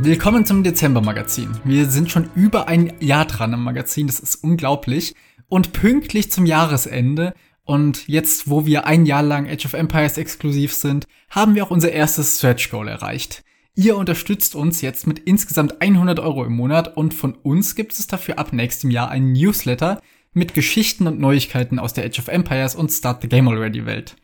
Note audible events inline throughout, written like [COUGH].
Willkommen zum Dezember-Magazin. Wir sind schon über ein Jahr dran im Magazin, das ist unglaublich. Und pünktlich zum Jahresende und jetzt, wo wir ein Jahr lang Age of Empires exklusiv sind, haben wir auch unser erstes Stretch Goal erreicht. Ihr unterstützt uns jetzt mit insgesamt 100 Euro im Monat und von uns gibt es dafür ab nächstem Jahr einen Newsletter mit Geschichten und Neuigkeiten aus der Age of Empires und Start the Game Already Welt.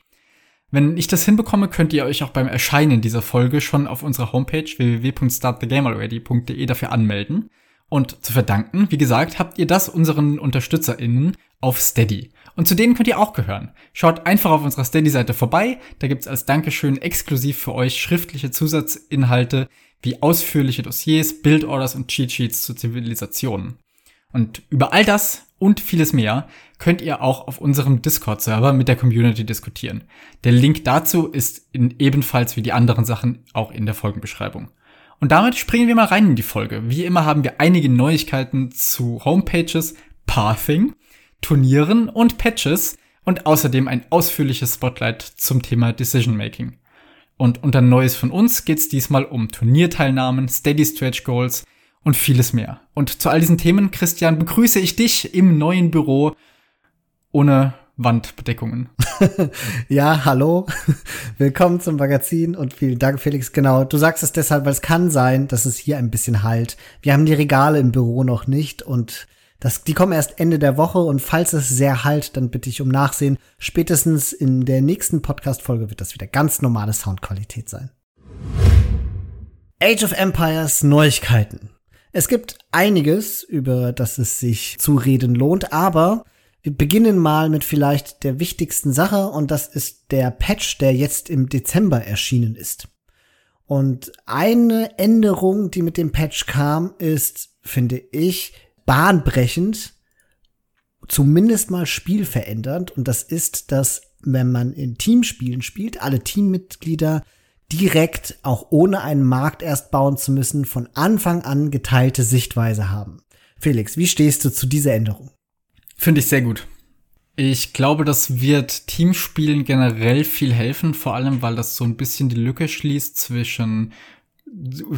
Wenn ich das hinbekomme, könnt ihr euch auch beim Erscheinen dieser Folge schon auf unserer Homepage www.startthegamealready.de dafür anmelden. Und zu verdanken, wie gesagt, habt ihr das unseren UnterstützerInnen auf Steady. Und zu denen könnt ihr auch gehören. Schaut einfach auf unserer Steady-Seite vorbei. Da gibt's als Dankeschön exklusiv für euch schriftliche Zusatzinhalte wie ausführliche Dossiers, Bildorders und Cheat-Sheets zu Zivilisationen. Und über all das und vieles mehr könnt ihr auch auf unserem Discord-Server mit der Community diskutieren. Der Link dazu ist in, ebenfalls wie die anderen Sachen auch in der Folgenbeschreibung. Und damit springen wir mal rein in die Folge. Wie immer haben wir einige Neuigkeiten zu Homepages, Pathing, Turnieren und Patches und außerdem ein ausführliches Spotlight zum Thema Decision Making. Und unter Neues von uns geht's diesmal um Turnierteilnahmen, Steady Stretch Goals und vieles mehr. Und zu all diesen Themen, Christian, begrüße ich dich im neuen Büro ohne Wandbedeckungen. [LAUGHS] ja, hallo. [LAUGHS] Willkommen zum Magazin und vielen Dank, Felix. Genau, du sagst es deshalb, weil es kann sein, dass es hier ein bisschen halt. Wir haben die Regale im Büro noch nicht und das, die kommen erst Ende der Woche und falls es sehr halt, dann bitte ich um Nachsehen. Spätestens in der nächsten Podcast-Folge wird das wieder ganz normale Soundqualität sein. Age of Empires Neuigkeiten. Es gibt einiges, über das es sich zu reden lohnt, aber wir beginnen mal mit vielleicht der wichtigsten Sache und das ist der Patch, der jetzt im Dezember erschienen ist. Und eine Änderung, die mit dem Patch kam, ist, finde ich, bahnbrechend, zumindest mal spielverändernd. Und das ist, dass wenn man in Teamspielen spielt, alle Teammitglieder direkt, auch ohne einen Markt erst bauen zu müssen, von Anfang an geteilte Sichtweise haben. Felix, wie stehst du zu dieser Änderung? Finde ich sehr gut. Ich glaube, das wird Teamspielen generell viel helfen, vor allem weil das so ein bisschen die Lücke schließt zwischen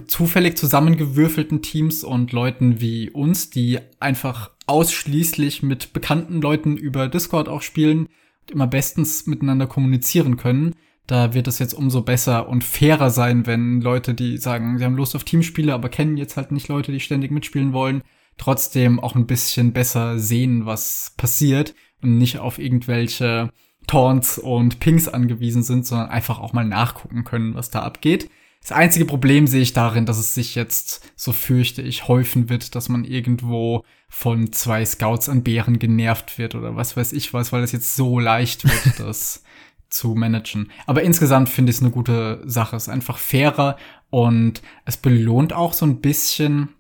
zufällig zusammengewürfelten Teams und Leuten wie uns, die einfach ausschließlich mit bekannten Leuten über Discord auch spielen und immer bestens miteinander kommunizieren können. Da wird es jetzt umso besser und fairer sein, wenn Leute, die sagen, sie haben Lust auf Teamspiele, aber kennen jetzt halt nicht Leute, die ständig mitspielen wollen, trotzdem auch ein bisschen besser sehen, was passiert und nicht auf irgendwelche Taunts und Pings angewiesen sind, sondern einfach auch mal nachgucken können, was da abgeht. Das einzige Problem sehe ich darin, dass es sich jetzt, so fürchte ich, häufen wird, dass man irgendwo von zwei Scouts an Bären genervt wird oder was weiß ich was, weil es jetzt so leicht wird, [LAUGHS] das zu managen. Aber insgesamt finde ich es eine gute Sache. Es ist einfach fairer und es belohnt auch so ein bisschen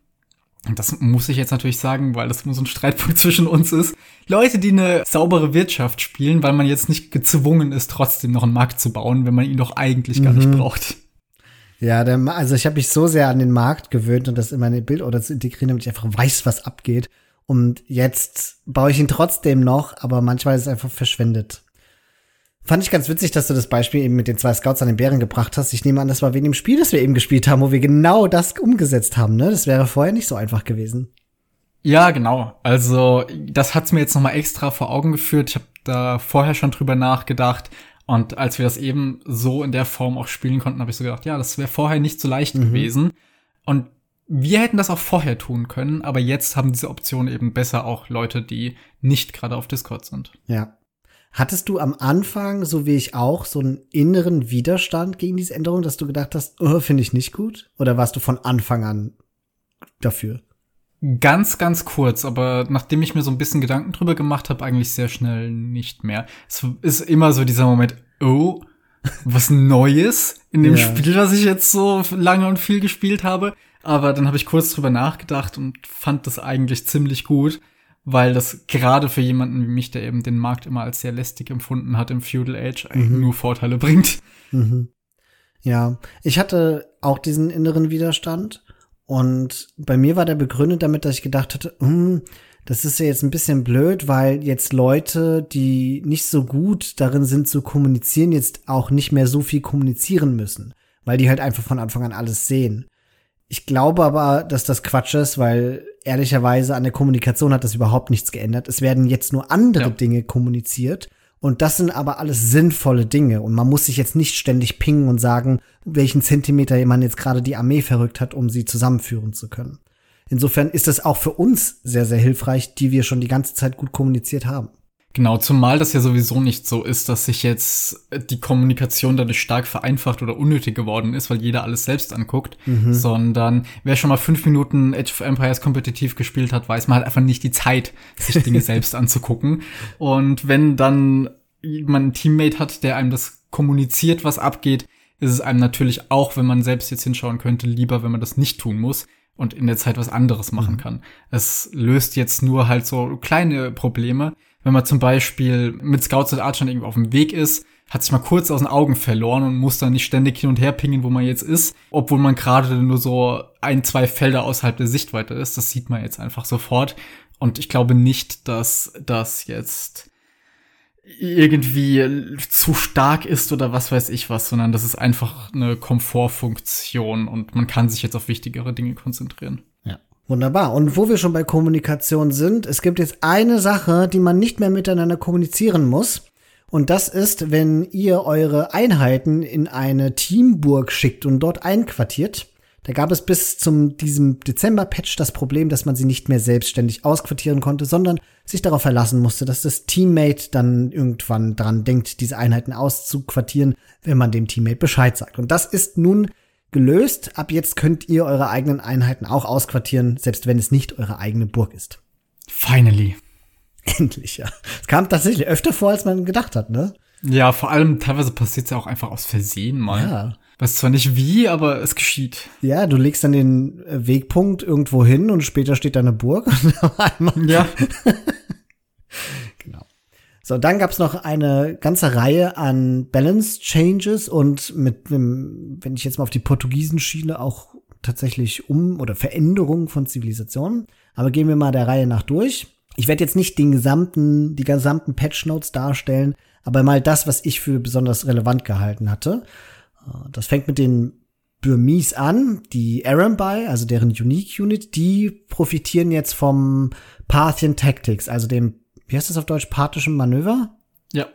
und das muss ich jetzt natürlich sagen, weil das so ein Streitpunkt [LAUGHS] zwischen uns ist. Leute, die eine saubere Wirtschaft spielen, weil man jetzt nicht gezwungen ist, trotzdem noch einen Markt zu bauen, wenn man ihn doch eigentlich gar mhm. nicht braucht. Ja, der, also ich habe mich so sehr an den Markt gewöhnt und das in meine Bildorder zu integrieren, damit ich einfach weiß, was abgeht. Und jetzt baue ich ihn trotzdem noch, aber manchmal ist es einfach verschwendet. Fand ich ganz witzig, dass du das Beispiel eben mit den zwei Scouts an den Bären gebracht hast. Ich nehme an, das war wegen dem Spiel, das wir eben gespielt haben, wo wir genau das umgesetzt haben. Ne? Das wäre vorher nicht so einfach gewesen. Ja, genau. Also das hat's mir jetzt noch mal extra vor Augen geführt. Ich habe da vorher schon drüber nachgedacht. Und als wir das eben so in der Form auch spielen konnten, habe ich so gedacht, ja, das wäre vorher nicht so leicht mhm. gewesen. Und wir hätten das auch vorher tun können, aber jetzt haben diese Option eben besser auch Leute, die nicht gerade auf Discord sind. Ja. Hattest du am Anfang, so wie ich auch, so einen inneren Widerstand gegen diese Änderung, dass du gedacht hast, oh, finde ich nicht gut? Oder warst du von Anfang an dafür? Ganz, ganz kurz, aber nachdem ich mir so ein bisschen Gedanken drüber gemacht habe, eigentlich sehr schnell nicht mehr. Es ist immer so dieser Moment, oh, was Neues in dem ja. Spiel, das ich jetzt so lange und viel gespielt habe. Aber dann habe ich kurz drüber nachgedacht und fand das eigentlich ziemlich gut weil das gerade für jemanden wie mich, der eben den Markt immer als sehr lästig empfunden hat im Feudal Age, eigentlich mhm. nur Vorteile bringt. Mhm. Ja, ich hatte auch diesen inneren Widerstand und bei mir war der begründet damit, dass ich gedacht hatte, hm, das ist ja jetzt ein bisschen blöd, weil jetzt Leute, die nicht so gut darin sind zu kommunizieren, jetzt auch nicht mehr so viel kommunizieren müssen, weil die halt einfach von Anfang an alles sehen. Ich glaube aber, dass das Quatsch ist, weil ehrlicherweise an der Kommunikation hat das überhaupt nichts geändert. Es werden jetzt nur andere ja. Dinge kommuniziert. Und das sind aber alles sinnvolle Dinge. Und man muss sich jetzt nicht ständig pingen und sagen, welchen Zentimeter man jetzt gerade die Armee verrückt hat, um sie zusammenführen zu können. Insofern ist das auch für uns sehr, sehr hilfreich, die wir schon die ganze Zeit gut kommuniziert haben. Genau, zumal das ja sowieso nicht so ist, dass sich jetzt die Kommunikation dadurch stark vereinfacht oder unnötig geworden ist, weil jeder alles selbst anguckt, mhm. sondern wer schon mal fünf Minuten Age of Empires kompetitiv gespielt hat, weiß, man hat einfach nicht die Zeit, sich Dinge [LAUGHS] selbst anzugucken. Und wenn dann man ein Teammate hat, der einem das kommuniziert, was abgeht, ist es einem natürlich auch, wenn man selbst jetzt hinschauen könnte, lieber, wenn man das nicht tun muss und in der Zeit was anderes machen mhm. kann. Es löst jetzt nur halt so kleine Probleme, wenn man zum Beispiel mit Scouts und Archern irgendwo auf dem Weg ist, hat sich mal kurz aus den Augen verloren und muss dann nicht ständig hin und her pingen, wo man jetzt ist, obwohl man gerade nur so ein, zwei Felder außerhalb der Sichtweite ist. Das sieht man jetzt einfach sofort. Und ich glaube nicht, dass das jetzt irgendwie zu stark ist oder was weiß ich was, sondern das ist einfach eine Komfortfunktion und man kann sich jetzt auf wichtigere Dinge konzentrieren. Wunderbar. Und wo wir schon bei Kommunikation sind, es gibt jetzt eine Sache, die man nicht mehr miteinander kommunizieren muss. Und das ist, wenn ihr eure Einheiten in eine Teamburg schickt und dort einquartiert. Da gab es bis zum diesem Dezember-Patch das Problem, dass man sie nicht mehr selbstständig ausquartieren konnte, sondern sich darauf verlassen musste, dass das Teammate dann irgendwann dran denkt, diese Einheiten auszuquartieren, wenn man dem Teammate Bescheid sagt. Und das ist nun gelöst. Ab jetzt könnt ihr eure eigenen Einheiten auch ausquartieren, selbst wenn es nicht eure eigene Burg ist. Finally. Endlich, ja. Es kam tatsächlich öfter vor, als man gedacht hat, ne? Ja, vor allem teilweise passiert es ja auch einfach aus Versehen mal. Ja. Weiß zwar nicht wie, aber es geschieht. Ja, du legst dann den Wegpunkt irgendwo hin und später steht da eine Burg. [LAUGHS] ja. [LAUGHS] So, dann gab's noch eine ganze Reihe an Balance Changes und mit dem, wenn ich jetzt mal auf die Portugiesen schiele, auch tatsächlich um oder Veränderungen von Zivilisationen. Aber gehen wir mal der Reihe nach durch. Ich werde jetzt nicht den gesamten, die gesamten Patch Notes darstellen, aber mal das, was ich für besonders relevant gehalten hatte. Das fängt mit den Burmese an, die Arambai, also deren Unique Unit, die profitieren jetzt vom Parthian Tactics, also dem wie heißt das auf Deutsch, pathischem Manöver? Ja.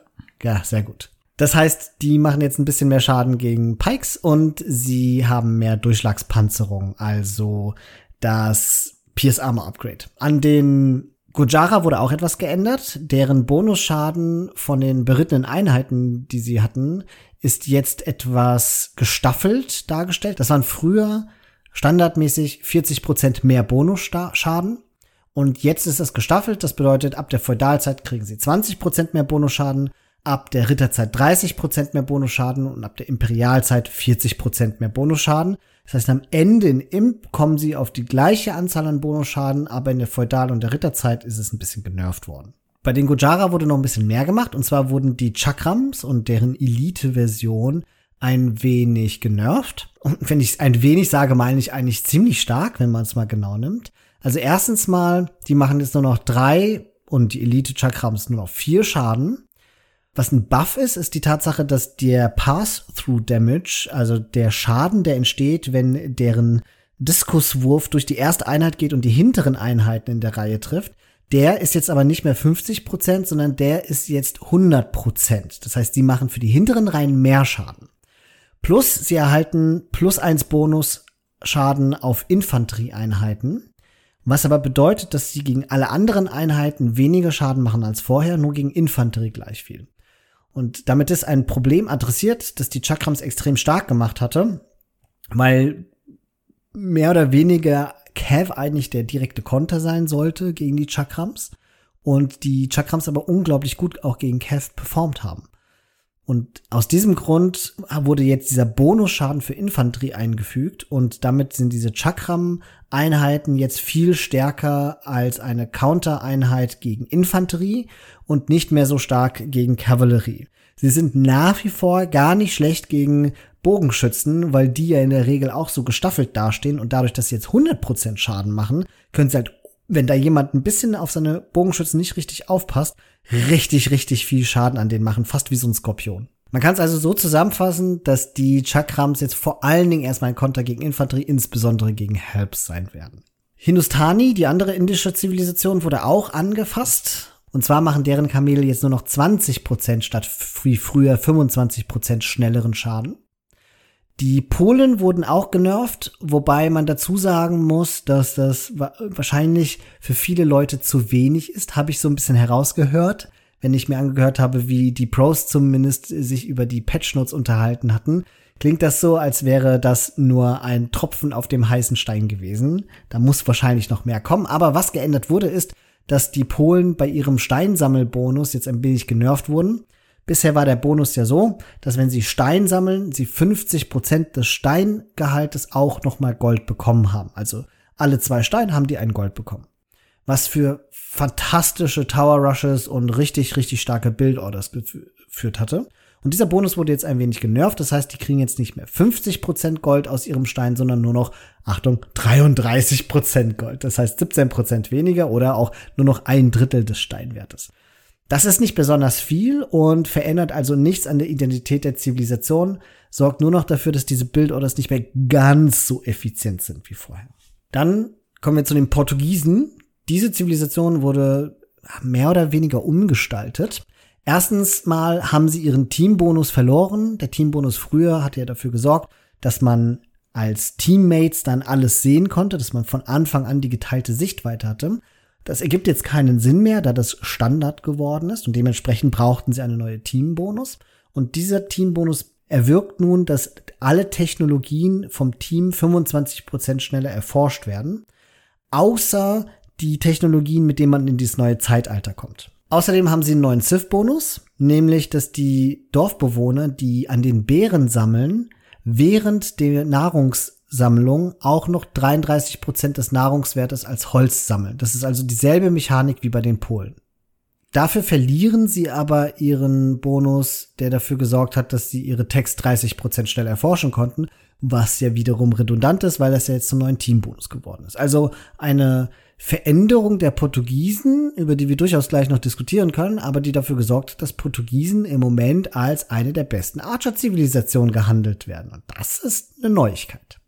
Ja, sehr gut. Das heißt, die machen jetzt ein bisschen mehr Schaden gegen Pikes und sie haben mehr Durchschlagspanzerung, also das Pierce Armor Upgrade. An den Gojara wurde auch etwas geändert. Deren Bonusschaden von den berittenen Einheiten, die sie hatten, ist jetzt etwas gestaffelt dargestellt. Das waren früher standardmäßig 40% mehr Bonusschaden. Und jetzt ist es gestaffelt. Das bedeutet, ab der Feudalzeit kriegen sie 20% mehr Bonusschaden, ab der Ritterzeit 30% mehr Bonusschaden und ab der Imperialzeit 40% mehr Bonusschaden. Das heißt, am Ende in Imp kommen sie auf die gleiche Anzahl an Bonusschaden, aber in der Feudal- und der Ritterzeit ist es ein bisschen genervt worden. Bei den Gojara wurde noch ein bisschen mehr gemacht, und zwar wurden die Chakrams und deren Elite-Version ein wenig genervt. Und wenn ich ein wenig sage, meine ich eigentlich ziemlich stark, wenn man es mal genau nimmt. Also erstens mal, die machen jetzt nur noch drei und die Elite Chakrams nur noch vier Schaden. Was ein Buff ist, ist die Tatsache, dass der Pass-Through-Damage, also der Schaden, der entsteht, wenn deren Diskuswurf durch die erste Einheit geht und die hinteren Einheiten in der Reihe trifft, der ist jetzt aber nicht mehr 50%, sondern der ist jetzt 100%. Das heißt, die machen für die hinteren Reihen mehr Schaden. Plus, sie erhalten plus eins Bonus Schaden auf Infanterieeinheiten. Was aber bedeutet, dass sie gegen alle anderen Einheiten weniger Schaden machen als vorher, nur gegen Infanterie gleich viel. Und damit ist ein Problem adressiert, das die Chakrams extrem stark gemacht hatte, weil mehr oder weniger Cav eigentlich der direkte Konter sein sollte gegen die Chakrams und die Chakrams aber unglaublich gut auch gegen Cav performt haben. Und aus diesem Grund wurde jetzt dieser Bonusschaden für Infanterie eingefügt und damit sind diese Chakram-Einheiten jetzt viel stärker als eine Counter-Einheit gegen Infanterie und nicht mehr so stark gegen Kavallerie. Sie sind nach wie vor gar nicht schlecht gegen Bogenschützen, weil die ja in der Regel auch so gestaffelt dastehen und dadurch, dass sie jetzt 100% Schaden machen, können sie halt, wenn da jemand ein bisschen auf seine Bogenschützen nicht richtig aufpasst, richtig, richtig viel Schaden an denen machen, fast wie so ein Skorpion. Man kann es also so zusammenfassen, dass die Chakrams jetzt vor allen Dingen erstmal ein Konter gegen Infanterie, insbesondere gegen Helps sein werden. Hindustani, die andere indische Zivilisation, wurde auch angefasst. Und zwar machen deren Kamele jetzt nur noch 20% statt wie früher 25% schnelleren Schaden. Die Polen wurden auch genervt, wobei man dazu sagen muss, dass das wahrscheinlich für viele Leute zu wenig ist, habe ich so ein bisschen herausgehört wenn ich mir angehört habe, wie die Pros zumindest sich über die Patch Notes unterhalten hatten, klingt das so, als wäre das nur ein Tropfen auf dem heißen Stein gewesen. Da muss wahrscheinlich noch mehr kommen. Aber was geändert wurde, ist, dass die Polen bei ihrem Steinsammelbonus jetzt ein wenig genervt wurden. Bisher war der Bonus ja so, dass wenn sie Stein sammeln, sie 50% des Steingehaltes auch nochmal Gold bekommen haben. Also alle zwei Steine haben die ein Gold bekommen was für fantastische Tower Rushes und richtig, richtig starke Build Orders geführt hatte. Und dieser Bonus wurde jetzt ein wenig genervt. Das heißt, die kriegen jetzt nicht mehr 50% Gold aus ihrem Stein, sondern nur noch, Achtung, 33% Gold. Das heißt 17% weniger oder auch nur noch ein Drittel des Steinwertes. Das ist nicht besonders viel und verändert also nichts an der Identität der Zivilisation, sorgt nur noch dafür, dass diese Build-Orders nicht mehr ganz so effizient sind wie vorher. Dann kommen wir zu den Portugiesen, diese Zivilisation wurde mehr oder weniger umgestaltet. Erstens mal haben sie ihren Teambonus verloren. Der Teambonus früher hat ja dafür gesorgt, dass man als Teammates dann alles sehen konnte, dass man von Anfang an die geteilte Sichtweite hatte. Das ergibt jetzt keinen Sinn mehr, da das Standard geworden ist und dementsprechend brauchten sie eine neue Teambonus. Und dieser Teambonus erwirkt nun, dass alle Technologien vom Team 25% schneller erforscht werden, außer die Technologien, mit denen man in dieses neue Zeitalter kommt. Außerdem haben sie einen neuen Civ-Bonus, nämlich dass die Dorfbewohner, die an den Beeren sammeln, während der Nahrungssammlung auch noch 33 Prozent des Nahrungswertes als Holz sammeln. Das ist also dieselbe Mechanik wie bei den Polen. Dafür verlieren sie aber ihren Bonus, der dafür gesorgt hat, dass sie ihre Text 30 Prozent schnell erforschen konnten, was ja wiederum redundant ist, weil das ja jetzt zum neuen Teambonus geworden ist. Also eine Veränderung der Portugiesen, über die wir durchaus gleich noch diskutieren können, aber die dafür gesorgt hat, dass Portugiesen im Moment als eine der besten Archer-Zivilisationen gehandelt werden. Und das ist eine Neuigkeit.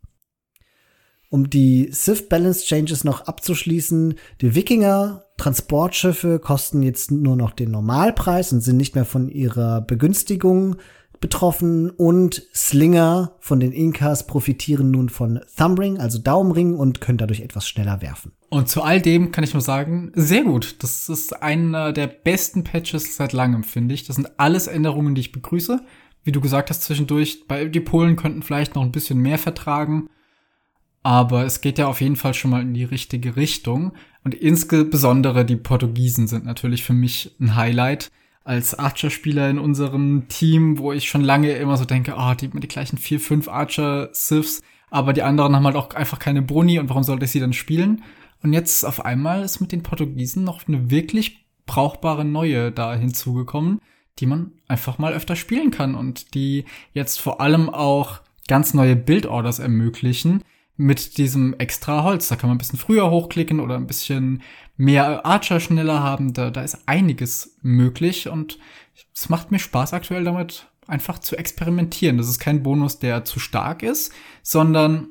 Um die Civ Balance Changes noch abzuschließen, die Wikinger Transportschiffe kosten jetzt nur noch den Normalpreis und sind nicht mehr von ihrer Begünstigung betroffen und Slinger von den Inkas profitieren nun von Thumbring, also Daumenring und können dadurch etwas schneller werfen. Und zu all dem kann ich nur sagen, sehr gut. Das ist einer der besten Patches seit langem, finde ich. Das sind alles Änderungen, die ich begrüße. Wie du gesagt hast zwischendurch, die Polen könnten vielleicht noch ein bisschen mehr vertragen. Aber es geht ja auf jeden Fall schon mal in die richtige Richtung. Und insbesondere die Portugiesen sind natürlich für mich ein Highlight als Archer-Spieler in unserem Team, wo ich schon lange immer so denke, ah, oh, die, die gleichen vier, fünf Archer-Siths, aber die anderen haben halt auch einfach keine Boni und warum sollte ich sie dann spielen? Und jetzt auf einmal ist mit den Portugiesen noch eine wirklich brauchbare neue da hinzugekommen, die man einfach mal öfter spielen kann und die jetzt vor allem auch ganz neue Build-Orders ermöglichen, mit diesem extra Holz. Da kann man ein bisschen früher hochklicken oder ein bisschen mehr Archer schneller haben. Da, da ist einiges möglich und es macht mir Spaß aktuell damit einfach zu experimentieren. Das ist kein Bonus, der zu stark ist, sondern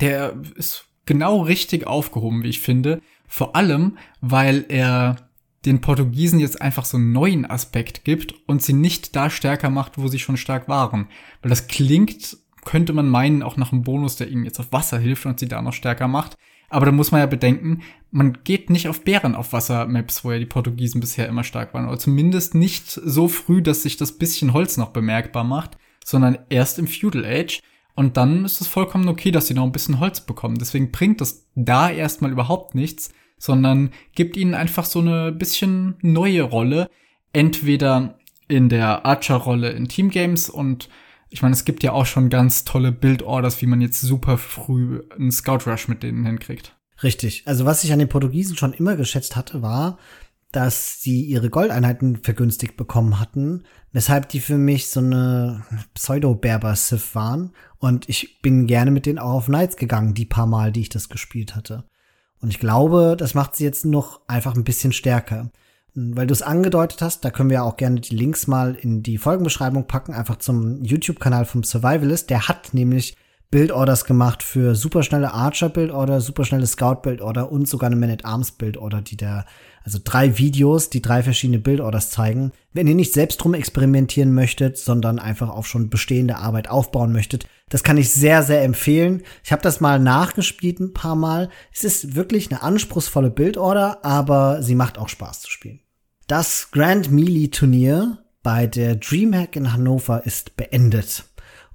der ist genau richtig aufgehoben, wie ich finde. Vor allem, weil er den Portugiesen jetzt einfach so einen neuen Aspekt gibt und sie nicht da stärker macht, wo sie schon stark waren. Weil das klingt könnte man meinen, auch nach einem Bonus, der ihnen jetzt auf Wasser hilft und sie da noch stärker macht. Aber da muss man ja bedenken, man geht nicht auf Bären auf Wassermaps, wo ja die Portugiesen bisher immer stark waren. Oder zumindest nicht so früh, dass sich das bisschen Holz noch bemerkbar macht, sondern erst im Feudal Age. Und dann ist es vollkommen okay, dass sie noch ein bisschen Holz bekommen. Deswegen bringt das da erstmal überhaupt nichts, sondern gibt ihnen einfach so eine bisschen neue Rolle. Entweder in der Archer-Rolle in Teamgames und ich meine, es gibt ja auch schon ganz tolle Build-Orders, wie man jetzt super früh einen Scout-Rush mit denen hinkriegt. Richtig. Also was ich an den Portugiesen schon immer geschätzt hatte, war, dass sie ihre Goldeinheiten vergünstigt bekommen hatten, weshalb die für mich so eine Pseudo-Berber-Sith waren. Und ich bin gerne mit denen auch auf Knights gegangen, die paar Mal, die ich das gespielt hatte. Und ich glaube, das macht sie jetzt noch einfach ein bisschen stärker. Weil du es angedeutet hast, da können wir auch gerne die Links mal in die Folgenbeschreibung packen, einfach zum YouTube-Kanal vom Survivalist. Der hat nämlich Build-Orders gemacht für superschnelle Archer-Build-Order, superschnelle Scout-Build-Order und sogar eine Man-at-Arms-Build-Order, die der, also drei Videos, die drei verschiedene Build-Orders zeigen. Wenn ihr nicht selbst drum experimentieren möchtet, sondern einfach auf schon bestehende Arbeit aufbauen möchtet, das kann ich sehr, sehr empfehlen. Ich habe das mal nachgespielt ein paar Mal. Es ist wirklich eine anspruchsvolle Build-Order, aber sie macht auch Spaß zu spielen. Das Grand Melee Turnier bei der Dreamhack in Hannover ist beendet.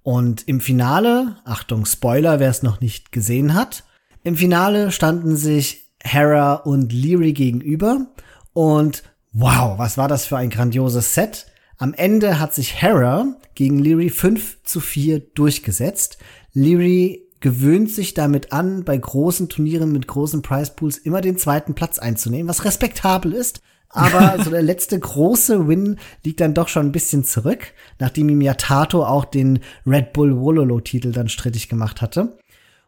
Und im Finale, Achtung, Spoiler, wer es noch nicht gesehen hat, im Finale standen sich Hera und Leary gegenüber und wow, was war das für ein grandioses Set. Am Ende hat sich Hera gegen Leary 5 zu 4 durchgesetzt. Leary gewöhnt sich damit an, bei großen Turnieren mit großen Prize Pools immer den zweiten Platz einzunehmen, was respektabel ist. Aber [LAUGHS] so der letzte große Win liegt dann doch schon ein bisschen zurück, nachdem ihm ja Tato auch den Red Bull Wololo-Titel dann strittig gemacht hatte.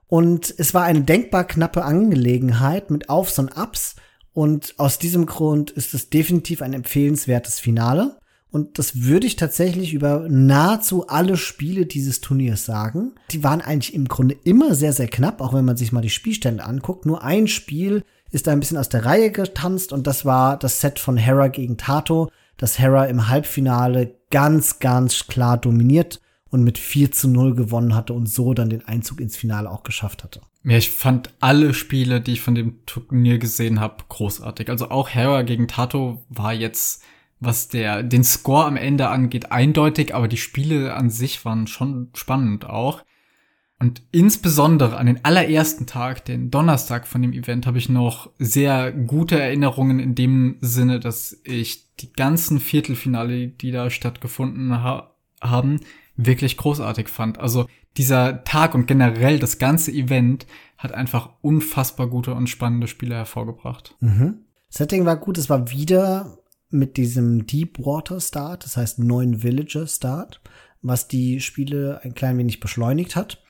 Und es war eine denkbar knappe Angelegenheit mit Aufs und Ups. Und aus diesem Grund ist es definitiv ein empfehlenswertes Finale. Und das würde ich tatsächlich über nahezu alle Spiele dieses Turniers sagen. Die waren eigentlich im Grunde immer sehr, sehr knapp, auch wenn man sich mal die Spielstände anguckt. Nur ein Spiel ist da ein bisschen aus der Reihe getanzt und das war das Set von Hera gegen Tato, das Hera im Halbfinale ganz, ganz klar dominiert und mit 4 zu 0 gewonnen hatte und so dann den Einzug ins Finale auch geschafft hatte. Ja, ich fand alle Spiele, die ich von dem Turnier gesehen habe, großartig. Also auch Hera gegen Tato war jetzt, was der den Score am Ende angeht, eindeutig, aber die Spiele an sich waren schon spannend auch. Und insbesondere an den allerersten Tag, den Donnerstag von dem Event, habe ich noch sehr gute Erinnerungen in dem Sinne, dass ich die ganzen Viertelfinale, die da stattgefunden ha haben, wirklich großartig fand. Also dieser Tag und generell das ganze Event hat einfach unfassbar gute und spannende Spiele hervorgebracht. Mhm. Setting war gut, es war wieder mit diesem Deepwater Start, das heißt neuen Villager Start, was die Spiele ein klein wenig beschleunigt hat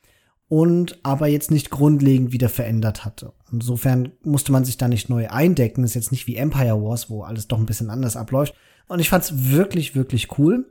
und aber jetzt nicht grundlegend wieder verändert hatte. Insofern musste man sich da nicht neu eindecken. ist jetzt nicht wie Empire Wars, wo alles doch ein bisschen anders abläuft. Und ich fand's wirklich, wirklich cool.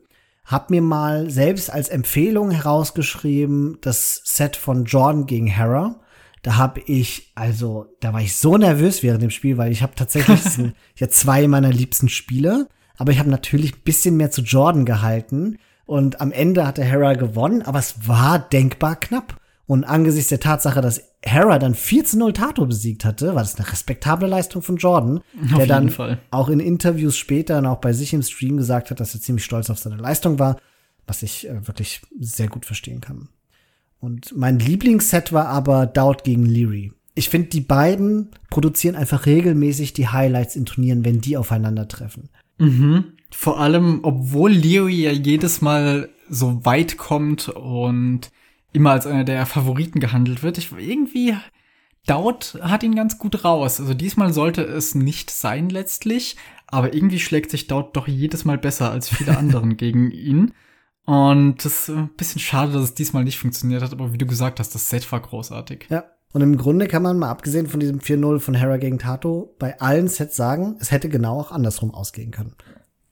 Hab mir mal selbst als Empfehlung herausgeschrieben das Set von Jordan gegen Hera. Da habe ich, also, da war ich so nervös während dem Spiel, weil ich habe tatsächlich [LAUGHS] ja zwei meiner liebsten Spiele, aber ich habe natürlich ein bisschen mehr zu Jordan gehalten. Und am Ende hatte Hera gewonnen, aber es war denkbar knapp. Und angesichts der Tatsache, dass Hera dann 4 zu 0 Tato besiegt hatte, war das eine respektable Leistung von Jordan, auf der dann Fall. auch in Interviews später und auch bei sich im Stream gesagt hat, dass er ziemlich stolz auf seine Leistung war, was ich äh, wirklich sehr gut verstehen kann. Und mein Lieblingsset war aber Doubt gegen Leary. Ich finde, die beiden produzieren einfach regelmäßig die Highlights in Turnieren, wenn die aufeinandertreffen. Mhm. Vor allem, obwohl Leary ja jedes Mal so weit kommt und immer als einer der Favoriten gehandelt wird. Ich, irgendwie Daut hat ihn ganz gut raus. Also diesmal sollte es nicht sein letztlich, aber irgendwie schlägt sich Daut doch jedes Mal besser als viele [LAUGHS] anderen gegen ihn. Und das ist ein bisschen schade, dass es diesmal nicht funktioniert hat, aber wie du gesagt hast, das Set war großartig. Ja. Und im Grunde kann man mal abgesehen von diesem 4-0 von Hera gegen Tato bei allen Sets sagen, es hätte genau auch andersrum ausgehen können.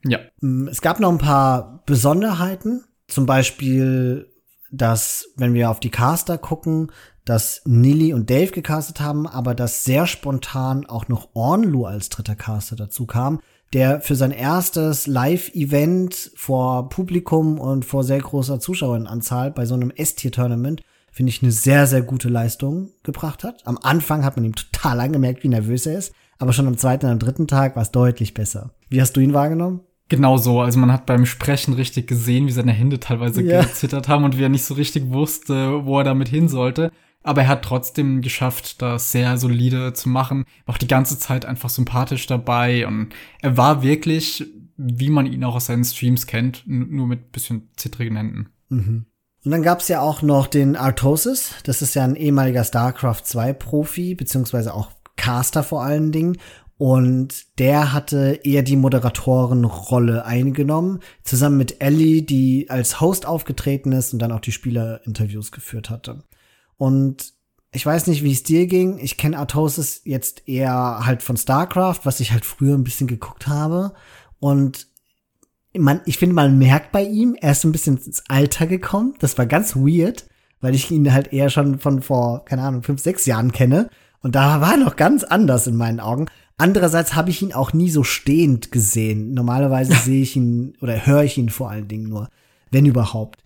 Ja. Mm, es gab noch ein paar Besonderheiten. Zum Beispiel dass, wenn wir auf die Caster gucken, dass Nili und Dave gecastet haben, aber dass sehr spontan auch noch Ornlu als dritter Caster dazu kam, der für sein erstes Live-Event vor Publikum und vor sehr großer Zuschaueranzahl bei so einem S-Tier-Tournament finde ich eine sehr, sehr gute Leistung gebracht hat. Am Anfang hat man ihm total angemerkt, wie nervös er ist, aber schon am zweiten und am dritten Tag war es deutlich besser. Wie hast du ihn wahrgenommen? Genau so. Also man hat beim Sprechen richtig gesehen, wie seine Hände teilweise ja. gezittert haben und wie er nicht so richtig wusste, wo er damit hin sollte. Aber er hat trotzdem geschafft, das sehr solide zu machen. War auch die ganze Zeit einfach sympathisch dabei und er war wirklich, wie man ihn auch aus seinen Streams kennt, nur mit bisschen zittrigen Händen. Mhm. Und dann gab's ja auch noch den Artosis. Das ist ja ein ehemaliger StarCraft 2 Profi, beziehungsweise auch Caster vor allen Dingen. Und der hatte eher die Moderatorenrolle eingenommen, zusammen mit Ellie, die als Host aufgetreten ist und dann auch die Spielerinterviews geführt hatte. Und Ich weiß nicht, wie es dir ging. Ich kenne Artosis jetzt eher halt von StarCraft, was ich halt früher ein bisschen geguckt habe. Und man, ich finde, man merkt bei ihm, er ist ein bisschen ins Alter gekommen. Das war ganz weird, weil ich ihn halt eher schon von vor, keine Ahnung, fünf, sechs Jahren kenne. Und da war er noch ganz anders in meinen Augen. Andererseits habe ich ihn auch nie so stehend gesehen. Normalerweise [LAUGHS] sehe ich ihn oder höre ich ihn vor allen Dingen nur, wenn überhaupt.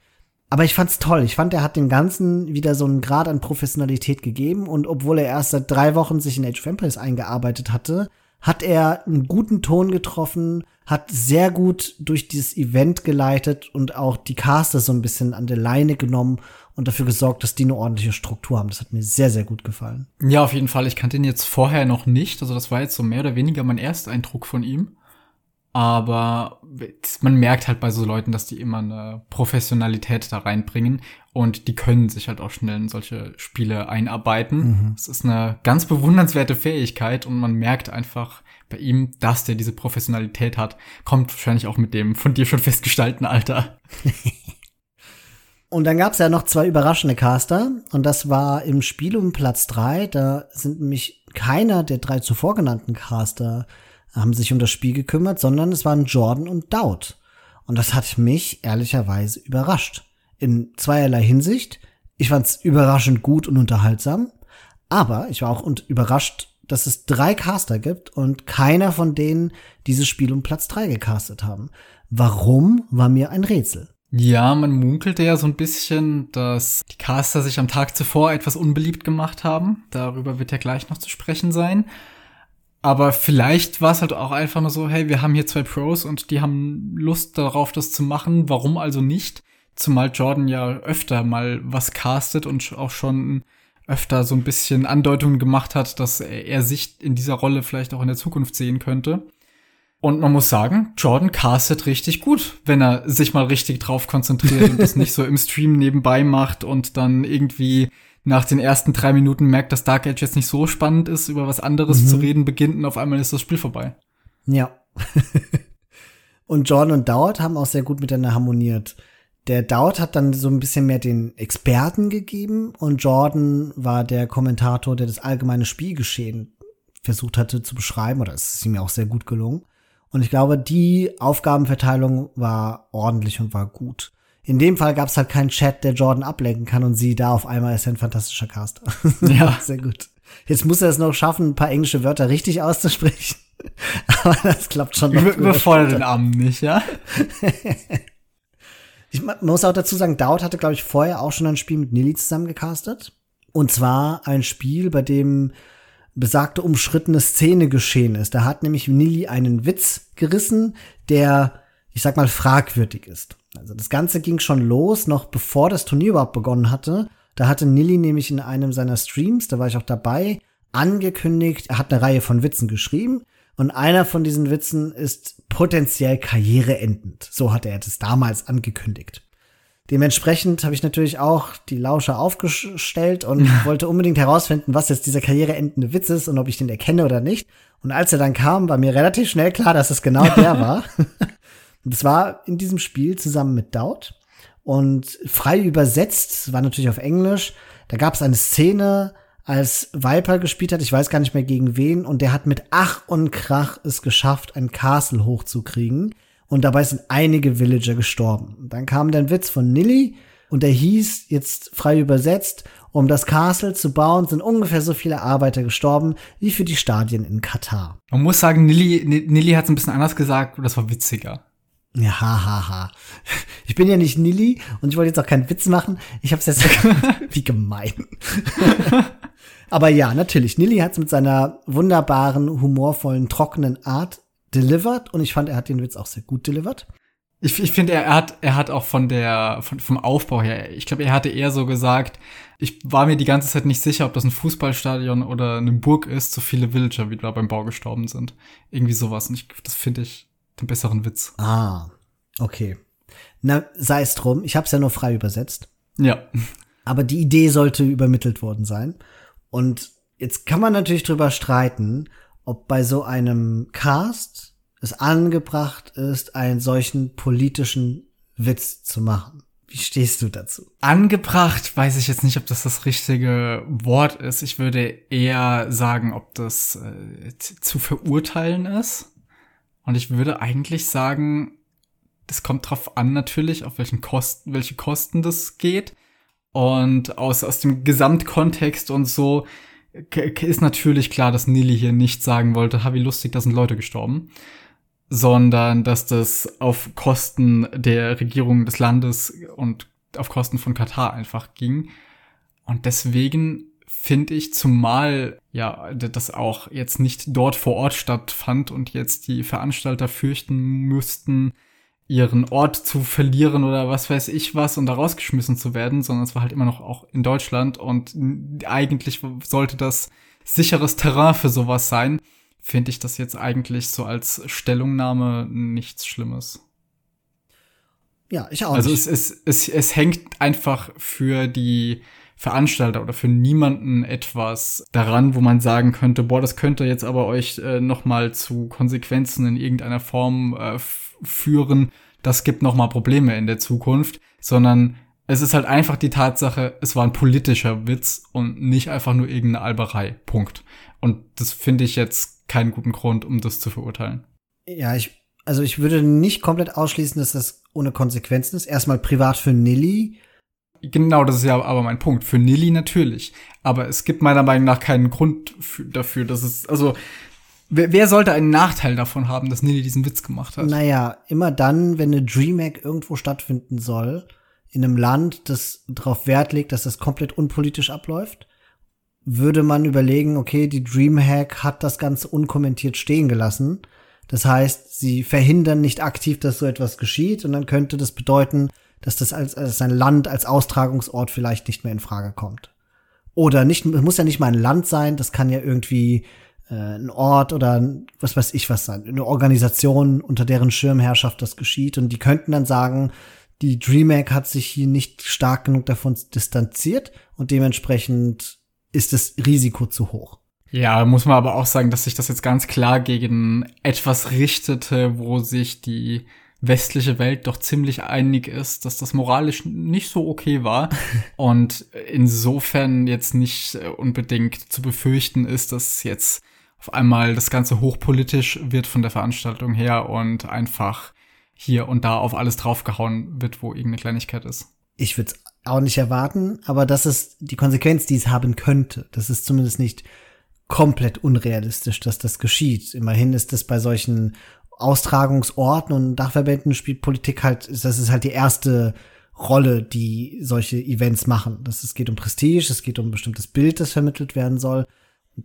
Aber ich fand's toll. Ich fand, er hat dem Ganzen wieder so einen Grad an Professionalität gegeben. Und obwohl er erst seit drei Wochen sich in Age of Empires eingearbeitet hatte, hat er einen guten Ton getroffen, hat sehr gut durch dieses Event geleitet und auch die Caster so ein bisschen an der Leine genommen und dafür gesorgt, dass die eine ordentliche Struktur haben. Das hat mir sehr, sehr gut gefallen. Ja, auf jeden Fall. Ich kannte ihn jetzt vorher noch nicht. Also das war jetzt so mehr oder weniger mein Ersteindruck von ihm. Aber man merkt halt bei so Leuten, dass die immer eine Professionalität da reinbringen und die können sich halt auch schnell in solche Spiele einarbeiten. Mhm. Das ist eine ganz bewundernswerte Fähigkeit und man merkt einfach bei ihm, dass der diese Professionalität hat. Kommt wahrscheinlich auch mit dem von dir schon festgestalten Alter. [LAUGHS] Und dann gab es ja noch zwei überraschende Caster und das war im Spiel um Platz drei. Da sind nämlich keiner der drei zuvor genannten Caster haben sich um das Spiel gekümmert, sondern es waren Jordan und Dowd. Und das hat mich ehrlicherweise überrascht. In zweierlei Hinsicht. Ich fand es überraschend gut und unterhaltsam. Aber ich war auch überrascht, dass es drei Caster gibt und keiner von denen dieses Spiel um Platz drei gecastet haben. Warum, war mir ein Rätsel. Ja, man munkelte ja so ein bisschen, dass die Caster sich am Tag zuvor etwas unbeliebt gemacht haben. Darüber wird ja gleich noch zu sprechen sein. Aber vielleicht war es halt auch einfach nur so, hey, wir haben hier zwei Pros und die haben Lust darauf, das zu machen. Warum also nicht? Zumal Jordan ja öfter mal was castet und auch schon öfter so ein bisschen Andeutungen gemacht hat, dass er sich in dieser Rolle vielleicht auch in der Zukunft sehen könnte. Und man muss sagen, Jordan castet richtig gut, wenn er sich mal richtig drauf konzentriert und das nicht so im Stream nebenbei macht und dann irgendwie nach den ersten drei Minuten merkt, dass Dark Age jetzt nicht so spannend ist, über was anderes mhm. zu reden beginnt und auf einmal ist das Spiel vorbei. Ja. [LAUGHS] und Jordan und Dowd haben auch sehr gut miteinander harmoniert. Der Dowd hat dann so ein bisschen mehr den Experten gegeben und Jordan war der Kommentator, der das allgemeine Spielgeschehen versucht hatte zu beschreiben, oder es ist ihm ja auch sehr gut gelungen. Und ich glaube, die Aufgabenverteilung war ordentlich und war gut. In dem Fall gab es halt keinen Chat, der Jordan ablenken kann und sie da auf einmal ist er ein fantastischer Caster. [LAUGHS] Ja. Sehr gut. Jetzt muss er es noch schaffen, ein paar englische Wörter richtig auszusprechen. [LAUGHS] Aber das klappt schon. Über, überfordert den Arm nicht, ja? [LAUGHS] ich man muss auch dazu sagen, Dowd hatte, glaube ich, vorher auch schon ein Spiel mit Nili zusammen gecastet. Und zwar ein Spiel, bei dem besagte umschrittene Szene geschehen ist. Da hat nämlich Nili einen Witz gerissen, der, ich sag mal, fragwürdig ist. Also das Ganze ging schon los, noch bevor das Turnier überhaupt begonnen hatte. Da hatte Nilly nämlich in einem seiner Streams, da war ich auch dabei, angekündigt, er hat eine Reihe von Witzen geschrieben und einer von diesen Witzen ist potenziell karriereendend. So hatte er das damals angekündigt. Dementsprechend habe ich natürlich auch die Lauscher aufgestellt und [LAUGHS] wollte unbedingt herausfinden, was jetzt dieser karriereendende Witz ist und ob ich den erkenne oder nicht. Und als er dann kam, war mir relativ schnell klar, dass es genau der [LAUGHS] war. Und das war in diesem Spiel zusammen mit Dowd. Und frei übersetzt, war natürlich auf Englisch, da gab es eine Szene, als Viper gespielt hat, ich weiß gar nicht mehr gegen wen, und der hat mit Ach und Krach es geschafft, ein Castle hochzukriegen. Und dabei sind einige Villager gestorben. Und dann kam der Witz von Nilly, und der hieß, jetzt frei übersetzt, um das Castle zu bauen, sind ungefähr so viele Arbeiter gestorben wie für die Stadien in Katar. Man muss sagen, Nilly, Nilly hat es ein bisschen anders gesagt und das war witziger. Ja, ha, ha, ha. Ich bin ja nicht Nilly und ich wollte jetzt auch keinen Witz machen. Ich hab's jetzt [LAUGHS] wie gemein. [LAUGHS] Aber ja, natürlich. Nilly hat's mit seiner wunderbaren, humorvollen, trockenen Art delivered und ich fand, er hat den Witz auch sehr gut delivered. Ich, ich finde, er hat, er hat auch von der, von, vom Aufbau her, ich glaube, er hatte eher so gesagt, ich war mir die ganze Zeit nicht sicher, ob das ein Fußballstadion oder eine Burg ist, so viele Villager wie da beim Bau gestorben sind. Irgendwie sowas. Und ich, das finde ich, den besseren Witz. Ah, okay. Na, sei es drum. Ich habe es ja nur frei übersetzt. Ja. Aber die Idee sollte übermittelt worden sein. Und jetzt kann man natürlich drüber streiten, ob bei so einem Cast es angebracht ist, einen solchen politischen Witz zu machen. Wie stehst du dazu? Angebracht weiß ich jetzt nicht, ob das das richtige Wort ist. Ich würde eher sagen, ob das äh, zu verurteilen ist. Und ich würde eigentlich sagen, das kommt drauf an natürlich, auf welchen Kosten, welche Kosten das geht. Und aus, aus dem Gesamtkontext und so ist natürlich klar, dass Nili hier nicht sagen wollte, ha, wie lustig, da sind Leute gestorben sondern dass das auf Kosten der Regierung des Landes und auf Kosten von Katar einfach ging. Und deswegen finde ich, zumal ja das auch jetzt nicht dort vor Ort stattfand und jetzt die Veranstalter fürchten müssten, ihren Ort zu verlieren oder was weiß ich was und da rausgeschmissen zu werden, sondern es war halt immer noch auch in Deutschland und eigentlich sollte das sicheres Terrain für sowas sein finde ich das jetzt eigentlich so als Stellungnahme nichts Schlimmes. Ja, ich auch. Also nicht. Es, es, es, es hängt einfach für die Veranstalter oder für niemanden etwas daran, wo man sagen könnte, boah, das könnte jetzt aber euch äh, noch mal zu Konsequenzen in irgendeiner Form äh, führen. Das gibt noch mal Probleme in der Zukunft, sondern es ist halt einfach die Tatsache, es war ein politischer Witz und nicht einfach nur irgendeine Alberei. Punkt. Und das finde ich jetzt keinen guten Grund, um das zu verurteilen. Ja, ich, also ich würde nicht komplett ausschließen, dass das ohne Konsequenzen ist. Erstmal privat für Nilly. Genau, das ist ja aber mein Punkt. Für Nilly natürlich. Aber es gibt meiner Meinung nach keinen Grund für, dafür, dass es, also, wer, wer sollte einen Nachteil davon haben, dass Nilly diesen Witz gemacht hat? Naja, immer dann, wenn eine DreamHack irgendwo stattfinden soll, in einem Land, das darauf Wert legt, dass das komplett unpolitisch abläuft, würde man überlegen, okay, die Dreamhack hat das Ganze unkommentiert stehen gelassen. Das heißt, sie verhindern nicht aktiv, dass so etwas geschieht und dann könnte das bedeuten, dass das als, als ein Land als Austragungsort vielleicht nicht mehr in Frage kommt. Oder nicht, es muss ja nicht mal ein Land sein, das kann ja irgendwie äh, ein Ort oder was weiß ich was sein, eine Organisation, unter deren Schirmherrschaft das geschieht und die könnten dann sagen, die DreamHack hat sich hier nicht stark genug davon distanziert und dementsprechend ist das Risiko zu hoch. Ja, muss man aber auch sagen, dass sich das jetzt ganz klar gegen etwas richtete, wo sich die westliche Welt doch ziemlich einig ist, dass das moralisch nicht so okay war [LAUGHS] und insofern jetzt nicht unbedingt zu befürchten ist, dass jetzt auf einmal das Ganze hochpolitisch wird von der Veranstaltung her und einfach hier und da auf alles draufgehauen wird, wo irgendeine Kleinigkeit ist. Ich würde es auch nicht erwarten, aber das ist die Konsequenz, die es haben könnte. Das ist zumindest nicht komplett unrealistisch, dass das geschieht. Immerhin ist es bei solchen Austragungsorten und Dachverbänden spielt Politik halt, das ist halt die erste Rolle, die solche Events machen. Das, es geht um Prestige, es geht um ein bestimmtes Bild, das vermittelt werden soll.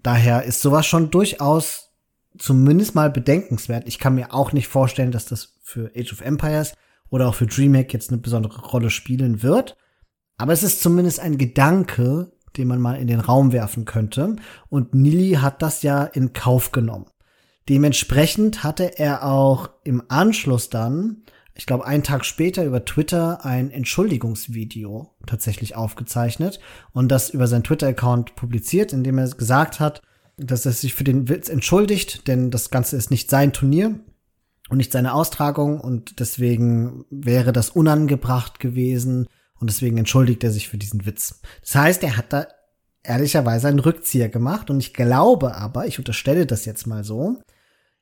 Daher ist sowas schon durchaus zumindest mal bedenkenswert. Ich kann mir auch nicht vorstellen, dass das für Age of Empires oder auch für DreamHack jetzt eine besondere Rolle spielen wird. Aber es ist zumindest ein Gedanke, den man mal in den Raum werfen könnte. Und Nili hat das ja in Kauf genommen. Dementsprechend hatte er auch im Anschluss dann, ich glaube einen Tag später über Twitter ein Entschuldigungsvideo tatsächlich aufgezeichnet und das über seinen Twitter-Account publiziert, in dem er gesagt hat, dass er sich für den Witz entschuldigt, denn das Ganze ist nicht sein Turnier und nicht seine Austragung und deswegen wäre das unangebracht gewesen und deswegen entschuldigt er sich für diesen Witz. Das heißt, er hat da ehrlicherweise einen Rückzieher gemacht und ich glaube aber, ich unterstelle das jetzt mal so,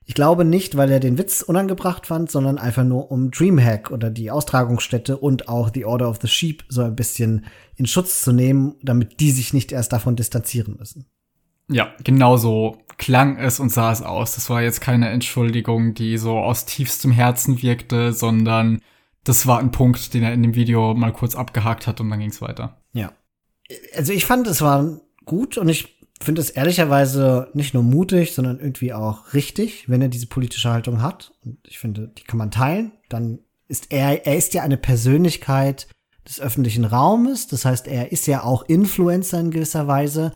ich glaube nicht, weil er den Witz unangebracht fand, sondern einfach nur um Dreamhack oder die Austragungsstätte und auch The Order of the Sheep so ein bisschen in Schutz zu nehmen, damit die sich nicht erst davon distanzieren müssen. Ja, genau so klang es und sah es aus. Das war jetzt keine Entschuldigung, die so aus tiefstem Herzen wirkte, sondern das war ein Punkt, den er in dem Video mal kurz abgehakt hat und dann ging es weiter. Ja. Also ich fand, es war gut und ich finde es ehrlicherweise nicht nur mutig, sondern irgendwie auch richtig, wenn er diese politische Haltung hat. Und ich finde, die kann man teilen. Dann ist er, er ist ja eine Persönlichkeit des öffentlichen Raumes. Das heißt, er ist ja auch Influencer in gewisser Weise.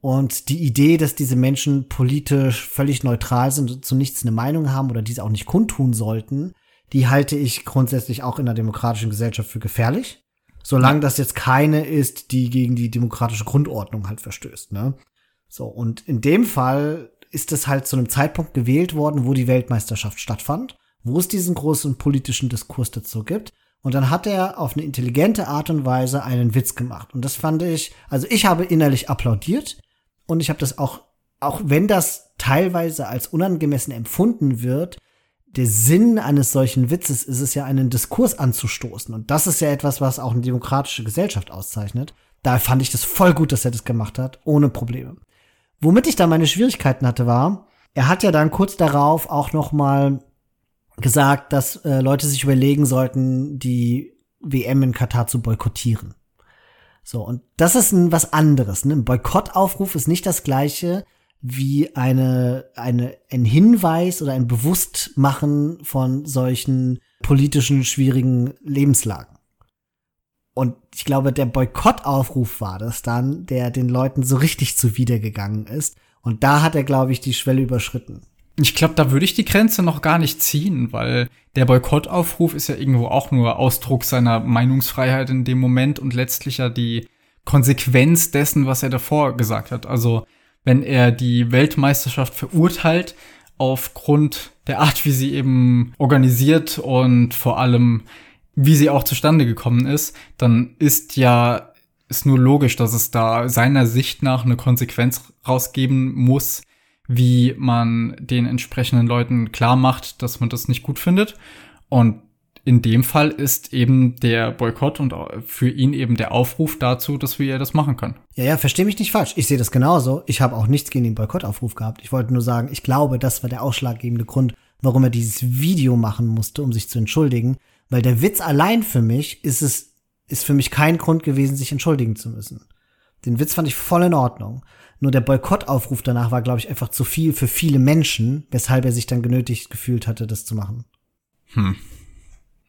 Und die Idee, dass diese Menschen politisch völlig neutral sind und zu nichts eine Meinung haben oder diese auch nicht kundtun sollten, die halte ich grundsätzlich auch in einer demokratischen Gesellschaft für gefährlich. Solange das jetzt keine ist, die gegen die demokratische Grundordnung halt verstößt, ne? So, und in dem Fall ist es halt zu einem Zeitpunkt gewählt worden, wo die Weltmeisterschaft stattfand, wo es diesen großen politischen Diskurs dazu gibt. Und dann hat er auf eine intelligente Art und Weise einen Witz gemacht. Und das fand ich, also ich habe innerlich applaudiert und ich habe das auch, auch wenn das teilweise als unangemessen empfunden wird, der Sinn eines solchen Witzes ist es ja, einen Diskurs anzustoßen. Und das ist ja etwas, was auch eine demokratische Gesellschaft auszeichnet. Da fand ich das voll gut, dass er das gemacht hat, ohne Probleme. Womit ich da meine Schwierigkeiten hatte, war, er hat ja dann kurz darauf auch noch mal gesagt, dass äh, Leute sich überlegen sollten, die WM in Katar zu boykottieren. So, und das ist ein, was anderes. Ne? Ein Boykottaufruf ist nicht das gleiche wie eine, eine, ein Hinweis oder ein Bewusstmachen von solchen politischen schwierigen Lebenslagen. Und ich glaube, der Boykottaufruf war das dann, der den Leuten so richtig zuwidergegangen ist. Und da hat er, glaube ich, die Schwelle überschritten. Ich glaube, da würde ich die Grenze noch gar nicht ziehen, weil der Boykottaufruf ist ja irgendwo auch nur Ausdruck seiner Meinungsfreiheit in dem Moment und letztlich ja die Konsequenz dessen, was er davor gesagt hat. Also wenn er die Weltmeisterschaft verurteilt aufgrund der Art, wie sie eben organisiert und vor allem wie sie auch zustande gekommen ist, dann ist ja ist nur logisch, dass es da seiner Sicht nach eine Konsequenz rausgeben muss, wie man den entsprechenden Leuten klar macht, dass man das nicht gut findet. Und in dem Fall ist eben der Boykott und für ihn eben der Aufruf dazu, dass wir das machen können. Ja, ja, verstehe mich nicht falsch. Ich sehe das genauso. Ich habe auch nichts gegen den Boykottaufruf gehabt. Ich wollte nur sagen, ich glaube, das war der ausschlaggebende Grund, warum er dieses Video machen musste, um sich zu entschuldigen. Weil der Witz allein für mich ist es, ist für mich kein Grund gewesen, sich entschuldigen zu müssen. Den Witz fand ich voll in Ordnung. Nur der Boykottaufruf danach war, glaube ich, einfach zu viel für viele Menschen, weshalb er sich dann genötigt gefühlt hatte, das zu machen. Hm.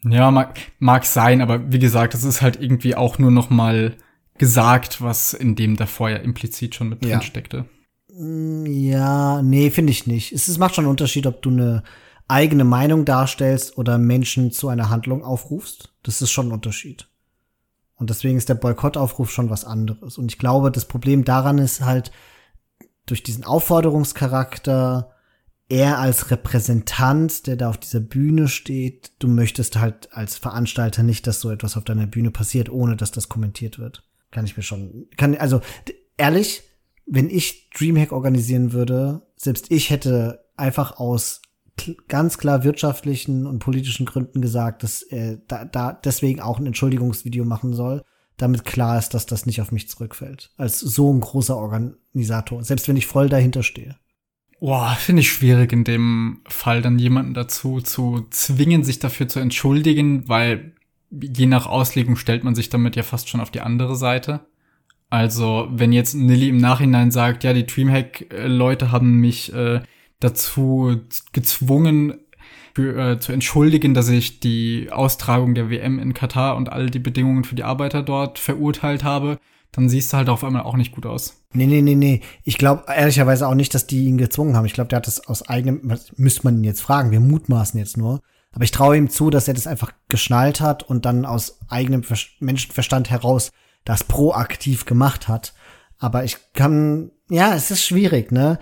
Ja, mag, mag sein, aber wie gesagt, es ist halt irgendwie auch nur noch mal gesagt, was in dem davor ja implizit schon mit drin ja. steckte. Mm, ja, nee, finde ich nicht. Es, es macht schon einen Unterschied, ob du eine eigene Meinung darstellst oder Menschen zu einer Handlung aufrufst. Das ist schon ein Unterschied. Und deswegen ist der Boykottaufruf schon was anderes. Und ich glaube, das Problem daran ist halt, durch diesen Aufforderungscharakter er als Repräsentant, der da auf dieser Bühne steht, du möchtest halt als Veranstalter nicht, dass so etwas auf deiner Bühne passiert, ohne dass das kommentiert wird. Kann ich mir schon, kann, also, ehrlich, wenn ich Dreamhack organisieren würde, selbst ich hätte einfach aus ganz klar wirtschaftlichen und politischen Gründen gesagt, dass er da, da deswegen auch ein Entschuldigungsvideo machen soll, damit klar ist, dass das nicht auf mich zurückfällt. Als so ein großer Organisator, selbst wenn ich voll dahinter stehe. Boah, finde ich schwierig in dem Fall dann jemanden dazu zu zwingen, sich dafür zu entschuldigen, weil je nach Auslegung stellt man sich damit ja fast schon auf die andere Seite. Also, wenn jetzt Nilly im Nachhinein sagt, ja, die Dreamhack-Leute haben mich äh, dazu gezwungen, für, äh, zu entschuldigen, dass ich die Austragung der WM in Katar und all die Bedingungen für die Arbeiter dort verurteilt habe, dann siehst du halt auf einmal auch nicht gut aus. Nee, nee, nee, nee. Ich glaube ehrlicherweise auch nicht, dass die ihn gezwungen haben. Ich glaube, der hat das aus eigenem, müsste man ihn jetzt fragen, wir mutmaßen jetzt nur. Aber ich traue ihm zu, dass er das einfach geschnallt hat und dann aus eigenem Ver Menschenverstand heraus das proaktiv gemacht hat. Aber ich kann, ja, es ist schwierig, ne?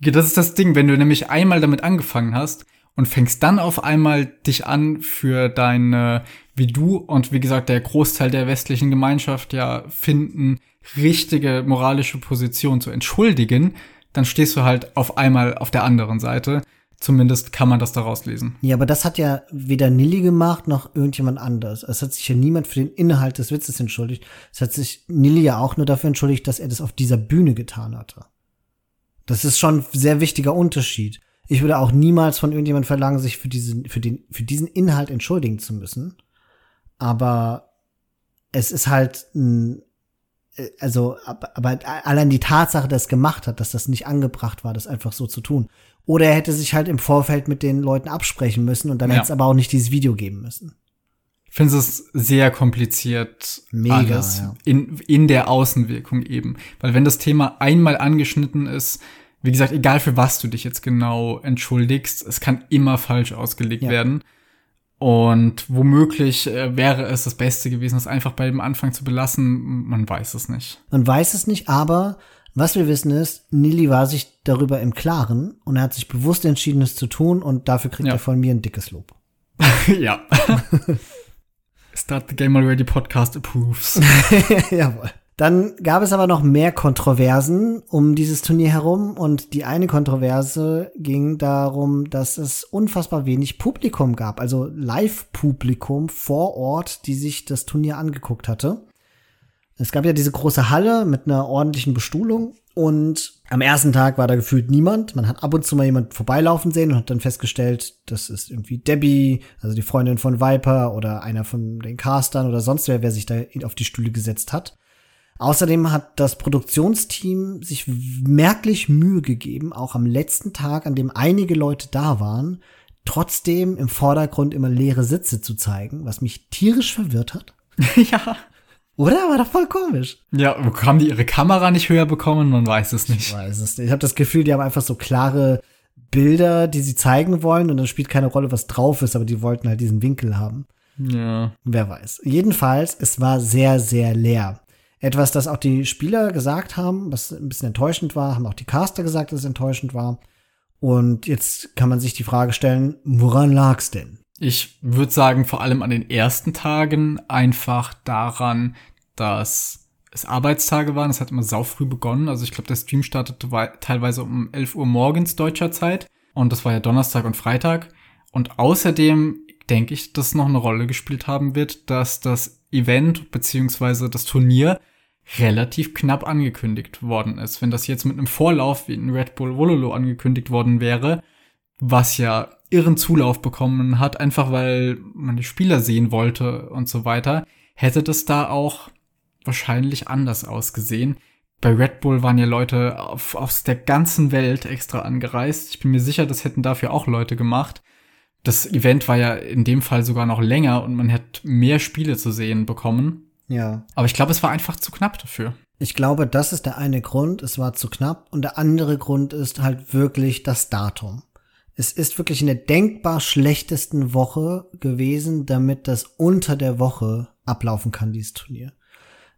Das ist das Ding, wenn du nämlich einmal damit angefangen hast und fängst dann auf einmal dich an für deine, wie du und wie gesagt der Großteil der westlichen Gemeinschaft ja finden, richtige moralische Position zu entschuldigen, dann stehst du halt auf einmal auf der anderen Seite. Zumindest kann man das daraus lesen. Ja, aber das hat ja weder Nilly gemacht noch irgendjemand anders. Es hat sich ja niemand für den Inhalt des Witzes entschuldigt. Es hat sich Nilly ja auch nur dafür entschuldigt, dass er das auf dieser Bühne getan hatte. Das ist schon ein sehr wichtiger Unterschied. Ich würde auch niemals von irgendjemandem verlangen, sich für diesen, für den, für diesen Inhalt entschuldigen zu müssen. Aber es ist halt ein, äh, also, aber, aber allein die Tatsache, dass es gemacht hat, dass das nicht angebracht war, das einfach so zu tun. Oder er hätte sich halt im Vorfeld mit den Leuten absprechen müssen und dann ja. hätte es aber auch nicht dieses Video geben müssen. Ich finde es sehr kompliziert Mega, alles ja. in, in der Außenwirkung eben. Weil wenn das Thema einmal angeschnitten ist, wie gesagt, egal für was du dich jetzt genau entschuldigst, es kann immer falsch ausgelegt ja. werden. Und womöglich äh, wäre es das Beste gewesen, es einfach bei dem Anfang zu belassen. Man weiß es nicht. Man weiß es nicht, aber was wir wissen ist, Nili war sich darüber im Klaren und er hat sich bewusst entschieden, es zu tun und dafür kriegt ja. er von mir ein dickes Lob. [LAUGHS] ja. [LAUGHS] Start the Game Already Podcast approves. [LAUGHS] Jawohl. Dann gab es aber noch mehr Kontroversen um dieses Turnier herum und die eine Kontroverse ging darum, dass es unfassbar wenig Publikum gab, also Live-Publikum vor Ort, die sich das Turnier angeguckt hatte. Es gab ja diese große Halle mit einer ordentlichen Bestuhlung und am ersten Tag war da gefühlt niemand. Man hat ab und zu mal jemand vorbeilaufen sehen und hat dann festgestellt, das ist irgendwie Debbie, also die Freundin von Viper oder einer von den Castern oder sonst wer, wer sich da auf die Stühle gesetzt hat. Außerdem hat das Produktionsteam sich merklich Mühe gegeben, auch am letzten Tag, an dem einige Leute da waren, trotzdem im Vordergrund immer leere Sitze zu zeigen, was mich tierisch verwirrt hat. [LAUGHS] ja. Oder? War doch voll komisch. Ja, haben die ihre Kamera nicht höher bekommen? Man weiß es nicht. Ich weiß es nicht. Ich habe das Gefühl, die haben einfach so klare Bilder, die sie zeigen wollen und dann spielt keine Rolle, was drauf ist, aber die wollten halt diesen Winkel haben. Ja. Wer weiß. Jedenfalls, es war sehr, sehr leer. Etwas, das auch die Spieler gesagt haben, was ein bisschen enttäuschend war, haben auch die Caster gesagt, dass es enttäuschend war. Und jetzt kann man sich die Frage stellen, woran lag's denn? Ich würde sagen, vor allem an den ersten Tagen einfach daran, dass es Arbeitstage waren. Es hat immer saufrüh begonnen. Also ich glaube, der Stream startete teilweise um 11 Uhr morgens deutscher Zeit. Und das war ja Donnerstag und Freitag. Und außerdem denke ich, dass noch eine Rolle gespielt haben wird, dass das Event beziehungsweise das Turnier relativ knapp angekündigt worden ist. Wenn das jetzt mit einem Vorlauf wie in Red Bull Wololo angekündigt worden wäre, was ja irren Zulauf bekommen hat, einfach weil man die Spieler sehen wollte und so weiter, hätte das da auch wahrscheinlich anders ausgesehen. Bei Red Bull waren ja Leute auf, aus der ganzen Welt extra angereist. Ich bin mir sicher, das hätten dafür auch Leute gemacht. Das Event war ja in dem Fall sogar noch länger und man hätte mehr Spiele zu sehen bekommen. Ja. Aber ich glaube, es war einfach zu knapp dafür. Ich glaube, das ist der eine Grund, es war zu knapp. Und der andere Grund ist halt wirklich das Datum. Es ist wirklich in der denkbar schlechtesten Woche gewesen, damit das unter der Woche ablaufen kann, dieses Turnier.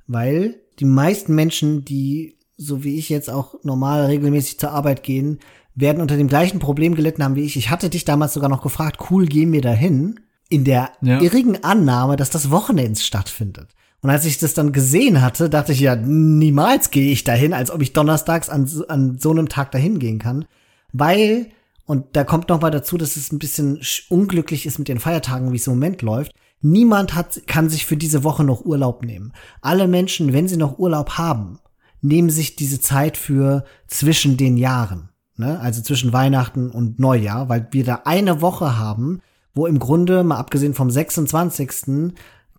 Weil die meisten Menschen, die so wie ich jetzt auch normal regelmäßig zur Arbeit gehen, werden unter dem gleichen Problem gelitten haben wie ich. Ich hatte dich damals sogar noch gefragt, cool, gehen wir dahin? In der ja. irrigen Annahme, dass das Wochenende stattfindet. Und als ich das dann gesehen hatte, dachte ich ja, niemals gehe ich dahin, als ob ich donnerstags an, an so einem Tag dahin gehen kann. Weil, und da kommt noch mal dazu, dass es ein bisschen unglücklich ist mit den Feiertagen, wie es im Moment läuft. Niemand hat, kann sich für diese Woche noch Urlaub nehmen. Alle Menschen, wenn sie noch Urlaub haben, nehmen sich diese Zeit für zwischen den Jahren. Ne? Also zwischen Weihnachten und Neujahr, weil wir da eine Woche haben, wo im Grunde, mal abgesehen vom 26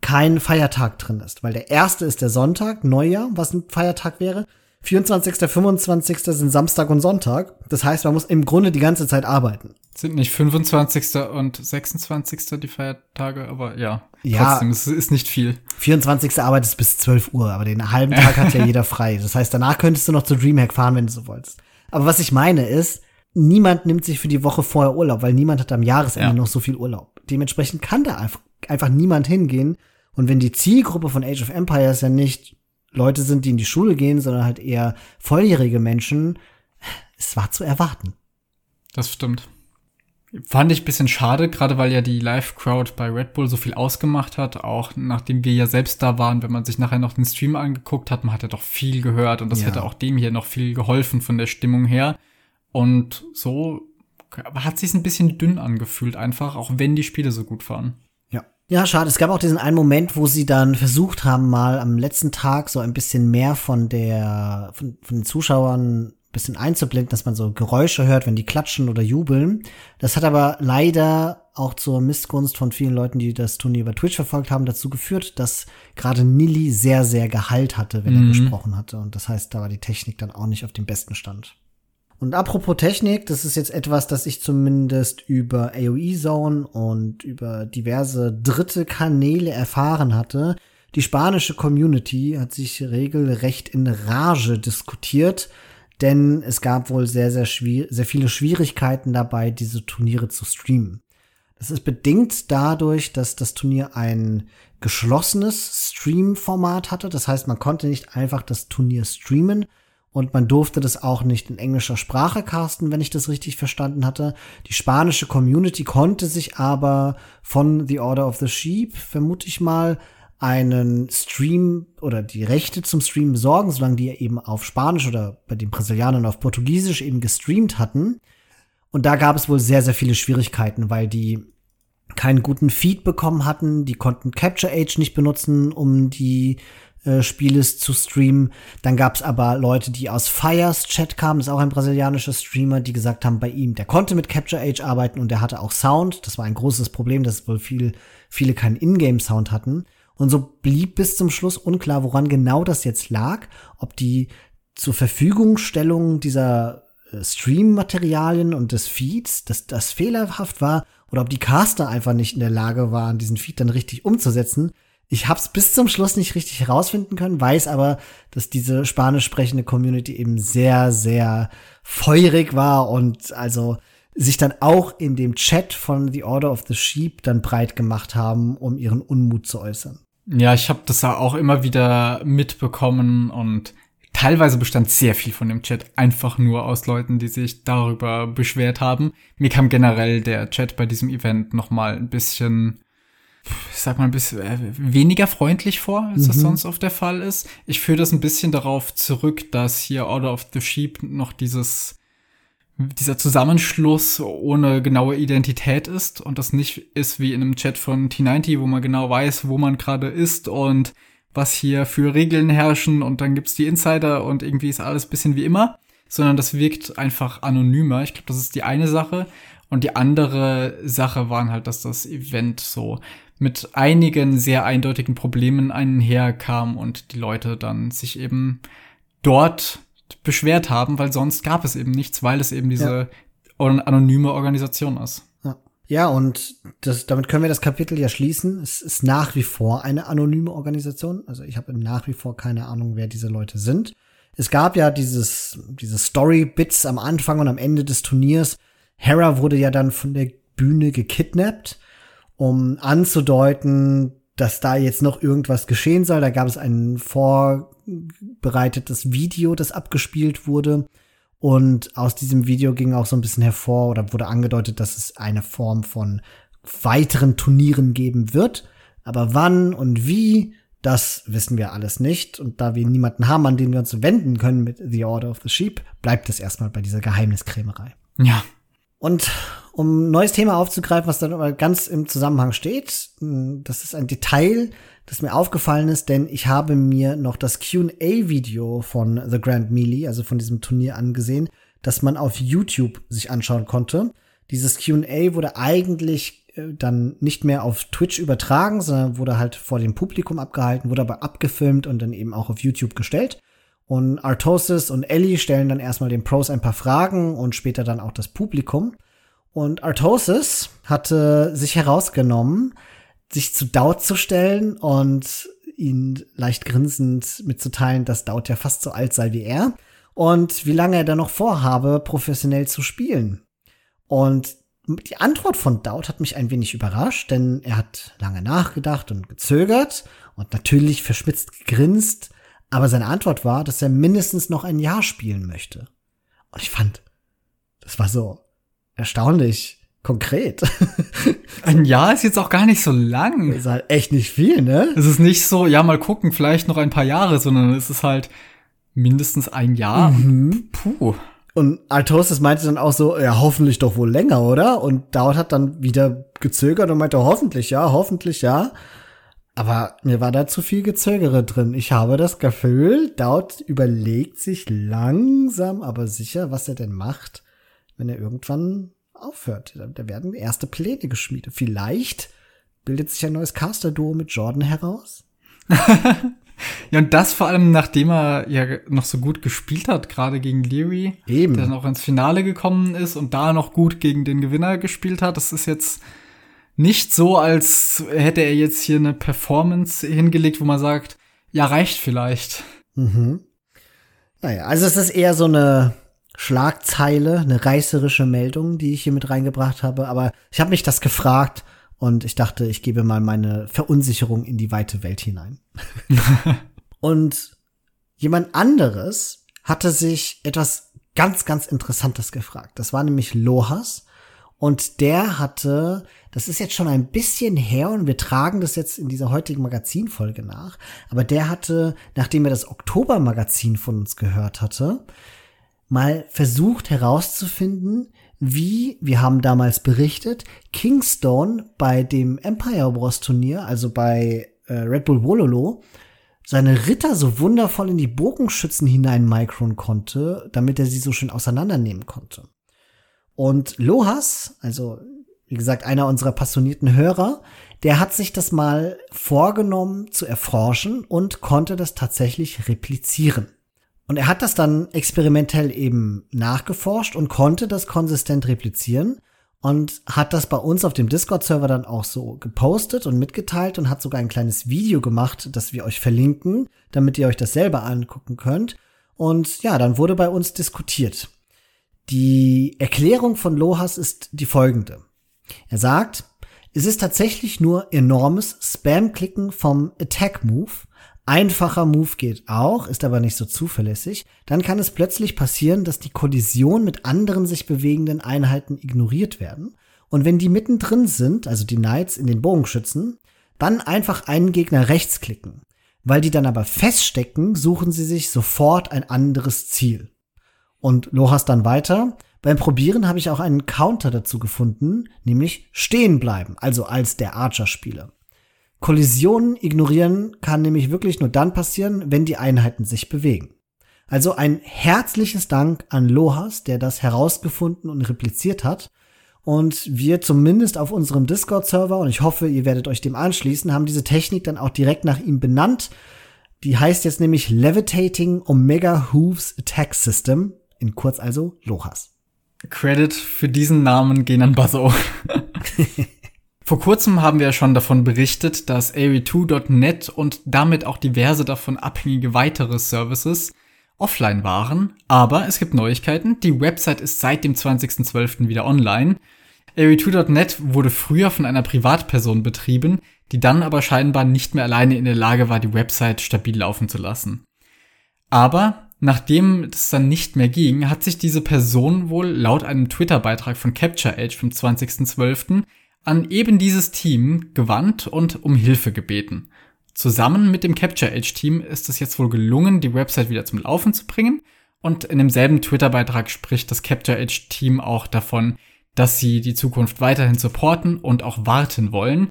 kein Feiertag drin ist, weil der erste ist der Sonntag, Neujahr, was ein Feiertag wäre. 24., 25. sind Samstag und Sonntag. Das heißt, man muss im Grunde die ganze Zeit arbeiten. Sind nicht 25. und 26. die Feiertage, aber ja, ja trotzdem, es ist nicht viel. 24. arbeitest bis 12 Uhr, aber den halben Tag hat ja [LAUGHS] jeder frei. Das heißt, danach könntest du noch zu Dreamhack fahren, wenn du so wolltest. Aber was ich meine ist, niemand nimmt sich für die Woche vorher Urlaub, weil niemand hat am Jahresende ja. noch so viel Urlaub. Dementsprechend kann da einfach, einfach niemand hingehen und wenn die Zielgruppe von Age of Empires ja nicht Leute sind, die in die Schule gehen, sondern halt eher volljährige Menschen, es war zu erwarten. Das stimmt. Fand ich bisschen schade, gerade weil ja die Live-Crowd bei Red Bull so viel ausgemacht hat, auch nachdem wir ja selbst da waren, wenn man sich nachher noch den Stream angeguckt hat, man hat ja doch viel gehört und das ja. hätte auch dem hier noch viel geholfen von der Stimmung her. Und so hat sich ein bisschen dünn angefühlt einfach, auch wenn die Spiele so gut waren. Ja, schade. Es gab auch diesen einen Moment, wo sie dann versucht haben, mal am letzten Tag so ein bisschen mehr von der, von, von den Zuschauern ein bisschen einzublenden, dass man so Geräusche hört, wenn die klatschen oder jubeln. Das hat aber leider auch zur Missgunst von vielen Leuten, die das Turnier über Twitch verfolgt haben, dazu geführt, dass gerade Nilly sehr, sehr Gehalt hatte, wenn mhm. er gesprochen hatte. Und das heißt, da war die Technik dann auch nicht auf dem besten Stand. Und apropos Technik, das ist jetzt etwas, das ich zumindest über AOE Zone und über diverse dritte Kanäle erfahren hatte. Die spanische Community hat sich regelrecht in Rage diskutiert, denn es gab wohl sehr, sehr, sehr viele Schwierigkeiten dabei, diese Turniere zu streamen. Das ist bedingt dadurch, dass das Turnier ein geschlossenes Stream-Format hatte. Das heißt, man konnte nicht einfach das Turnier streamen, und man durfte das auch nicht in englischer Sprache casten, wenn ich das richtig verstanden hatte. Die spanische Community konnte sich aber von The Order of the Sheep, vermute ich mal, einen Stream oder die Rechte zum Stream besorgen, solange die eben auf Spanisch oder bei den Brasilianern auf Portugiesisch eben gestreamt hatten. Und da gab es wohl sehr, sehr viele Schwierigkeiten, weil die keinen guten Feed bekommen hatten, die konnten Capture Age nicht benutzen, um die äh, Spieles zu streamen. Dann gab es aber Leute, die aus Fires Chat kamen, ist auch ein brasilianischer Streamer, die gesagt haben, bei ihm, der konnte mit Capture Age arbeiten und der hatte auch Sound. Das war ein großes Problem, dass wohl viel, viele keinen Ingame-Sound hatten. Und so blieb bis zum Schluss unklar, woran genau das jetzt lag, ob die zur Verfügungstellung dieser äh, Stream-Materialien und des Feeds, dass das fehlerhaft war, oder ob die Caster einfach nicht in der Lage waren, diesen Feed dann richtig umzusetzen. Ich hab's bis zum Schluss nicht richtig herausfinden können, weiß aber, dass diese spanisch sprechende Community eben sehr, sehr feurig war und also sich dann auch in dem Chat von The Order of the Sheep dann breit gemacht haben, um ihren Unmut zu äußern. Ja, ich habe das ja auch immer wieder mitbekommen und teilweise bestand sehr viel von dem Chat einfach nur aus Leuten, die sich darüber beschwert haben. Mir kam generell der Chat bei diesem Event noch mal ein bisschen ich sag mal ein bisschen äh, weniger freundlich vor, als mhm. das sonst oft der Fall ist. Ich führe das ein bisschen darauf zurück, dass hier Order of the Sheep noch dieses dieser Zusammenschluss ohne genaue Identität ist und das nicht ist wie in einem Chat von T90, wo man genau weiß, wo man gerade ist und was hier für Regeln herrschen und dann gibt's die Insider und irgendwie ist alles bisschen wie immer, sondern das wirkt einfach anonymer. Ich glaube, das ist die eine Sache und die andere Sache waren halt, dass das Event so mit einigen sehr eindeutigen Problemen einherkam und die Leute dann sich eben dort beschwert haben, weil sonst gab es eben nichts, weil es eben diese ja. anonyme Organisation ist. Ja. Ja, und das, damit können wir das Kapitel ja schließen. Es ist nach wie vor eine anonyme Organisation. Also ich habe nach wie vor keine Ahnung, wer diese Leute sind. Es gab ja dieses, diese Story-Bits am Anfang und am Ende des Turniers. Hera wurde ja dann von der Bühne gekidnappt, um anzudeuten, dass da jetzt noch irgendwas geschehen soll. Da gab es ein vorbereitetes Video, das abgespielt wurde. Und aus diesem Video ging auch so ein bisschen hervor oder wurde angedeutet, dass es eine Form von weiteren Turnieren geben wird. Aber wann und wie, das wissen wir alles nicht. Und da wir niemanden haben, an den wir uns wenden können mit The Order of the Sheep, bleibt es erstmal bei dieser Geheimniskrämerei. Ja. Und um ein neues Thema aufzugreifen, was dann aber ganz im Zusammenhang steht. Hm, das ist ein Detail, das mir aufgefallen ist, denn ich habe mir noch das Q&A-Video von The Grand Melee, also von diesem Turnier angesehen, das man auf YouTube sich anschauen konnte. Dieses Q&A wurde eigentlich äh, dann nicht mehr auf Twitch übertragen, sondern wurde halt vor dem Publikum abgehalten, wurde aber abgefilmt und dann eben auch auf YouTube gestellt. Und Artosis und Ellie stellen dann erstmal den Pros ein paar Fragen und später dann auch das Publikum. Und Artosis hatte sich herausgenommen, sich zu Daut zu stellen und ihn leicht grinsend mitzuteilen, dass Daut ja fast so alt sei wie er und wie lange er da noch vorhabe, professionell zu spielen. Und die Antwort von Daut hat mich ein wenig überrascht, denn er hat lange nachgedacht und gezögert und natürlich verschmitzt gegrinst, aber seine Antwort war, dass er mindestens noch ein Jahr spielen möchte. Und ich fand, das war so erstaunlich konkret. [LAUGHS] Ein Jahr ist jetzt auch gar nicht so lang. Das ist halt echt nicht viel, ne? Es ist nicht so, ja, mal gucken, vielleicht noch ein paar Jahre, sondern es ist halt mindestens ein Jahr. Mhm. Puh. Und Altosis meinte dann auch so, ja, hoffentlich doch wohl länger, oder? Und Daud hat dann wieder gezögert und meinte, hoffentlich ja, hoffentlich ja. Aber mir war da zu viel Gezögere drin. Ich habe das Gefühl, Daud überlegt sich langsam, aber sicher, was er denn macht wenn er irgendwann aufhört. Da werden erste Pläne geschmiedet. Vielleicht bildet sich ein neues Caster-Duo mit Jordan heraus. [LAUGHS] ja, und das vor allem, nachdem er ja noch so gut gespielt hat, gerade gegen Leary. Eben. Der dann auch ins Finale gekommen ist und da noch gut gegen den Gewinner gespielt hat. Das ist jetzt nicht so, als hätte er jetzt hier eine Performance hingelegt, wo man sagt, ja, reicht vielleicht. Mhm. Naja, also es ist eher so eine Schlagzeile, eine reißerische Meldung, die ich hier mit reingebracht habe. Aber ich habe mich das gefragt und ich dachte, ich gebe mal meine Verunsicherung in die weite Welt hinein. [LAUGHS] und jemand anderes hatte sich etwas ganz, ganz Interessantes gefragt. Das war nämlich Lohas. Und der hatte, das ist jetzt schon ein bisschen her und wir tragen das jetzt in dieser heutigen Magazinfolge nach, aber der hatte, nachdem er das Oktober-Magazin von uns gehört hatte, mal versucht herauszufinden, wie, wir haben damals berichtet, Kingstone bei dem Empire Wars Turnier, also bei äh, Red Bull Wololo, seine Ritter so wundervoll in die Bogenschützen hinein micron konnte, damit er sie so schön auseinandernehmen konnte. Und Lohas, also wie gesagt, einer unserer passionierten Hörer, der hat sich das mal vorgenommen zu erforschen und konnte das tatsächlich replizieren. Und er hat das dann experimentell eben nachgeforscht und konnte das konsistent replizieren und hat das bei uns auf dem Discord-Server dann auch so gepostet und mitgeteilt und hat sogar ein kleines Video gemacht, das wir euch verlinken, damit ihr euch das selber angucken könnt. Und ja, dann wurde bei uns diskutiert. Die Erklärung von Lohas ist die folgende. Er sagt, es ist tatsächlich nur enormes Spam-Klicken vom Attack-Move, Einfacher Move geht auch, ist aber nicht so zuverlässig. Dann kann es plötzlich passieren, dass die Kollision mit anderen sich bewegenden Einheiten ignoriert werden. Und wenn die mittendrin sind, also die Knights in den Bogenschützen, dann einfach einen Gegner rechts klicken. Weil die dann aber feststecken, suchen sie sich sofort ein anderes Ziel. Und Lohas dann weiter. Beim Probieren habe ich auch einen Counter dazu gefunden, nämlich stehen bleiben, also als der Archer-Spieler. Kollisionen ignorieren kann nämlich wirklich nur dann passieren, wenn die Einheiten sich bewegen. Also ein herzliches Dank an Lohas, der das herausgefunden und repliziert hat. Und wir zumindest auf unserem Discord-Server, und ich hoffe, ihr werdet euch dem anschließen, haben diese Technik dann auch direkt nach ihm benannt. Die heißt jetzt nämlich Levitating Omega Hooves Attack System, in kurz also Lohas. Credit für diesen Namen gehen an Buzzo. [LAUGHS] Vor kurzem haben wir ja schon davon berichtet, dass AE2.net und damit auch diverse davon abhängige weitere Services offline waren, aber es gibt Neuigkeiten. Die Website ist seit dem 20.12. wieder online. AE2.net wurde früher von einer Privatperson betrieben, die dann aber scheinbar nicht mehr alleine in der Lage war, die Website stabil laufen zu lassen. Aber nachdem es dann nicht mehr ging, hat sich diese Person wohl laut einem Twitter-Beitrag von Capture Age vom 20.12 an eben dieses Team gewandt und um Hilfe gebeten. Zusammen mit dem Capture Age Team ist es jetzt wohl gelungen, die Website wieder zum Laufen zu bringen. Und in demselben Twitter-Beitrag spricht das Capture Age Team auch davon, dass sie die Zukunft weiterhin supporten und auch warten wollen.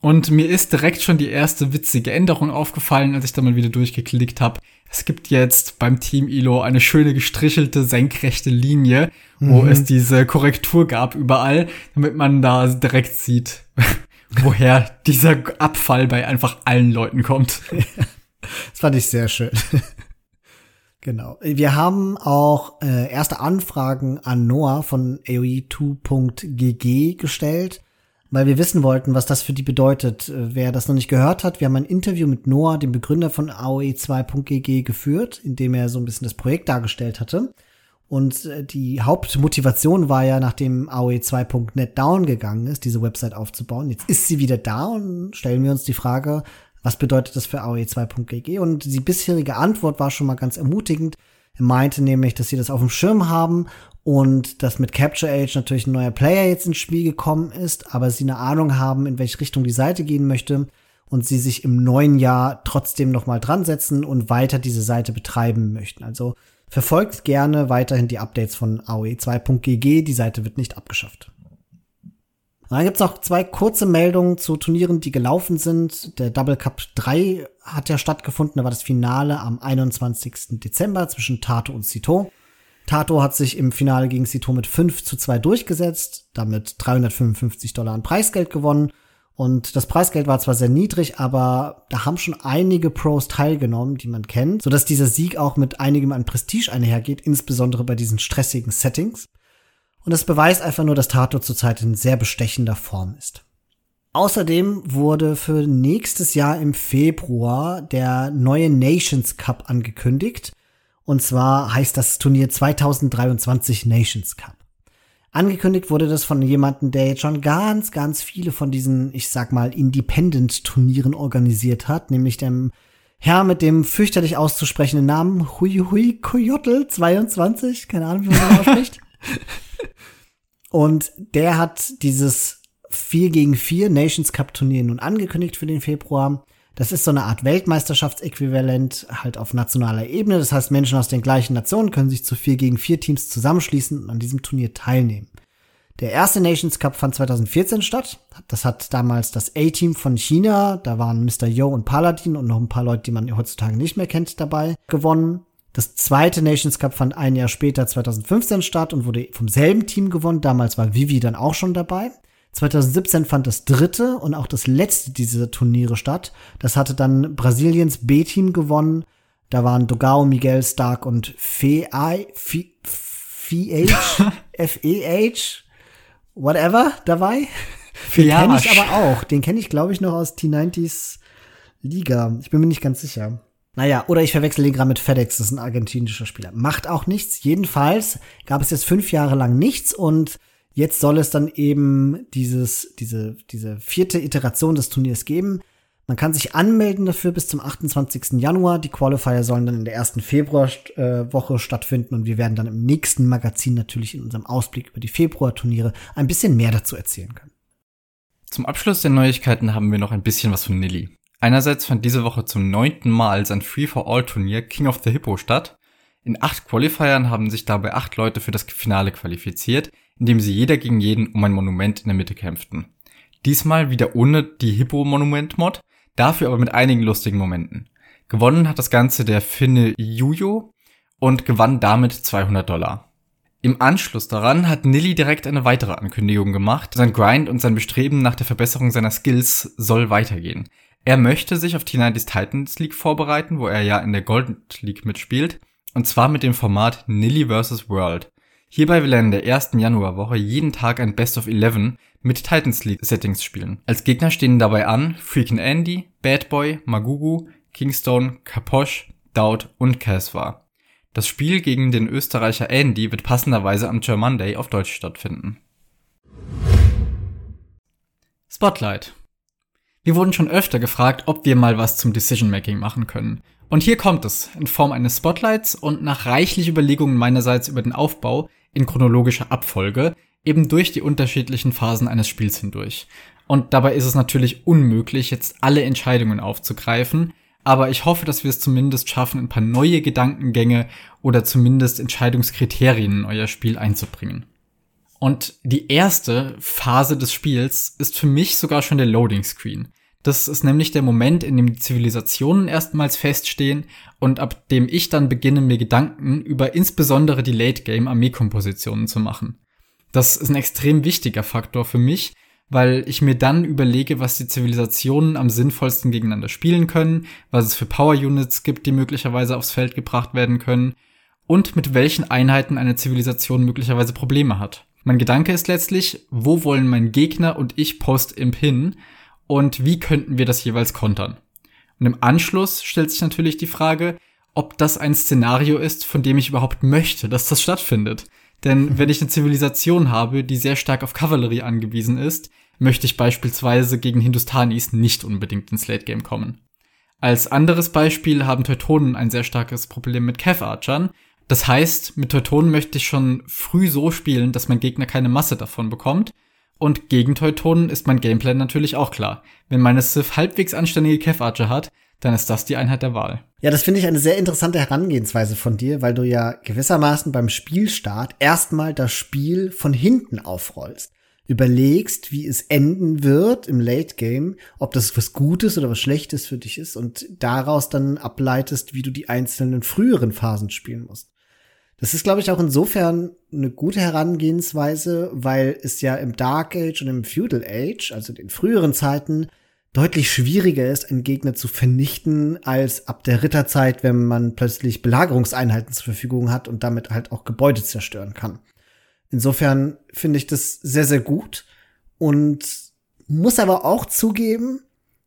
Und mir ist direkt schon die erste witzige Änderung aufgefallen, als ich da mal wieder durchgeklickt habe. Es gibt jetzt beim Team ILO eine schöne gestrichelte senkrechte Linie, wo mhm. es diese Korrektur gab überall, damit man da direkt sieht, [LAUGHS] woher dieser Abfall bei einfach allen Leuten kommt. [LAUGHS] das fand ich sehr schön. [LAUGHS] genau. Wir haben auch äh, erste Anfragen an Noah von AOE2.gg gestellt weil wir wissen wollten, was das für die bedeutet. Äh, wer das noch nicht gehört hat, wir haben ein Interview mit Noah, dem Begründer von AOE2.gg, geführt, in dem er so ein bisschen das Projekt dargestellt hatte. Und äh, die Hauptmotivation war ja, nachdem AOE2.net down gegangen ist, diese Website aufzubauen. Jetzt ist sie wieder da und stellen wir uns die Frage, was bedeutet das für AOE2.gg? Und die bisherige Antwort war schon mal ganz ermutigend. Er meinte nämlich, dass sie das auf dem Schirm haben und dass mit Capture Age natürlich ein neuer Player jetzt ins Spiel gekommen ist, aber sie eine Ahnung haben, in welche Richtung die Seite gehen möchte und sie sich im neuen Jahr trotzdem noch mal dran setzen und weiter diese Seite betreiben möchten. Also verfolgt gerne weiterhin die Updates von AOE2.gg, die Seite wird nicht abgeschafft. Und dann gibt's noch zwei kurze Meldungen zu Turnieren, die gelaufen sind. Der Double Cup 3 hat ja stattgefunden, da war das Finale am 21. Dezember zwischen Tato und Cito. Tato hat sich im Finale gegen Sito mit 5 zu 2 durchgesetzt, damit 355 Dollar an Preisgeld gewonnen. Und das Preisgeld war zwar sehr niedrig, aber da haben schon einige Pros teilgenommen, die man kennt, sodass dieser Sieg auch mit einigem an Prestige einhergeht, insbesondere bei diesen stressigen Settings. Und das beweist einfach nur, dass Tato zurzeit in sehr bestechender Form ist. Außerdem wurde für nächstes Jahr im Februar der neue Nations Cup angekündigt. Und zwar heißt das Turnier 2023 Nations Cup. Angekündigt wurde das von jemandem, der jetzt schon ganz, ganz viele von diesen, ich sag mal, Independent-Turnieren organisiert hat, nämlich dem Herr mit dem fürchterlich auszusprechenden Namen Hui Hui Coyotl 22, keine Ahnung, wie man das ausspricht. [LAUGHS] Und der hat dieses 4 gegen 4 Nations Cup Turnier nun angekündigt für den Februar. Das ist so eine Art Weltmeisterschaftsäquivalent halt auf nationaler Ebene. Das heißt, Menschen aus den gleichen Nationen können sich zu 4 gegen 4 Teams zusammenschließen und an diesem Turnier teilnehmen. Der erste Nations Cup fand 2014 statt. Das hat damals das A-Team von China, da waren Mr. Yo und Paladin und noch ein paar Leute, die man heutzutage nicht mehr kennt, dabei gewonnen. Das zweite Nations Cup fand ein Jahr später 2015 statt und wurde vom selben Team gewonnen. Damals war Vivi dann auch schon dabei. 2017 fand das dritte und auch das letzte dieser Turniere statt. Das hatte dann Brasiliens B-Team gewonnen. Da waren Dogao, Miguel Stark und F-E-H, F-E-H, whatever dabei. Den kenne ich aber auch. Den kenne ich, glaube ich, noch aus T90s Liga. Ich bin mir nicht ganz sicher. Naja, oder ich verwechsel den gerade mit FedEx, das ist ein argentinischer Spieler. Macht auch nichts. Jedenfalls gab es jetzt fünf Jahre lang nichts und jetzt soll es dann eben dieses, diese, diese vierte Iteration des Turniers geben. Man kann sich anmelden dafür bis zum 28. Januar. Die Qualifier sollen dann in der ersten Februarwoche stattfinden und wir werden dann im nächsten Magazin natürlich in unserem Ausblick über die Februarturniere ein bisschen mehr dazu erzählen können. Zum Abschluss der Neuigkeiten haben wir noch ein bisschen was von Nilly. Einerseits fand diese Woche zum neunten Mal sein Free-for-All-Turnier King of the Hippo statt. In acht Qualifiern haben sich dabei acht Leute für das Finale qualifiziert, indem sie jeder gegen jeden um ein Monument in der Mitte kämpften. Diesmal wieder ohne die Hippo-Monument-Mod, dafür aber mit einigen lustigen Momenten. Gewonnen hat das Ganze der Finne Jujo und gewann damit 200 Dollar. Im Anschluss daran hat Nilly direkt eine weitere Ankündigung gemacht. Sein Grind und sein Bestreben nach der Verbesserung seiner Skills soll weitergehen. Er möchte sich auf T90s Titans League vorbereiten, wo er ja in der Golden League mitspielt. Und zwar mit dem Format Nilly vs. World. Hierbei will er in der ersten Januarwoche jeden Tag ein Best of 11 mit Titans League Settings spielen. Als Gegner stehen dabei an Freakin' Andy, Bad Boy, Magugu, Kingstone, Kaposh, Daud und Casva. Das Spiel gegen den Österreicher Andy wird passenderweise am German Day auf Deutsch stattfinden. Spotlight. Wir wurden schon öfter gefragt, ob wir mal was zum Decision Making machen können. Und hier kommt es, in Form eines Spotlights und nach reichlich Überlegungen meinerseits über den Aufbau in chronologischer Abfolge, eben durch die unterschiedlichen Phasen eines Spiels hindurch. Und dabei ist es natürlich unmöglich, jetzt alle Entscheidungen aufzugreifen, aber ich hoffe, dass wir es zumindest schaffen, ein paar neue Gedankengänge oder zumindest Entscheidungskriterien in euer Spiel einzubringen. Und die erste Phase des Spiels ist für mich sogar schon der Loading Screen. Das ist nämlich der Moment, in dem die Zivilisationen erstmals feststehen und ab dem ich dann beginne, mir Gedanken über insbesondere die Late-Game-Armeekompositionen zu machen. Das ist ein extrem wichtiger Faktor für mich, weil ich mir dann überlege, was die Zivilisationen am sinnvollsten gegeneinander spielen können, was es für Power-Units gibt, die möglicherweise aufs Feld gebracht werden können und mit welchen Einheiten eine Zivilisation möglicherweise Probleme hat. Mein Gedanke ist letztlich, wo wollen mein Gegner und ich Post-Imp hin und wie könnten wir das jeweils kontern? Und im Anschluss stellt sich natürlich die Frage, ob das ein Szenario ist, von dem ich überhaupt möchte, dass das stattfindet. Denn [LAUGHS] wenn ich eine Zivilisation habe, die sehr stark auf Kavallerie angewiesen ist, möchte ich beispielsweise gegen Hindustanis nicht unbedingt ins Late Game kommen. Als anderes Beispiel haben Teutonen ein sehr starkes Problem mit Cav-Archern. Das heißt, mit Teutonen möchte ich schon früh so spielen, dass mein Gegner keine Masse davon bekommt. Und gegen Teutonen ist mein Gameplan natürlich auch klar. Wenn meine Sith halbwegs anständige Cav-Archer hat, dann ist das die Einheit der Wahl. Ja, das finde ich eine sehr interessante Herangehensweise von dir, weil du ja gewissermaßen beim Spielstart erstmal das Spiel von hinten aufrollst. Überlegst, wie es enden wird im Late Game, ob das was Gutes oder was Schlechtes für dich ist und daraus dann ableitest, wie du die einzelnen früheren Phasen spielen musst. Das ist, glaube ich, auch insofern eine gute Herangehensweise, weil es ja im Dark Age und im Feudal Age, also in früheren Zeiten, deutlich schwieriger ist, einen Gegner zu vernichten, als ab der Ritterzeit, wenn man plötzlich Belagerungseinheiten zur Verfügung hat und damit halt auch Gebäude zerstören kann. Insofern finde ich das sehr, sehr gut und muss aber auch zugeben,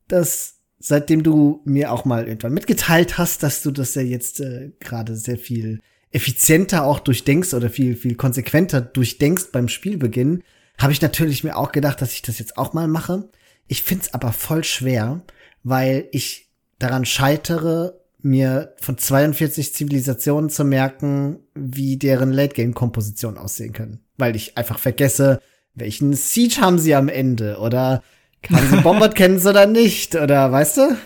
dass seitdem du mir auch mal irgendwann mitgeteilt hast, dass du das ja jetzt äh, gerade sehr viel effizienter auch durchdenkst oder viel, viel konsequenter durchdenkst beim Spielbeginn, habe ich natürlich mir auch gedacht, dass ich das jetzt auch mal mache. Ich find's aber voll schwer, weil ich daran scheitere, mir von 42 Zivilisationen zu merken, wie deren Late-Game-Kompositionen aussehen können. Weil ich einfach vergesse, welchen Siege haben sie am Ende oder kann sie Bombard kennen sie oder nicht oder weißt du?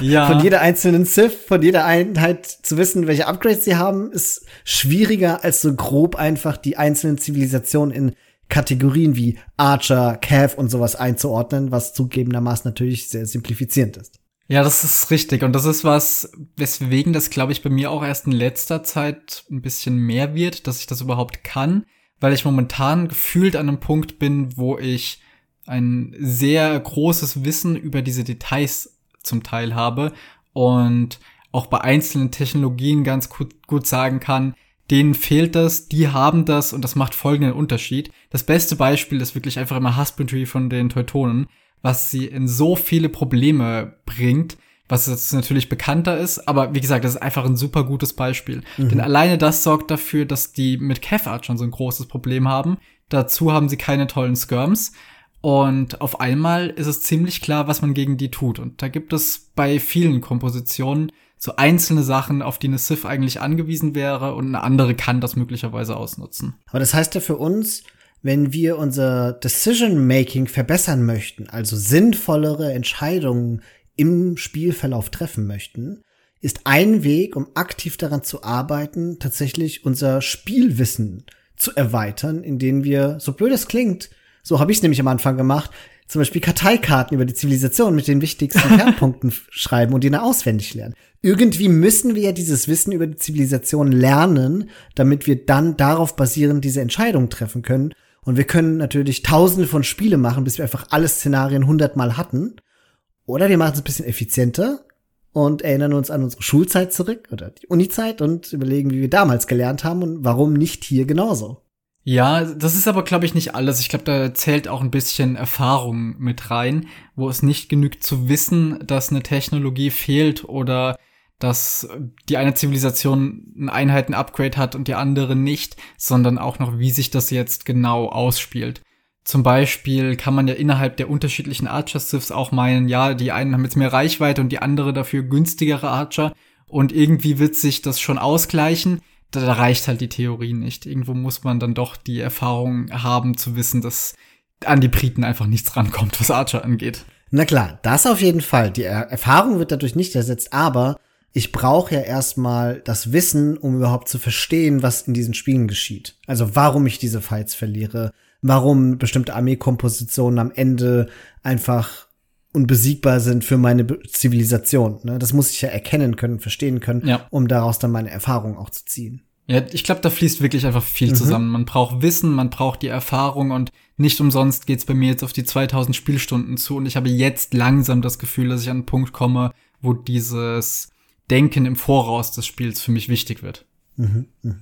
Ja. Von jeder einzelnen Civ, von jeder Einheit zu wissen, welche Upgrades sie haben, ist schwieriger als so grob einfach die einzelnen Zivilisationen in Kategorien wie Archer, Cav und sowas einzuordnen, was zugegebenermaßen natürlich sehr simplifizierend ist. Ja, das ist richtig. Und das ist was, weswegen das, glaube ich, bei mir auch erst in letzter Zeit ein bisschen mehr wird, dass ich das überhaupt kann, weil ich momentan gefühlt an einem Punkt bin, wo ich ein sehr großes Wissen über diese Details zum Teil habe und auch bei einzelnen Technologien ganz gut, gut sagen kann, denen fehlt das, die haben das und das macht folgenden Unterschied. Das beste Beispiel ist wirklich einfach immer Husbandry von den Teutonen was sie in so viele Probleme bringt, was jetzt natürlich bekannter ist, aber wie gesagt, das ist einfach ein super gutes Beispiel. Mhm. Denn alleine das sorgt dafür, dass die mit Kefart schon so ein großes Problem haben. Dazu haben sie keine tollen Skirms. Und auf einmal ist es ziemlich klar, was man gegen die tut. Und da gibt es bei vielen Kompositionen so einzelne Sachen, auf die eine Sith eigentlich angewiesen wäre und eine andere kann das möglicherweise ausnutzen. Aber das heißt ja für uns, wenn wir unser Decision-Making verbessern möchten, also sinnvollere Entscheidungen im Spielverlauf treffen möchten, ist ein Weg, um aktiv daran zu arbeiten, tatsächlich unser Spielwissen zu erweitern, indem wir, so blöd es klingt, so habe ich es nämlich am Anfang gemacht, zum Beispiel Karteikarten über die Zivilisation mit den wichtigsten [LAUGHS] Kernpunkten schreiben und die dann auswendig lernen. Irgendwie müssen wir ja dieses Wissen über die Zivilisation lernen, damit wir dann darauf basierend diese Entscheidung treffen können und wir können natürlich tausende von Spiele machen, bis wir einfach alle Szenarien hundertmal hatten. Oder wir machen es ein bisschen effizienter und erinnern uns an unsere Schulzeit zurück oder die Unizeit und überlegen, wie wir damals gelernt haben und warum nicht hier genauso. Ja, das ist aber, glaube ich, nicht alles. Ich glaube, da zählt auch ein bisschen Erfahrung mit rein, wo es nicht genügt zu wissen, dass eine Technologie fehlt oder dass die eine Zivilisation ein Einheiten-Upgrade hat und die andere nicht, sondern auch noch, wie sich das jetzt genau ausspielt. Zum Beispiel kann man ja innerhalb der unterschiedlichen Archer-Siths auch meinen, ja, die einen haben jetzt mehr Reichweite und die andere dafür günstigere Archer und irgendwie wird sich das schon ausgleichen. Da, reicht halt die Theorie nicht. Irgendwo muss man dann doch die Erfahrung haben zu wissen, dass an die Briten einfach nichts rankommt, was Archer angeht. Na klar, das auf jeden Fall. Die Erfahrung wird dadurch nicht ersetzt, aber ich brauche ja erstmal das Wissen, um überhaupt zu verstehen, was in diesen Spielen geschieht. Also warum ich diese Fights verliere, warum bestimmte Armeekompositionen am Ende einfach unbesiegbar sind für meine Zivilisation. Ne? Das muss ich ja erkennen können, verstehen können, ja. um daraus dann meine Erfahrung auch zu ziehen. Ja, ich glaube, da fließt wirklich einfach viel mhm. zusammen. Man braucht Wissen, man braucht die Erfahrung und nicht umsonst geht's bei mir jetzt auf die 2000 Spielstunden zu und ich habe jetzt langsam das Gefühl, dass ich an einen Punkt komme, wo dieses Denken im Voraus des Spiels für mich wichtig wird. Mhm, mh.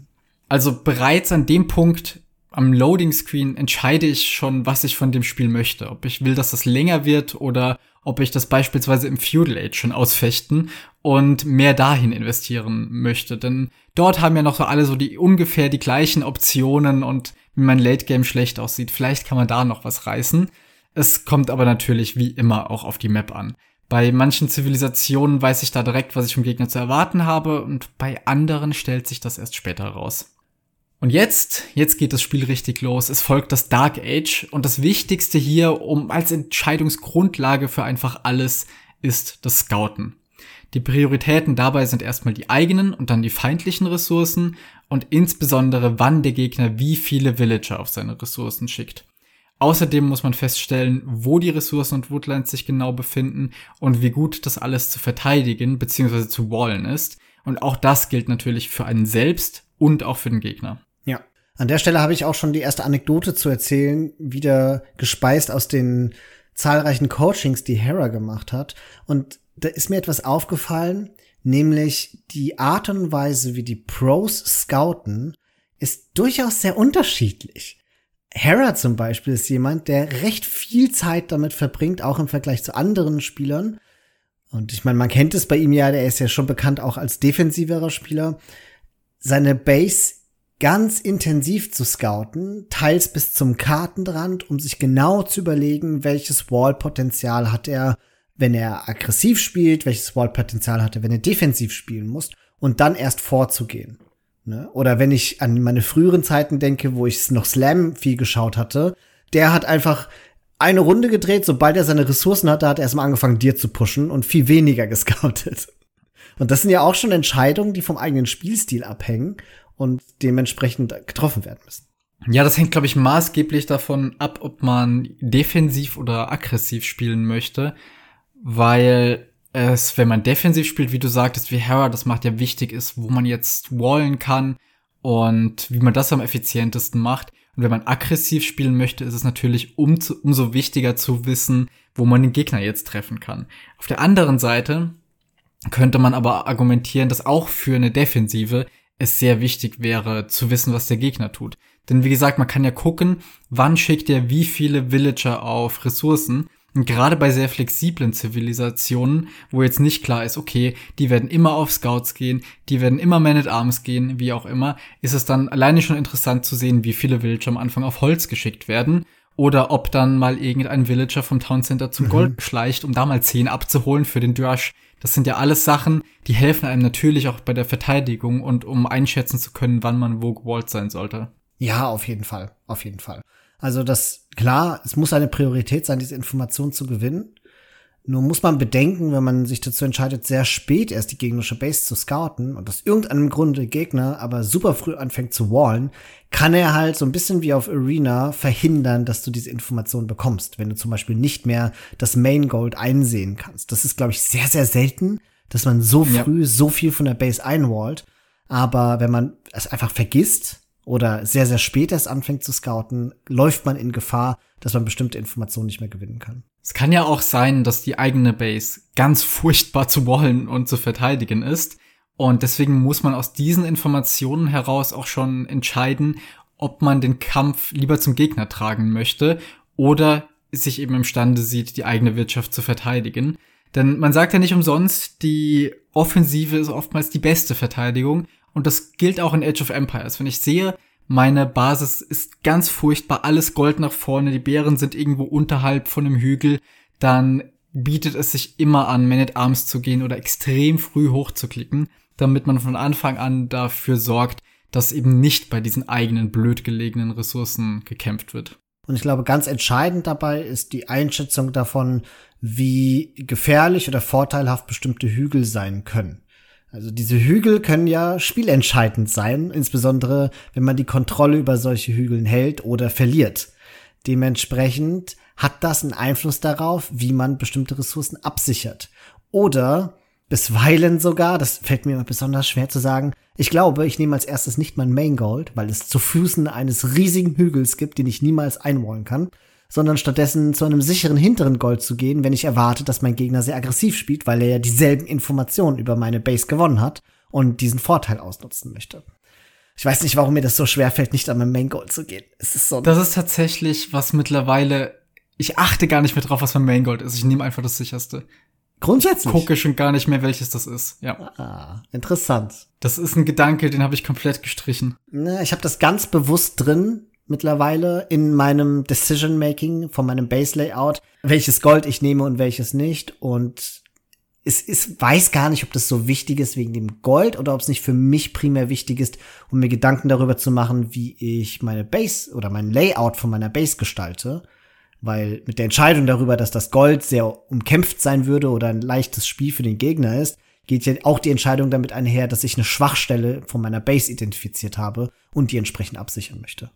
Also bereits an dem Punkt am Loading Screen entscheide ich schon, was ich von dem Spiel möchte. Ob ich will, dass das länger wird oder ob ich das beispielsweise im Feudal Age schon ausfechten und mehr dahin investieren möchte. Denn dort haben ja noch so alle so die ungefähr die gleichen Optionen und wie mein Late Game schlecht aussieht. Vielleicht kann man da noch was reißen. Es kommt aber natürlich wie immer auch auf die Map an. Bei manchen Zivilisationen weiß ich da direkt, was ich vom Gegner zu erwarten habe und bei anderen stellt sich das erst später raus. Und jetzt, jetzt geht das Spiel richtig los. Es folgt das Dark Age und das Wichtigste hier, um als Entscheidungsgrundlage für einfach alles, ist das Scouten. Die Prioritäten dabei sind erstmal die eigenen und dann die feindlichen Ressourcen und insbesondere wann der Gegner wie viele Villager auf seine Ressourcen schickt. Außerdem muss man feststellen, wo die Ressourcen und Woodlands sich genau befinden und wie gut das alles zu verteidigen bzw. zu wallen ist. Und auch das gilt natürlich für einen selbst und auch für den Gegner. An der Stelle habe ich auch schon die erste Anekdote zu erzählen, wieder gespeist aus den zahlreichen Coachings, die Hera gemacht hat. Und da ist mir etwas aufgefallen, nämlich die Art und Weise, wie die Pros scouten, ist durchaus sehr unterschiedlich. Hera zum Beispiel ist jemand, der recht viel Zeit damit verbringt, auch im Vergleich zu anderen Spielern. Und ich meine, man kennt es bei ihm ja, der ist ja schon bekannt auch als defensiverer Spieler. Seine Base ganz intensiv zu scouten, teils bis zum Kartenrand, um sich genau zu überlegen, welches Wall-Potenzial hat er, wenn er aggressiv spielt, welches Wall-Potenzial hatte, wenn er defensiv spielen muss und dann erst vorzugehen. Ne? Oder wenn ich an meine früheren Zeiten denke, wo ich noch Slam viel geschaut hatte, der hat einfach eine Runde gedreht, sobald er seine Ressourcen hatte, hat er erstmal angefangen, dir zu pushen und viel weniger [LAUGHS] gescoutet. Und das sind ja auch schon Entscheidungen, die vom eigenen Spielstil abhängen und dementsprechend getroffen werden müssen. Ja, das hängt, glaube ich, maßgeblich davon ab, ob man defensiv oder aggressiv spielen möchte, weil es, wenn man defensiv spielt, wie du sagtest, wie Hera das macht, ja wichtig ist, wo man jetzt wallen kann und wie man das am effizientesten macht. Und wenn man aggressiv spielen möchte, ist es natürlich um umso wichtiger zu wissen, wo man den Gegner jetzt treffen kann. Auf der anderen Seite könnte man aber argumentieren, dass auch für eine Defensive es sehr wichtig wäre, zu wissen, was der Gegner tut. Denn wie gesagt, man kann ja gucken, wann schickt er wie viele Villager auf Ressourcen. Und gerade bei sehr flexiblen Zivilisationen, wo jetzt nicht klar ist, okay, die werden immer auf Scouts gehen, die werden immer Man at Arms gehen, wie auch immer, ist es dann alleine schon interessant zu sehen, wie viele Villager am Anfang auf Holz geschickt werden. Oder ob dann mal irgendein Villager vom Town Center zum mhm. Gold schleicht, um da mal 10 abzuholen für den Drush. Das sind ja alles Sachen, die helfen einem natürlich auch bei der Verteidigung und um einschätzen zu können, wann man wo gewollt sein sollte. Ja, auf jeden Fall, auf jeden Fall. Also das, klar, es muss eine Priorität sein, diese Information zu gewinnen. Nur muss man bedenken, wenn man sich dazu entscheidet, sehr spät erst die gegnerische Base zu scouten und aus irgendeinem Grunde Gegner aber super früh anfängt zu wallen, kann er halt so ein bisschen wie auf Arena verhindern, dass du diese Information bekommst, wenn du zum Beispiel nicht mehr das Main Gold einsehen kannst. Das ist, glaube ich, sehr, sehr selten, dass man so früh ja. so viel von der Base einwallt. Aber wenn man es einfach vergisst, oder sehr, sehr spät erst anfängt zu scouten, läuft man in Gefahr, dass man bestimmte Informationen nicht mehr gewinnen kann. Es kann ja auch sein, dass die eigene Base ganz furchtbar zu wollen und zu verteidigen ist. Und deswegen muss man aus diesen Informationen heraus auch schon entscheiden, ob man den Kampf lieber zum Gegner tragen möchte oder sich eben imstande sieht, die eigene Wirtschaft zu verteidigen. Denn man sagt ja nicht umsonst, die Offensive ist oftmals die beste Verteidigung. Und das gilt auch in Age of Empires. Wenn ich sehe, meine Basis ist ganz furchtbar, alles Gold nach vorne, die Bären sind irgendwo unterhalb von einem Hügel, dann bietet es sich immer an, Man at Arms zu gehen oder extrem früh hochzuklicken, damit man von Anfang an dafür sorgt, dass eben nicht bei diesen eigenen blöd gelegenen Ressourcen gekämpft wird. Und ich glaube, ganz entscheidend dabei ist die Einschätzung davon, wie gefährlich oder vorteilhaft bestimmte Hügel sein können. Also diese Hügel können ja spielentscheidend sein, insbesondere wenn man die Kontrolle über solche Hügeln hält oder verliert. Dementsprechend hat das einen Einfluss darauf, wie man bestimmte Ressourcen absichert. Oder bisweilen sogar, das fällt mir immer besonders schwer zu sagen, ich glaube, ich nehme als erstes nicht mein Main Gold, weil es zu Füßen eines riesigen Hügels gibt, den ich niemals einwallen kann, sondern stattdessen zu einem sicheren hinteren Gold zu gehen, wenn ich erwarte, dass mein Gegner sehr aggressiv spielt, weil er ja dieselben Informationen über meine Base gewonnen hat und diesen Vorteil ausnutzen möchte. Ich weiß nicht, warum mir das so schwer fällt, nicht an mein Main Gold zu gehen. Es ist so das ist tatsächlich was mittlerweile. Ich achte gar nicht mehr drauf, was mein Main Gold ist. Ich nehme einfach das sicherste. Grundsätzlich. Gucke schon gar nicht mehr, welches das ist. Ja. Ah, interessant. Das ist ein Gedanke, den habe ich komplett gestrichen. Ne, ich habe das ganz bewusst drin, mittlerweile in meinem Decision Making von meinem Base Layout, welches Gold ich nehme und welches nicht. Und es ist, weiß gar nicht, ob das so wichtig ist wegen dem Gold oder ob es nicht für mich primär wichtig ist, um mir Gedanken darüber zu machen, wie ich meine Base oder mein Layout von meiner Base gestalte. Weil mit der Entscheidung darüber, dass das Gold sehr umkämpft sein würde oder ein leichtes Spiel für den Gegner ist, geht ja auch die Entscheidung damit einher, dass ich eine Schwachstelle von meiner Base identifiziert habe und die entsprechend absichern möchte.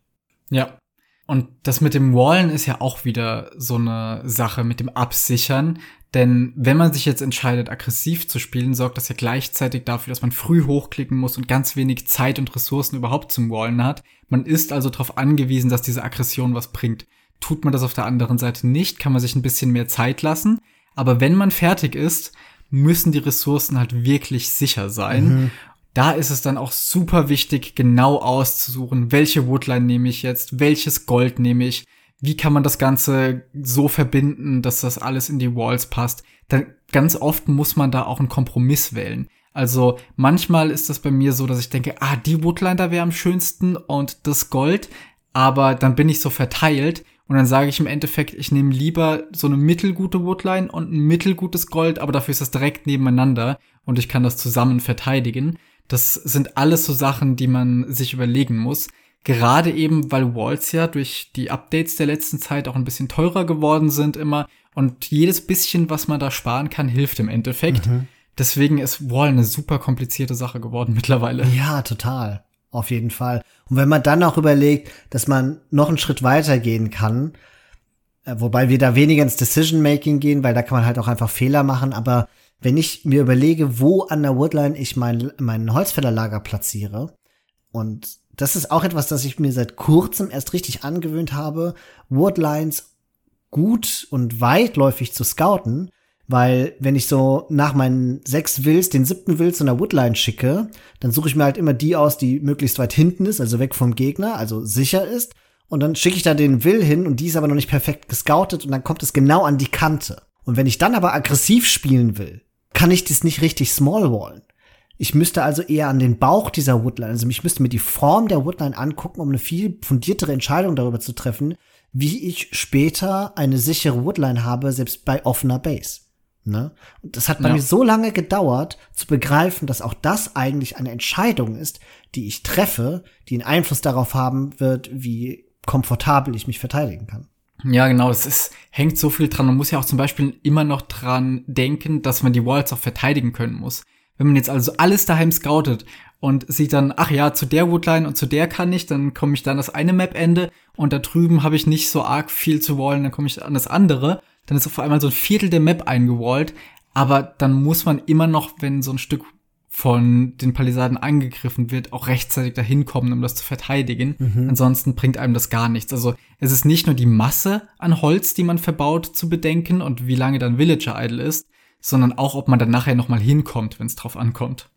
Ja. Und das mit dem Wallen ist ja auch wieder so eine Sache mit dem Absichern. Denn wenn man sich jetzt entscheidet, aggressiv zu spielen, sorgt das ja gleichzeitig dafür, dass man früh hochklicken muss und ganz wenig Zeit und Ressourcen überhaupt zum Wallen hat. Man ist also darauf angewiesen, dass diese Aggression was bringt. Tut man das auf der anderen Seite nicht, kann man sich ein bisschen mehr Zeit lassen. Aber wenn man fertig ist, müssen die Ressourcen halt wirklich sicher sein. Mhm da ist es dann auch super wichtig, genau auszusuchen, welche Woodline nehme ich jetzt, welches Gold nehme ich, wie kann man das Ganze so verbinden, dass das alles in die Walls passt. Dann ganz oft muss man da auch einen Kompromiss wählen. Also manchmal ist das bei mir so, dass ich denke, ah, die Woodline da wäre am schönsten und das Gold, aber dann bin ich so verteilt Und dann sage ich im Endeffekt, ich nehme lieber so eine mittelgute Woodline und ein mittelgutes Gold, aber dafür ist das direkt nebeneinander und ich kann das zusammen verteidigen. Das sind alles so Sachen, die man sich überlegen muss. Gerade eben, weil Walls ja durch die Updates der letzten Zeit auch ein bisschen teurer geworden sind immer und jedes bisschen, was man da sparen kann, hilft im Endeffekt. Mhm. Deswegen ist Wall eine super komplizierte Sache geworden [LAUGHS] mittlerweile. Ja, total. Auf jeden Fall. Und wenn man dann auch überlegt, dass man noch einen Schritt weiter gehen kann, äh, wobei wir da weniger ins Decision-Making gehen, weil da kann man halt auch einfach Fehler machen, aber wenn ich mir überlege, wo an der Woodline ich mein, mein Holzfällerlager platziere, und das ist auch etwas, das ich mir seit kurzem erst richtig angewöhnt habe, Woodlines gut und weitläufig zu scouten, weil wenn ich so nach meinen sechs Wills den siebten Will zu einer Woodline schicke, dann suche ich mir halt immer die aus, die möglichst weit hinten ist, also weg vom Gegner, also sicher ist. Und dann schicke ich da den Will hin und die ist aber noch nicht perfekt gescoutet und dann kommt es genau an die Kante. Und wenn ich dann aber aggressiv spielen will, kann ich das nicht richtig small wallen. Ich müsste also eher an den Bauch dieser Woodline, also ich müsste mir die Form der Woodline angucken, um eine viel fundiertere Entscheidung darüber zu treffen, wie ich später eine sichere Woodline habe, selbst bei offener Base. Ne? Und das hat bei ja. mir so lange gedauert, zu begreifen, dass auch das eigentlich eine Entscheidung ist, die ich treffe, die einen Einfluss darauf haben wird, wie komfortabel ich mich verteidigen kann. Ja, genau, es ist, hängt so viel dran. Man muss ja auch zum Beispiel immer noch dran denken, dass man die Walls auch verteidigen können muss. Wenn man jetzt also alles daheim scoutet und sieht dann, ach ja, zu der Woodline und zu der kann ich, dann komme ich dann das eine Map-Ende und da drüben habe ich nicht so arg viel zu wallen, dann komme ich an das andere dann ist auf einmal so ein Viertel der Map eingewallt, aber dann muss man immer noch, wenn so ein Stück von den Palisaden angegriffen wird, auch rechtzeitig dahin kommen, um das zu verteidigen. Mhm. Ansonsten bringt einem das gar nichts. Also es ist nicht nur die Masse an Holz, die man verbaut, zu bedenken und wie lange dann Villager Idle ist, sondern auch, ob man dann nachher nochmal hinkommt, wenn es drauf ankommt.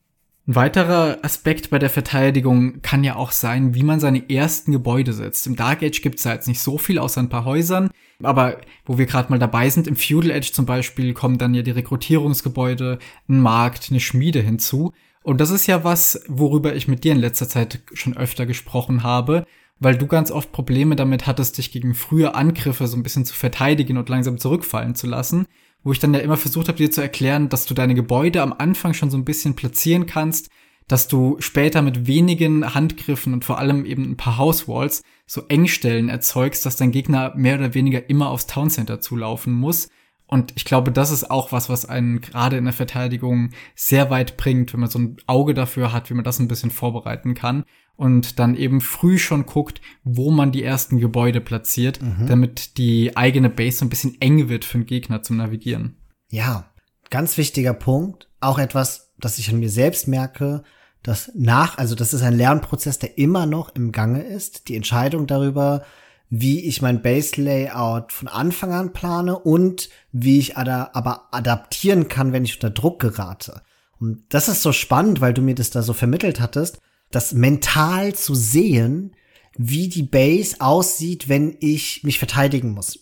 Ein weiterer Aspekt bei der Verteidigung kann ja auch sein, wie man seine ersten Gebäude setzt. Im Dark Age gibt's ja jetzt nicht so viel außer ein paar Häusern, aber wo wir gerade mal dabei sind, im Feudal Age zum Beispiel kommen dann ja die Rekrutierungsgebäude, ein Markt, eine Schmiede hinzu. Und das ist ja was, worüber ich mit dir in letzter Zeit schon öfter gesprochen habe, weil du ganz oft Probleme damit hattest, dich gegen frühe Angriffe so ein bisschen zu verteidigen und langsam zurückfallen zu lassen wo ich dann ja immer versucht habe, dir zu erklären, dass du deine Gebäude am Anfang schon so ein bisschen platzieren kannst, dass du später mit wenigen Handgriffen und vor allem eben ein paar Housewalls so Engstellen erzeugst, dass dein Gegner mehr oder weniger immer aufs Towncenter zulaufen muss. Und ich glaube, das ist auch was, was einen gerade in der Verteidigung sehr weit bringt, wenn man so ein Auge dafür hat, wie man das ein bisschen vorbereiten kann und dann eben früh schon guckt, wo man die ersten Gebäude platziert, mhm. damit die eigene Base so ein bisschen eng wird für den Gegner zum Navigieren. Ja, ganz wichtiger Punkt. Auch etwas, das ich an mir selbst merke, dass nach, also das ist ein Lernprozess, der immer noch im Gange ist. Die Entscheidung darüber, wie ich mein Base Layout von Anfang an plane und wie ich ada aber adaptieren kann, wenn ich unter Druck gerate. Und das ist so spannend, weil du mir das da so vermittelt hattest das mental zu sehen, wie die Base aussieht, wenn ich mich verteidigen muss.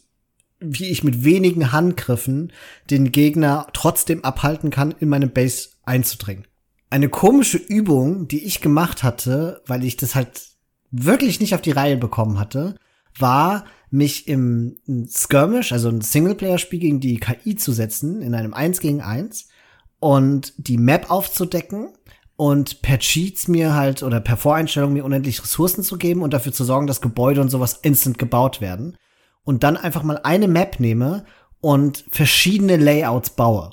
Wie ich mit wenigen Handgriffen den Gegner trotzdem abhalten kann, in meine Base einzudringen. Eine komische Übung, die ich gemacht hatte, weil ich das halt wirklich nicht auf die Reihe bekommen hatte, war, mich im Skirmish, also ein Singleplayer-Spiel gegen die KI zu setzen, in einem 1 gegen 1 und die Map aufzudecken und per Cheats mir halt oder per Voreinstellung mir unendlich Ressourcen zu geben und dafür zu sorgen, dass Gebäude und sowas instant gebaut werden. Und dann einfach mal eine Map nehme und verschiedene Layouts baue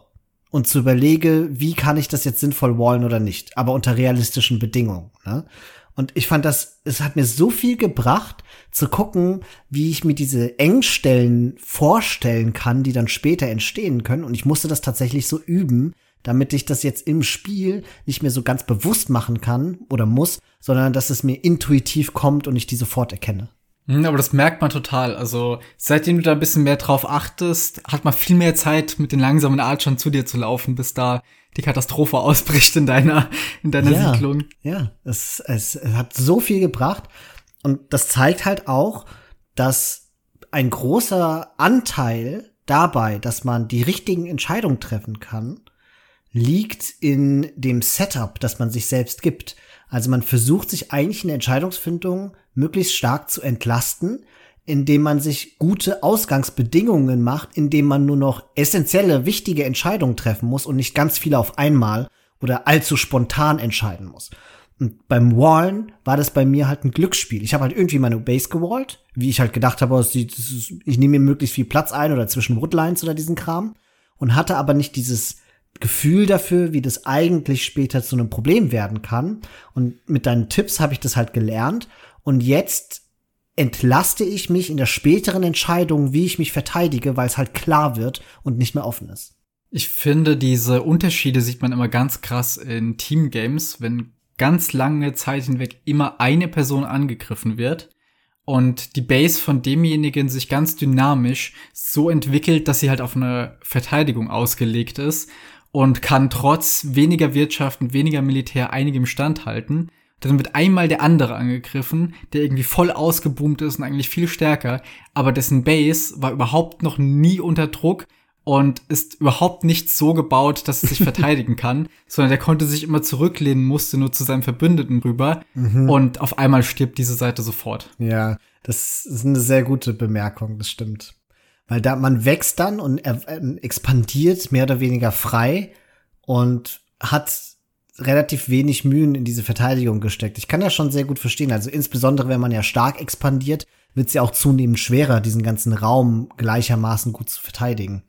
und zu überlege, wie kann ich das jetzt sinnvoll wallen oder nicht, aber unter realistischen Bedingungen. Ne? Und ich fand das, es hat mir so viel gebracht, zu gucken, wie ich mir diese Engstellen vorstellen kann, die dann später entstehen können. Und ich musste das tatsächlich so üben, damit ich das jetzt im Spiel nicht mehr so ganz bewusst machen kann oder muss, sondern dass es mir intuitiv kommt und ich die sofort erkenne. Hm, aber das merkt man total. Also seitdem du da ein bisschen mehr drauf achtest, hat man viel mehr Zeit, mit den langsamen Archern zu dir zu laufen, bis da die Katastrophe [LAUGHS] ausbricht in deiner, in deiner ja, Siedlung. Ja, es, es hat so viel gebracht. Und das zeigt halt auch, dass ein großer Anteil dabei, dass man die richtigen Entscheidungen treffen kann, liegt in dem Setup, das man sich selbst gibt. Also man versucht sich eigentlich in der Entscheidungsfindung möglichst stark zu entlasten, indem man sich gute Ausgangsbedingungen macht, indem man nur noch essentielle, wichtige Entscheidungen treffen muss und nicht ganz viele auf einmal oder allzu spontan entscheiden muss. Und beim Wallen war das bei mir halt ein Glücksspiel. Ich habe halt irgendwie meine Base gewallt, wie ich halt gedacht habe, ich nehme mir möglichst viel Platz ein oder zwischen Woodlines oder diesen Kram und hatte aber nicht dieses Gefühl dafür, wie das eigentlich später zu einem Problem werden kann. Und mit deinen Tipps habe ich das halt gelernt. Und jetzt entlaste ich mich in der späteren Entscheidung, wie ich mich verteidige, weil es halt klar wird und nicht mehr offen ist. Ich finde, diese Unterschiede sieht man immer ganz krass in Teamgames, wenn ganz lange Zeit hinweg immer eine Person angegriffen wird und die Base von demjenigen sich ganz dynamisch so entwickelt, dass sie halt auf eine Verteidigung ausgelegt ist und kann trotz weniger Wirtschaft und weniger Militär einigem standhalten. Dann wird einmal der andere angegriffen, der irgendwie voll ausgeboomt ist und eigentlich viel stärker, aber dessen Base war überhaupt noch nie unter Druck und ist überhaupt nicht so gebaut, dass es sich [LAUGHS] verteidigen kann, sondern der konnte sich immer zurücklehnen, musste nur zu seinem Verbündeten rüber mhm. und auf einmal stirbt diese Seite sofort. Ja, das ist eine sehr gute Bemerkung, das stimmt. Weil da man wächst dann und er, äh, expandiert mehr oder weniger frei und hat relativ wenig Mühen in diese Verteidigung gesteckt. Ich kann ja schon sehr gut verstehen. Also insbesondere, wenn man ja stark expandiert, wird es ja auch zunehmend schwerer, diesen ganzen Raum gleichermaßen gut zu verteidigen.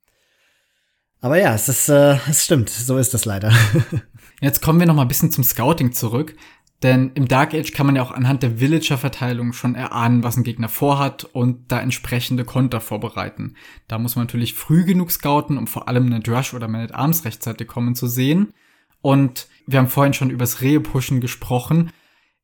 Aber ja, es ist, äh, es stimmt, so ist das leider. [LAUGHS] Jetzt kommen wir noch mal ein bisschen zum Scouting zurück, denn im Dark Age kann man ja auch anhand der Villager-Verteilung schon erahnen, was ein Gegner vorhat und da entsprechende Konter vorbereiten. Da muss man natürlich früh genug scouten, um vor allem eine Drush oder Man at Arms rechtzeitig kommen zu sehen. Und wir haben vorhin schon übers Rehe-Pushen gesprochen.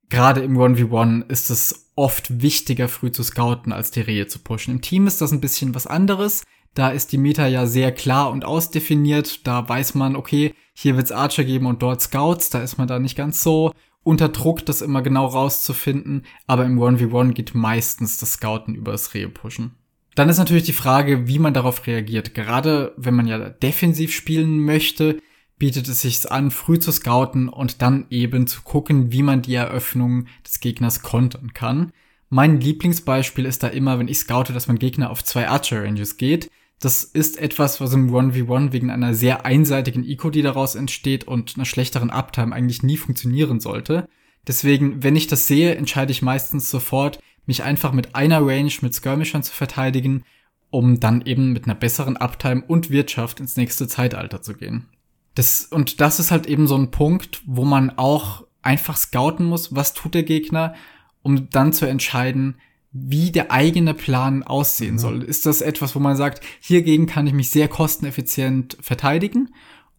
Gerade im 1v1 ist es oft wichtiger, früh zu scouten, als die Rehe zu pushen. Im Team ist das ein bisschen was anderes. Da ist die Meta ja sehr klar und ausdefiniert. Da weiß man, okay, hier wird's Archer geben und dort Scouts. Da ist man da nicht ganz so unter Druck, das immer genau rauszufinden. Aber im 1v1 geht meistens das Scouten über das Rehe-Pushen. Dann ist natürlich die Frage, wie man darauf reagiert. Gerade wenn man ja defensiv spielen möchte, bietet es sich an, früh zu scouten und dann eben zu gucken, wie man die Eröffnung des Gegners kontern kann. Mein Lieblingsbeispiel ist da immer, wenn ich scoute, dass mein Gegner auf zwei Archer Ranges geht. Das ist etwas, was im 1v1 wegen einer sehr einseitigen Eco, die daraus entsteht und einer schlechteren Uptime eigentlich nie funktionieren sollte. Deswegen, wenn ich das sehe, entscheide ich meistens sofort, mich einfach mit einer Range mit Skirmishern zu verteidigen, um dann eben mit einer besseren Uptime und Wirtschaft ins nächste Zeitalter zu gehen. Das, und das ist halt eben so ein Punkt, wo man auch einfach scouten muss, was tut der Gegner, um dann zu entscheiden, wie der eigene Plan aussehen mhm. soll. Ist das etwas, wo man sagt, hiergegen kann ich mich sehr kosteneffizient verteidigen?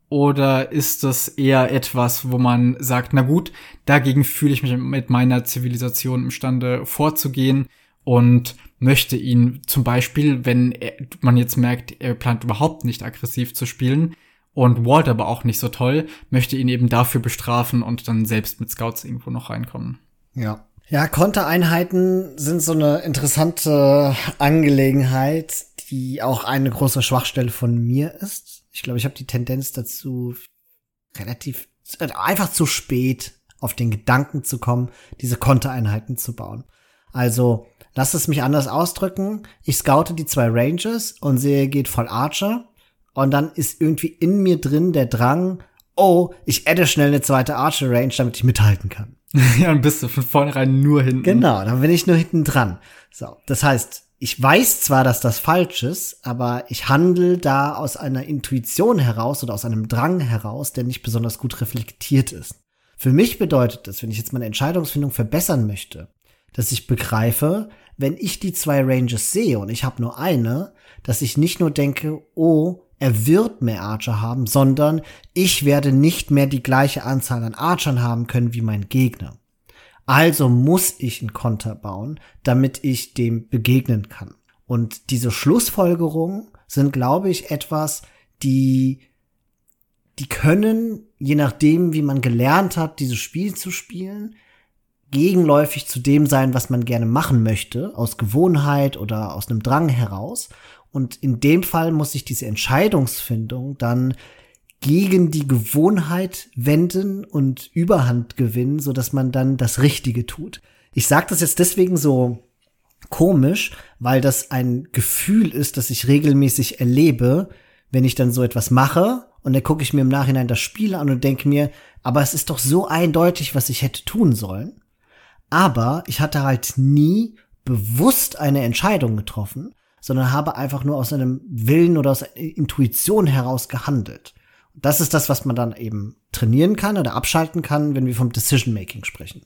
Oder ist das eher etwas, wo man sagt, na gut, dagegen fühle ich mich mit meiner Zivilisation imstande vorzugehen und möchte ihn zum Beispiel, wenn er, man jetzt merkt, er plant überhaupt nicht aggressiv zu spielen und Walt aber auch nicht so toll, möchte ihn eben dafür bestrafen und dann selbst mit Scouts irgendwo noch reinkommen. Ja, ja, Kontereinheiten sind so eine interessante Angelegenheit, die auch eine große Schwachstelle von mir ist. Ich glaube, ich habe die Tendenz dazu, relativ einfach zu spät auf den Gedanken zu kommen, diese Kontereinheiten zu bauen. Also, lass es mich anders ausdrücken. Ich scoute die zwei Ranges und sehe, geht voll Archer. Und dann ist irgendwie in mir drin der Drang, oh, ich adde schnell eine zweite Archer Range, damit ich mithalten kann. [LAUGHS] ja, dann bist du von vornherein nur hinten. Genau, dann bin ich nur hinten dran. So, das heißt, ich weiß zwar, dass das falsch ist, aber ich handle da aus einer Intuition heraus oder aus einem Drang heraus, der nicht besonders gut reflektiert ist. Für mich bedeutet das, wenn ich jetzt meine Entscheidungsfindung verbessern möchte, dass ich begreife, wenn ich die zwei Ranges sehe und ich habe nur eine, dass ich nicht nur denke, oh, er wird mehr Archer haben, sondern ich werde nicht mehr die gleiche Anzahl an Archern haben können wie mein Gegner. Also muss ich einen Konter bauen, damit ich dem begegnen kann. Und diese Schlussfolgerungen sind, glaube ich, etwas, die, die können, je nachdem, wie man gelernt hat, dieses Spiel zu spielen, gegenläufig zu dem sein, was man gerne machen möchte, aus Gewohnheit oder aus einem Drang heraus. Und in dem Fall muss sich diese Entscheidungsfindung dann gegen die Gewohnheit wenden und Überhand gewinnen, so dass man dann das Richtige tut. Ich sage das jetzt deswegen so komisch, weil das ein Gefühl ist, das ich regelmäßig erlebe, wenn ich dann so etwas mache und dann gucke ich mir im Nachhinein das Spiel an und denke mir, aber es ist doch so eindeutig, was ich hätte tun sollen. Aber ich hatte halt nie bewusst eine Entscheidung getroffen, sondern habe einfach nur aus einem Willen oder aus Intuition heraus gehandelt. Das ist das, was man dann eben trainieren kann oder abschalten kann, wenn wir vom Decision Making sprechen.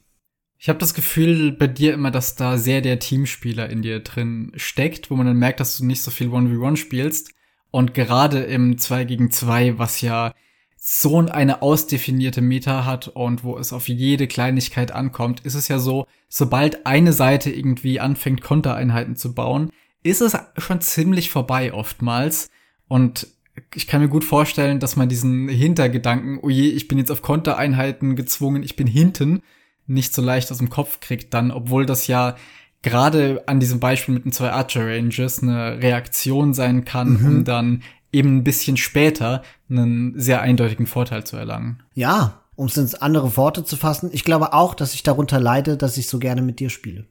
Ich habe das Gefühl bei dir immer, dass da sehr der Teamspieler in dir drin steckt, wo man dann merkt, dass du nicht so viel 1v1 spielst. Und gerade im 2 gegen 2, was ja so eine ausdefinierte Meta hat und wo es auf jede Kleinigkeit ankommt, ist es ja so, sobald eine Seite irgendwie anfängt, Kontereinheiten zu bauen, ist es schon ziemlich vorbei oftmals. Und ich kann mir gut vorstellen, dass man diesen Hintergedanken, oh je, ich bin jetzt auf Kontereinheiten gezwungen, ich bin hinten, nicht so leicht aus dem Kopf kriegt dann, obwohl das ja gerade an diesem Beispiel mit den zwei Archer Ranges eine Reaktion sein kann, mhm. um dann eben ein bisschen später einen sehr eindeutigen Vorteil zu erlangen. Ja, um es ins andere Worte zu fassen, ich glaube auch, dass ich darunter leide, dass ich so gerne mit dir spiele.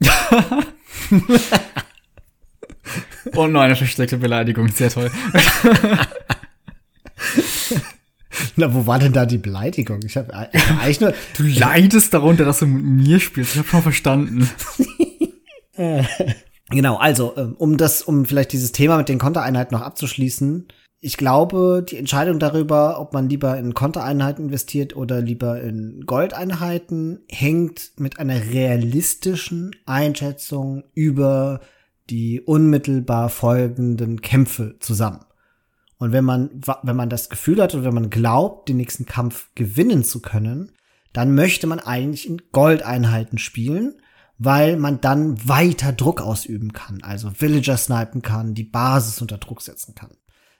[LAUGHS] oh nein, eine versteckte Beleidigung, sehr toll. Na, wo war denn da die Beleidigung? Ich habe eigentlich nur. Du leidest darunter, dass du mit mir spielst. Ich habe schon verstanden. [LAUGHS] genau, also ähm, um das, um vielleicht dieses Thema mit den Kontereinheiten noch abzuschließen. Ich glaube, die Entscheidung darüber, ob man lieber in Kontereinheiten investiert oder lieber in Goldeinheiten, hängt mit einer realistischen Einschätzung über die unmittelbar folgenden Kämpfe zusammen. Und wenn man, wenn man das Gefühl hat und wenn man glaubt, den nächsten Kampf gewinnen zu können, dann möchte man eigentlich in Goldeinheiten spielen, weil man dann weiter Druck ausüben kann, also Villager snipen kann, die Basis unter Druck setzen kann.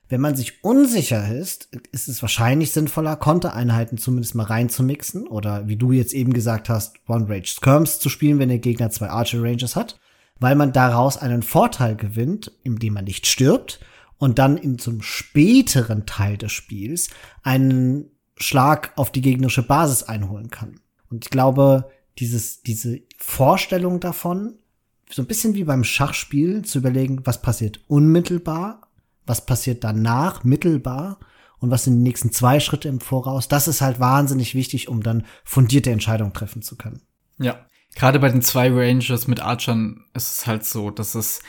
Wenn man sich unsicher ist, ist es wahrscheinlich sinnvoller, Kontereinheiten zumindest mal reinzumixen oder wie du jetzt eben gesagt hast, One Rage Skirms zu spielen, wenn der Gegner zwei Archer Ranges hat, weil man daraus einen Vorteil gewinnt, indem man nicht stirbt und dann in zum späteren Teil des Spiels einen Schlag auf die gegnerische Basis einholen kann. Und ich glaube, dieses, diese Vorstellung davon, so ein bisschen wie beim Schachspiel, zu überlegen, was passiert unmittelbar, was passiert danach, mittelbar und was sind die nächsten zwei Schritte im Voraus, das ist halt wahnsinnig wichtig, um dann fundierte Entscheidungen treffen zu können. Ja. Gerade bei den zwei Rangers mit Archern ist es halt so, dass es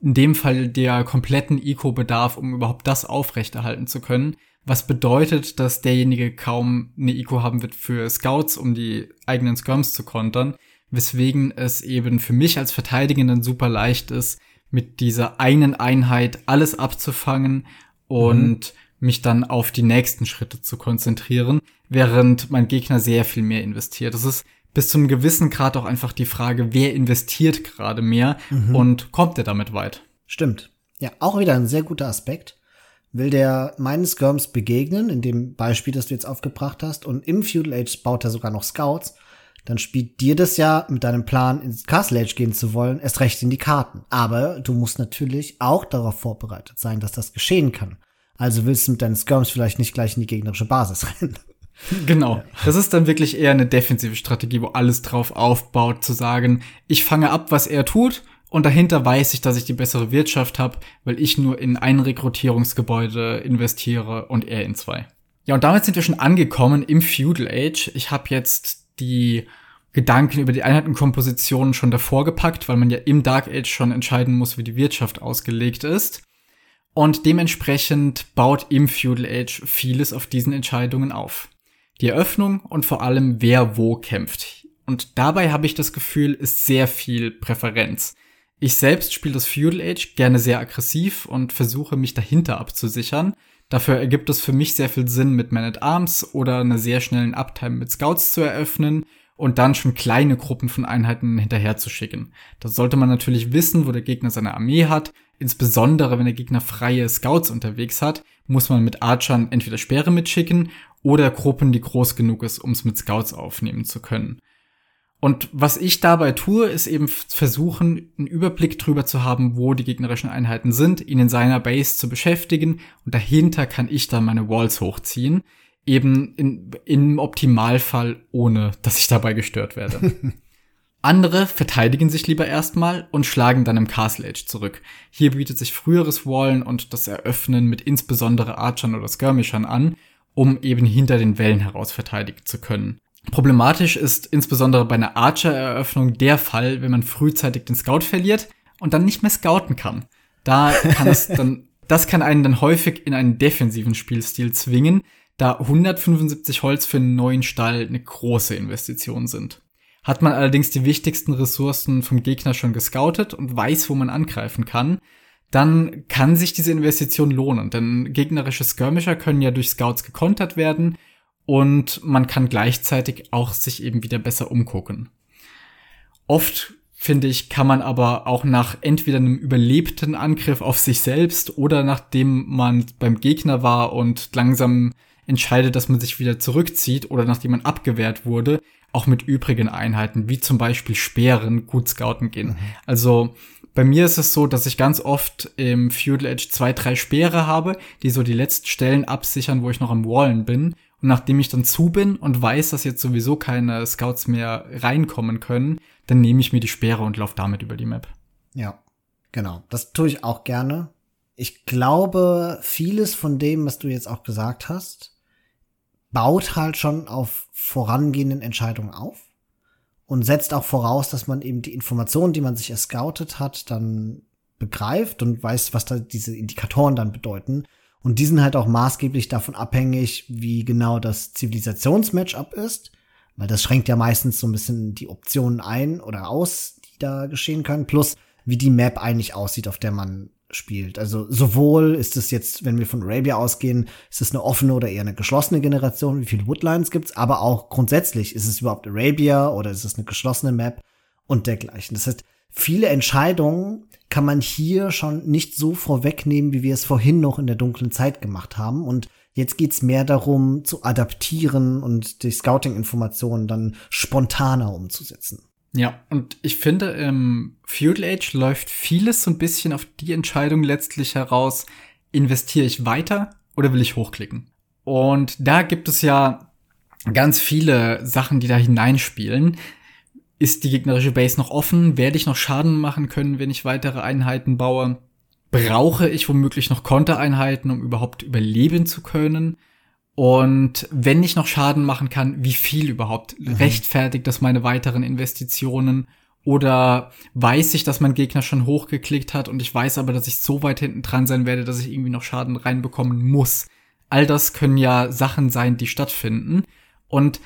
in dem Fall der kompletten Eco-Bedarf, um überhaupt das aufrechterhalten zu können. Was bedeutet, dass derjenige kaum eine Eco haben wird für Scouts, um die eigenen Skirms zu kontern, weswegen es eben für mich als Verteidigenden super leicht ist, mit dieser einen Einheit alles abzufangen und mhm. mich dann auf die nächsten Schritte zu konzentrieren, während mein Gegner sehr viel mehr investiert. Das ist bis zu einem gewissen Grad auch einfach die Frage, wer investiert gerade mehr mhm. und kommt er damit weit? Stimmt. Ja, auch wieder ein sehr guter Aspekt. Will der meinen Skirms begegnen, in dem Beispiel, das du jetzt aufgebracht hast, und im Feudal Age baut er sogar noch Scouts, dann spielt dir das ja mit deinem Plan, ins Castle Age gehen zu wollen, erst recht in die Karten. Aber du musst natürlich auch darauf vorbereitet sein, dass das geschehen kann. Also willst du mit deinen Skirms vielleicht nicht gleich in die gegnerische Basis [LAUGHS] rennen. [LAUGHS] Genau. Das ist dann wirklich eher eine defensive Strategie, wo alles drauf aufbaut, zu sagen, ich fange ab, was er tut, und dahinter weiß ich, dass ich die bessere Wirtschaft habe, weil ich nur in ein Rekrutierungsgebäude investiere und er in zwei. Ja, und damit sind wir schon angekommen im Feudal Age. Ich habe jetzt die Gedanken über die Einheitenkompositionen schon davor gepackt, weil man ja im Dark Age schon entscheiden muss, wie die Wirtschaft ausgelegt ist. Und dementsprechend baut im Feudal Age vieles auf diesen Entscheidungen auf die Eröffnung und vor allem wer wo kämpft. Und dabei habe ich das Gefühl, ist sehr viel Präferenz. Ich selbst spiele das Feudal Age gerne sehr aggressiv und versuche mich dahinter abzusichern. Dafür ergibt es für mich sehr viel Sinn, mit Man at Arms oder einer sehr schnellen Uptime mit Scouts zu eröffnen und dann schon kleine Gruppen von Einheiten hinterher zu schicken. Da sollte man natürlich wissen, wo der Gegner seine Armee hat. Insbesondere wenn der Gegner freie Scouts unterwegs hat, muss man mit Archern entweder Speere mitschicken oder Gruppen, die groß genug ist, um es mit Scouts aufnehmen zu können. Und was ich dabei tue, ist eben versuchen, einen Überblick drüber zu haben, wo die gegnerischen Einheiten sind, ihn in seiner Base zu beschäftigen und dahinter kann ich dann meine Walls hochziehen. Eben in, im Optimalfall, ohne dass ich dabei gestört werde. [LAUGHS] Andere verteidigen sich lieber erstmal und schlagen dann im Castle Age zurück. Hier bietet sich früheres Wallen und das Eröffnen mit insbesondere Archern oder Skirmishern an, um eben hinter den Wellen heraus verteidigen zu können. Problematisch ist insbesondere bei einer Archer-Eröffnung der Fall, wenn man frühzeitig den Scout verliert und dann nicht mehr scouten kann. Da kann es dann, [LAUGHS] das kann einen dann häufig in einen defensiven Spielstil zwingen, da 175 Holz für einen neuen Stall eine große Investition sind. Hat man allerdings die wichtigsten Ressourcen vom Gegner schon gescoutet und weiß, wo man angreifen kann, dann kann sich diese Investition lohnen, denn gegnerische Skirmisher können ja durch Scouts gekontert werden und man kann gleichzeitig auch sich eben wieder besser umgucken. Oft finde ich, kann man aber auch nach entweder einem überlebten Angriff auf sich selbst oder nachdem man beim Gegner war und langsam entscheidet, dass man sich wieder zurückzieht oder nachdem man abgewehrt wurde, auch mit übrigen Einheiten, wie zum Beispiel Speeren, gut scouten gehen. Mhm. Also bei mir ist es so, dass ich ganz oft im Feudal Edge zwei, drei Speere habe, die so die letzten Stellen absichern, wo ich noch am Wallen bin. Und nachdem ich dann zu bin und weiß, dass jetzt sowieso keine Scouts mehr reinkommen können, dann nehme ich mir die Speere und laufe damit über die Map. Ja, genau. Das tue ich auch gerne. Ich glaube, vieles von dem, was du jetzt auch gesagt hast, baut halt schon auf vorangehenden Entscheidungen auf und setzt auch voraus, dass man eben die Informationen, die man sich erscoutet hat, dann begreift und weiß, was da diese Indikatoren dann bedeuten. Und die sind halt auch maßgeblich davon abhängig, wie genau das Zivilisationsmatchup ist, weil das schränkt ja meistens so ein bisschen die Optionen ein oder aus, die da geschehen können, plus wie die Map eigentlich aussieht, auf der man spielt. Also sowohl ist es jetzt, wenn wir von Arabia ausgehen, ist es eine offene oder eher eine geschlossene Generation, wie viele Woodlines gibt's, aber auch grundsätzlich, ist es überhaupt Arabia oder ist es eine geschlossene Map und dergleichen. Das heißt, viele Entscheidungen kann man hier schon nicht so vorwegnehmen, wie wir es vorhin noch in der dunklen Zeit gemacht haben und Jetzt geht's mehr darum, zu adaptieren und die Scouting-Informationen dann spontaner umzusetzen. Ja, und ich finde, im Feudal Age läuft vieles so ein bisschen auf die Entscheidung letztlich heraus, investiere ich weiter oder will ich hochklicken? Und da gibt es ja ganz viele Sachen, die da hineinspielen. Ist die gegnerische Base noch offen? Werde ich noch Schaden machen können, wenn ich weitere Einheiten baue? Brauche ich womöglich noch Kontereinheiten, um überhaupt überleben zu können? Und wenn ich noch Schaden machen kann, wie viel überhaupt? Mhm. Rechtfertigt das meine weiteren Investitionen? Oder weiß ich, dass mein Gegner schon hochgeklickt hat und ich weiß aber, dass ich so weit hinten dran sein werde, dass ich irgendwie noch Schaden reinbekommen muss? All das können ja Sachen sein, die stattfinden. Und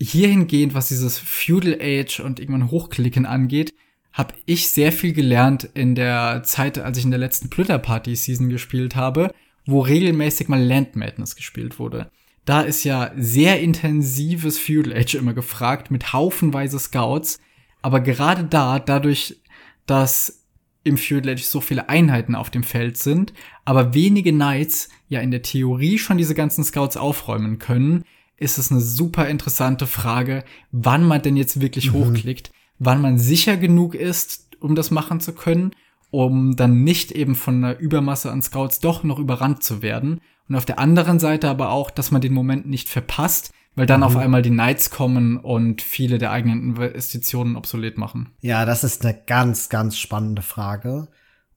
hierhingehend, was dieses Feudal Age und irgendwann Hochklicken angeht, habe ich sehr viel gelernt in der Zeit, als ich in der letzten Plitter Party Season gespielt habe wo regelmäßig mal Land Madness gespielt wurde. Da ist ja sehr intensives Feudal Age immer gefragt mit haufenweise Scouts. Aber gerade da, dadurch, dass im Feudal Age so viele Einheiten auf dem Feld sind, aber wenige Knights ja in der Theorie schon diese ganzen Scouts aufräumen können, ist es eine super interessante Frage, wann man denn jetzt wirklich mhm. hochklickt, wann man sicher genug ist, um das machen zu können um dann nicht eben von einer Übermasse an Scouts doch noch überrannt zu werden. Und auf der anderen Seite aber auch, dass man den Moment nicht verpasst, weil dann mhm. auf einmal die Knights kommen und viele der eigenen Investitionen obsolet machen. Ja, das ist eine ganz, ganz spannende Frage.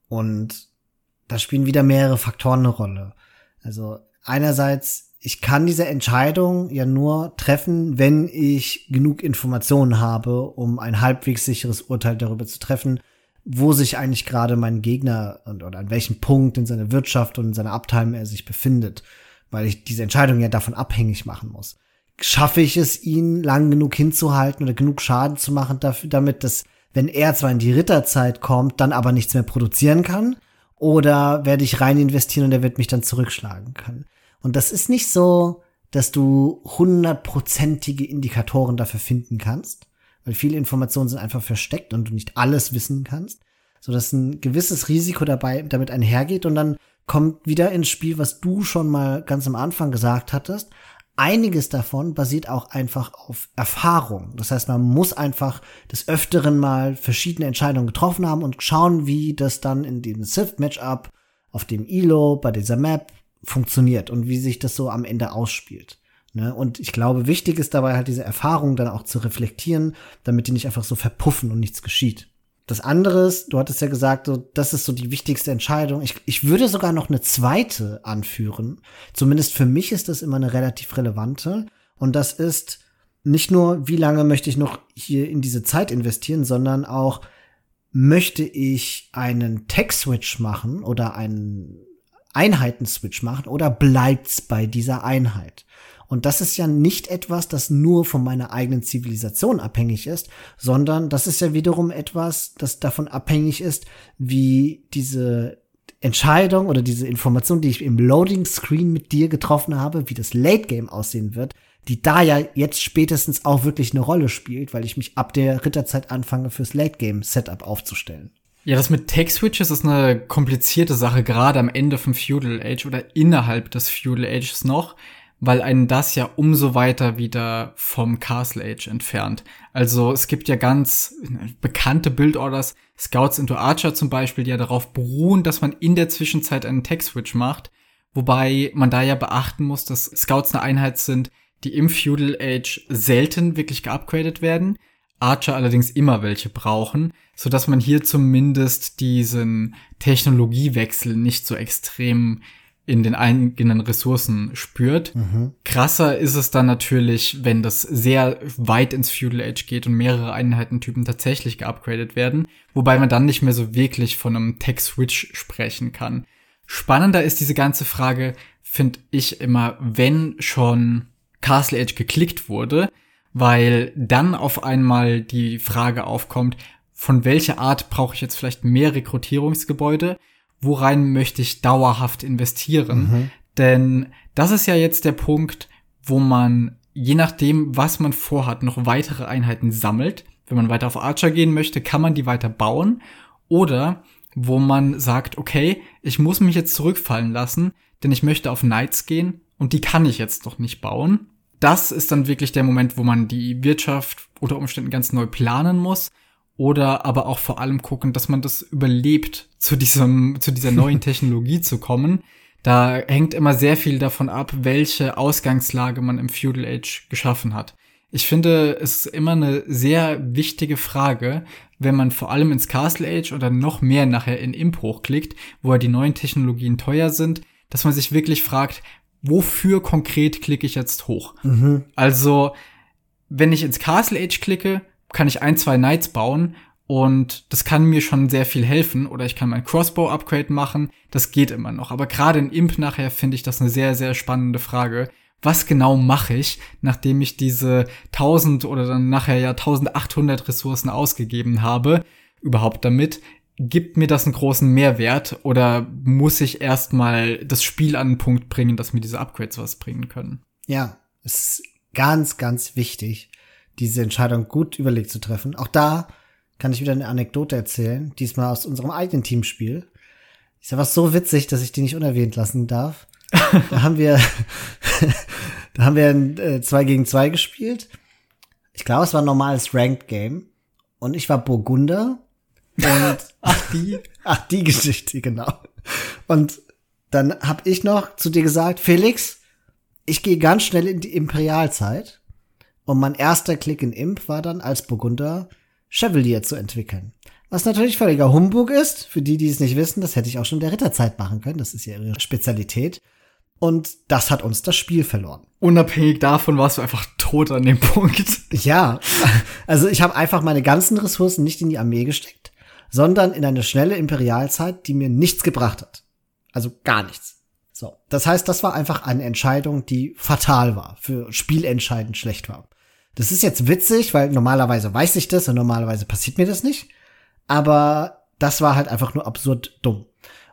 Und da spielen wieder mehrere Faktoren eine Rolle. Also einerseits, ich kann diese Entscheidung ja nur treffen, wenn ich genug Informationen habe, um ein halbwegs sicheres Urteil darüber zu treffen, wo sich eigentlich gerade mein Gegner und, oder an welchem Punkt in seiner Wirtschaft und in seiner Abteilung er sich befindet, weil ich diese Entscheidung ja davon abhängig machen muss. Schaffe ich es, ihn lang genug hinzuhalten oder genug Schaden zu machen, dafür, damit, dass, wenn er zwar in die Ritterzeit kommt, dann aber nichts mehr produzieren kann? Oder werde ich rein investieren und er wird mich dann zurückschlagen können? Und das ist nicht so, dass du hundertprozentige Indikatoren dafür finden kannst weil viele Informationen sind einfach versteckt und du nicht alles wissen kannst, so dass ein gewisses Risiko dabei damit einhergeht und dann kommt wieder ins Spiel, was du schon mal ganz am Anfang gesagt hattest. Einiges davon basiert auch einfach auf Erfahrung. Das heißt, man muss einfach des Öfteren mal verschiedene Entscheidungen getroffen haben und schauen, wie das dann in dem Sift-Matchup auf dem Elo bei dieser Map funktioniert und wie sich das so am Ende ausspielt. Ne? Und ich glaube, wichtig ist dabei halt diese Erfahrung dann auch zu reflektieren, damit die nicht einfach so verpuffen und nichts geschieht. Das andere ist, du hattest ja gesagt, so, das ist so die wichtigste Entscheidung. Ich, ich würde sogar noch eine zweite anführen. Zumindest für mich ist das immer eine relativ relevante. Und das ist nicht nur, wie lange möchte ich noch hier in diese Zeit investieren, sondern auch, möchte ich einen Tech-Switch machen oder einen Einheiten-Switch machen oder bleibt's bei dieser Einheit? Und das ist ja nicht etwas, das nur von meiner eigenen Zivilisation abhängig ist, sondern das ist ja wiederum etwas, das davon abhängig ist, wie diese Entscheidung oder diese Information, die ich im Loading Screen mit dir getroffen habe, wie das Late Game aussehen wird, die da ja jetzt spätestens auch wirklich eine Rolle spielt, weil ich mich ab der Ritterzeit anfange, fürs Late Game Setup aufzustellen. Ja, das mit Tech Switches ist eine komplizierte Sache, gerade am Ende vom Feudal Age oder innerhalb des Feudal Ages noch, weil einen das ja umso weiter wieder vom Castle Age entfernt. Also es gibt ja ganz bekannte Build-Orders, Scouts into Archer zum Beispiel, die ja darauf beruhen, dass man in der Zwischenzeit einen Tech-Switch macht, wobei man da ja beachten muss, dass Scouts eine Einheit sind, die im Feudal Age selten wirklich geupgradet werden, Archer allerdings immer welche brauchen, so dass man hier zumindest diesen Technologiewechsel nicht so extrem in den eigenen Ressourcen spürt. Mhm. Krasser ist es dann natürlich, wenn das sehr weit ins Feudal Age geht und mehrere Einheitentypen tatsächlich geupgradet werden, wobei man dann nicht mehr so wirklich von einem Tech-Switch sprechen kann. Spannender ist diese ganze Frage, finde ich immer, wenn schon Castle Age geklickt wurde, weil dann auf einmal die Frage aufkommt, von welcher Art brauche ich jetzt vielleicht mehr Rekrutierungsgebäude worein möchte ich dauerhaft investieren? Mhm. Denn das ist ja jetzt der Punkt, wo man, je nachdem, was man vorhat, noch weitere Einheiten sammelt. Wenn man weiter auf Archer gehen möchte, kann man die weiter bauen. Oder wo man sagt, okay, ich muss mich jetzt zurückfallen lassen, denn ich möchte auf Knights gehen und die kann ich jetzt noch nicht bauen. Das ist dann wirklich der Moment, wo man die Wirtschaft unter Umständen ganz neu planen muss oder aber auch vor allem gucken, dass man das überlebt, zu diesem, zu dieser neuen [LAUGHS] Technologie zu kommen. Da hängt immer sehr viel davon ab, welche Ausgangslage man im Feudal Age geschaffen hat. Ich finde, es ist immer eine sehr wichtige Frage, wenn man vor allem ins Castle Age oder noch mehr nachher in Imp hochklickt, wo ja die neuen Technologien teuer sind, dass man sich wirklich fragt, wofür konkret klicke ich jetzt hoch? Mhm. Also, wenn ich ins Castle Age klicke, kann ich ein, zwei Knights bauen und das kann mir schon sehr viel helfen. Oder ich kann mein Crossbow-Upgrade machen. Das geht immer noch. Aber gerade in Imp nachher finde ich das eine sehr, sehr spannende Frage. Was genau mache ich, nachdem ich diese 1000 oder dann nachher ja 1800 Ressourcen ausgegeben habe, überhaupt damit? Gibt mir das einen großen Mehrwert oder muss ich erstmal das Spiel an einen Punkt bringen, dass mir diese Upgrades was bringen können? Ja, es ist ganz, ganz wichtig, diese Entscheidung gut überlegt zu treffen. Auch da kann ich wieder eine Anekdote erzählen, diesmal aus unserem eigenen Teamspiel. Ist ja was so witzig, dass ich die nicht unerwähnt lassen darf. [LAUGHS] da haben wir, [LAUGHS] da haben wir ein äh, 2 gegen 2 gespielt. Ich glaube, es war ein normales Ranked Game. Und ich war Burgunder. Und [LAUGHS] ach, die, ach, die Geschichte, genau. Und dann hab ich noch zu dir gesagt, Felix, ich gehe ganz schnell in die Imperialzeit. Und mein erster Klick in Imp war dann als Burgunder Chevalier zu entwickeln. Was natürlich völliger Humbug ist, für die, die es nicht wissen, das hätte ich auch schon der Ritterzeit machen können, das ist ja ihre Spezialität. Und das hat uns das Spiel verloren. Unabhängig davon warst du einfach tot an dem [LAUGHS] Punkt. Ja, also ich habe einfach meine ganzen Ressourcen nicht in die Armee gesteckt, sondern in eine schnelle Imperialzeit, die mir nichts gebracht hat. Also gar nichts. So, das heißt, das war einfach eine Entscheidung, die fatal war, für spielentscheidend schlecht war. Das ist jetzt witzig, weil normalerweise weiß ich das und normalerweise passiert mir das nicht. Aber das war halt einfach nur absurd dumm.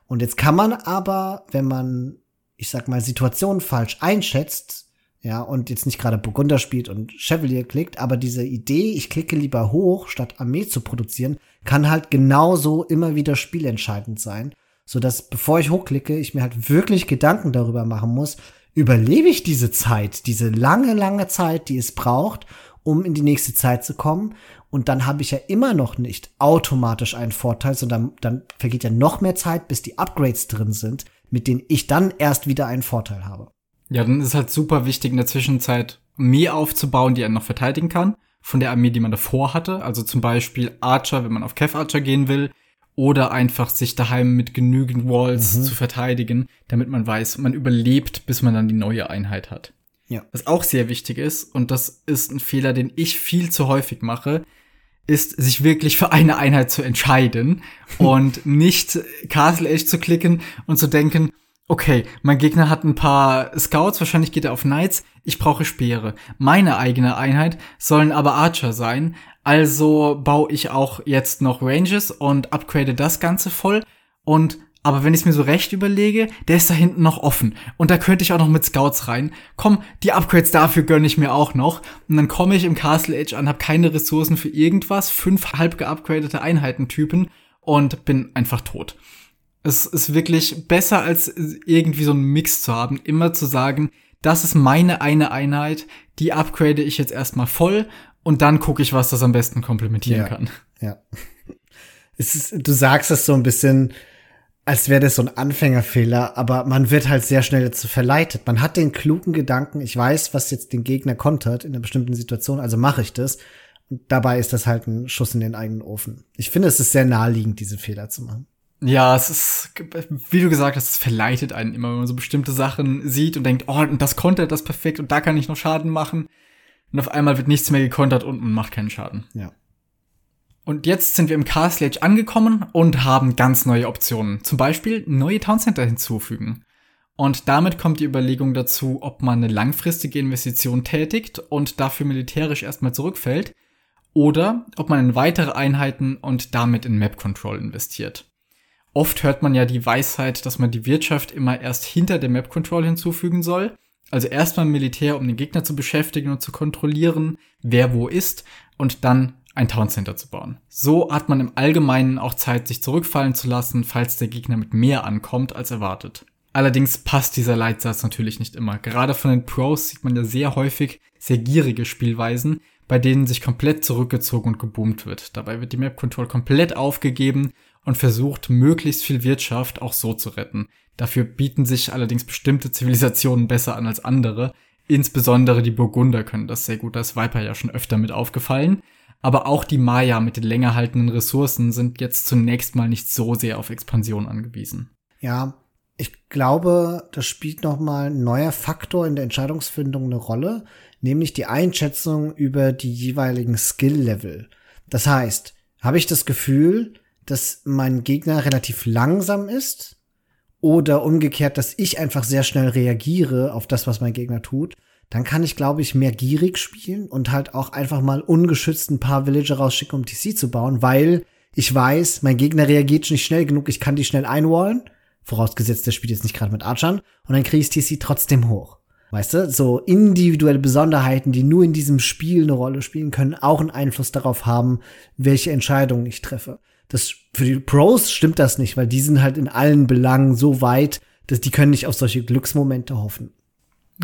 Und jetzt kann man aber, wenn man, ich sag mal, Situationen falsch einschätzt, ja, und jetzt nicht gerade Burgunder spielt und Chevalier klickt, aber diese Idee, ich klicke lieber hoch, statt Armee zu produzieren, kann halt genauso immer wieder spielentscheidend sein. So dass, bevor ich hochklicke, ich mir halt wirklich Gedanken darüber machen muss, überlebe ich diese Zeit, diese lange, lange Zeit, die es braucht, um in die nächste Zeit zu kommen. Und dann habe ich ja immer noch nicht automatisch einen Vorteil, sondern dann vergeht ja noch mehr Zeit, bis die Upgrades drin sind, mit denen ich dann erst wieder einen Vorteil habe. Ja, dann ist halt super wichtig in der Zwischenzeit Armee aufzubauen, die einen noch verteidigen kann, von der Armee, die man davor hatte. Also zum Beispiel Archer, wenn man auf Kev Archer gehen will, oder einfach sich daheim mit genügend Walls mhm. zu verteidigen, damit man weiß, man überlebt, bis man dann die neue Einheit hat. Ja. Was auch sehr wichtig ist, und das ist ein Fehler, den ich viel zu häufig mache, ist, sich wirklich für eine Einheit zu entscheiden [LAUGHS] und nicht Castle Edge zu klicken und zu denken, okay, mein Gegner hat ein paar Scouts, wahrscheinlich geht er auf Knights, ich brauche Speere. Meine eigene Einheit sollen aber Archer sein, also baue ich auch jetzt noch Ranges und upgrade das Ganze voll und aber wenn ich es mir so recht überlege, der ist da hinten noch offen. Und da könnte ich auch noch mit Scouts rein. Komm, die Upgrades dafür gönne ich mir auch noch. Und dann komme ich im Castle Age an, habe keine Ressourcen für irgendwas, fünf halb geupgradete Einheitentypen und bin einfach tot. Es ist wirklich besser, als irgendwie so einen Mix zu haben. Immer zu sagen, das ist meine eine Einheit, die upgrade ich jetzt erstmal voll und dann gucke ich, was das am besten komplementieren ja, kann. Ja. Ist, du sagst es so ein bisschen, als wäre das so ein Anfängerfehler, aber man wird halt sehr schnell dazu verleitet. Man hat den klugen Gedanken, ich weiß, was jetzt den Gegner kontert in einer bestimmten Situation, also mache ich das. Und dabei ist das halt ein Schuss in den eigenen Ofen. Ich finde, es ist sehr naheliegend, diese Fehler zu machen. Ja, es ist, wie du gesagt hast, es verleitet einen immer, wenn man so bestimmte Sachen sieht und denkt, oh, und das kontert das perfekt und da kann ich noch Schaden machen. Und auf einmal wird nichts mehr gekontert und man macht keinen Schaden. Ja. Und jetzt sind wir im Castle Age angekommen und haben ganz neue Optionen. Zum Beispiel neue Town Center hinzufügen. Und damit kommt die Überlegung dazu, ob man eine langfristige Investition tätigt und dafür militärisch erstmal zurückfällt, oder ob man in weitere Einheiten und damit in Map Control investiert. Oft hört man ja die Weisheit, dass man die Wirtschaft immer erst hinter der Map Control hinzufügen soll. Also erstmal Militär, um den Gegner zu beschäftigen und zu kontrollieren, wer wo ist, und dann ein Town Center zu bauen. So hat man im Allgemeinen auch Zeit, sich zurückfallen zu lassen, falls der Gegner mit mehr ankommt als erwartet. Allerdings passt dieser Leitsatz natürlich nicht immer. Gerade von den Pros sieht man ja sehr häufig sehr gierige Spielweisen, bei denen sich komplett zurückgezogen und geboomt wird. Dabei wird die Map Control komplett aufgegeben und versucht, möglichst viel Wirtschaft auch so zu retten. Dafür bieten sich allerdings bestimmte Zivilisationen besser an als andere. Insbesondere die Burgunder können das sehr gut. Da ist Viper ja schon öfter mit aufgefallen. Aber auch die Maya mit den länger haltenden Ressourcen sind jetzt zunächst mal nicht so sehr auf Expansion angewiesen. Ja, ich glaube, das spielt noch mal ein neuer Faktor in der Entscheidungsfindung eine Rolle, nämlich die Einschätzung über die jeweiligen Skill-Level. Das heißt, habe ich das Gefühl, dass mein Gegner relativ langsam ist oder umgekehrt, dass ich einfach sehr schnell reagiere auf das, was mein Gegner tut, dann kann ich, glaube ich, mehr gierig spielen und halt auch einfach mal ungeschützt ein paar Villager rausschicken, um TC zu bauen, weil ich weiß, mein Gegner reagiert nicht schnell genug, ich kann die schnell einwallen, vorausgesetzt, der spielt jetzt nicht gerade mit Archern, und dann kriege ich TC trotzdem hoch. Weißt du, so individuelle Besonderheiten, die nur in diesem Spiel eine Rolle spielen, können auch einen Einfluss darauf haben, welche Entscheidungen ich treffe. Das, für die Pros stimmt das nicht, weil die sind halt in allen Belangen so weit, dass die können nicht auf solche Glücksmomente hoffen.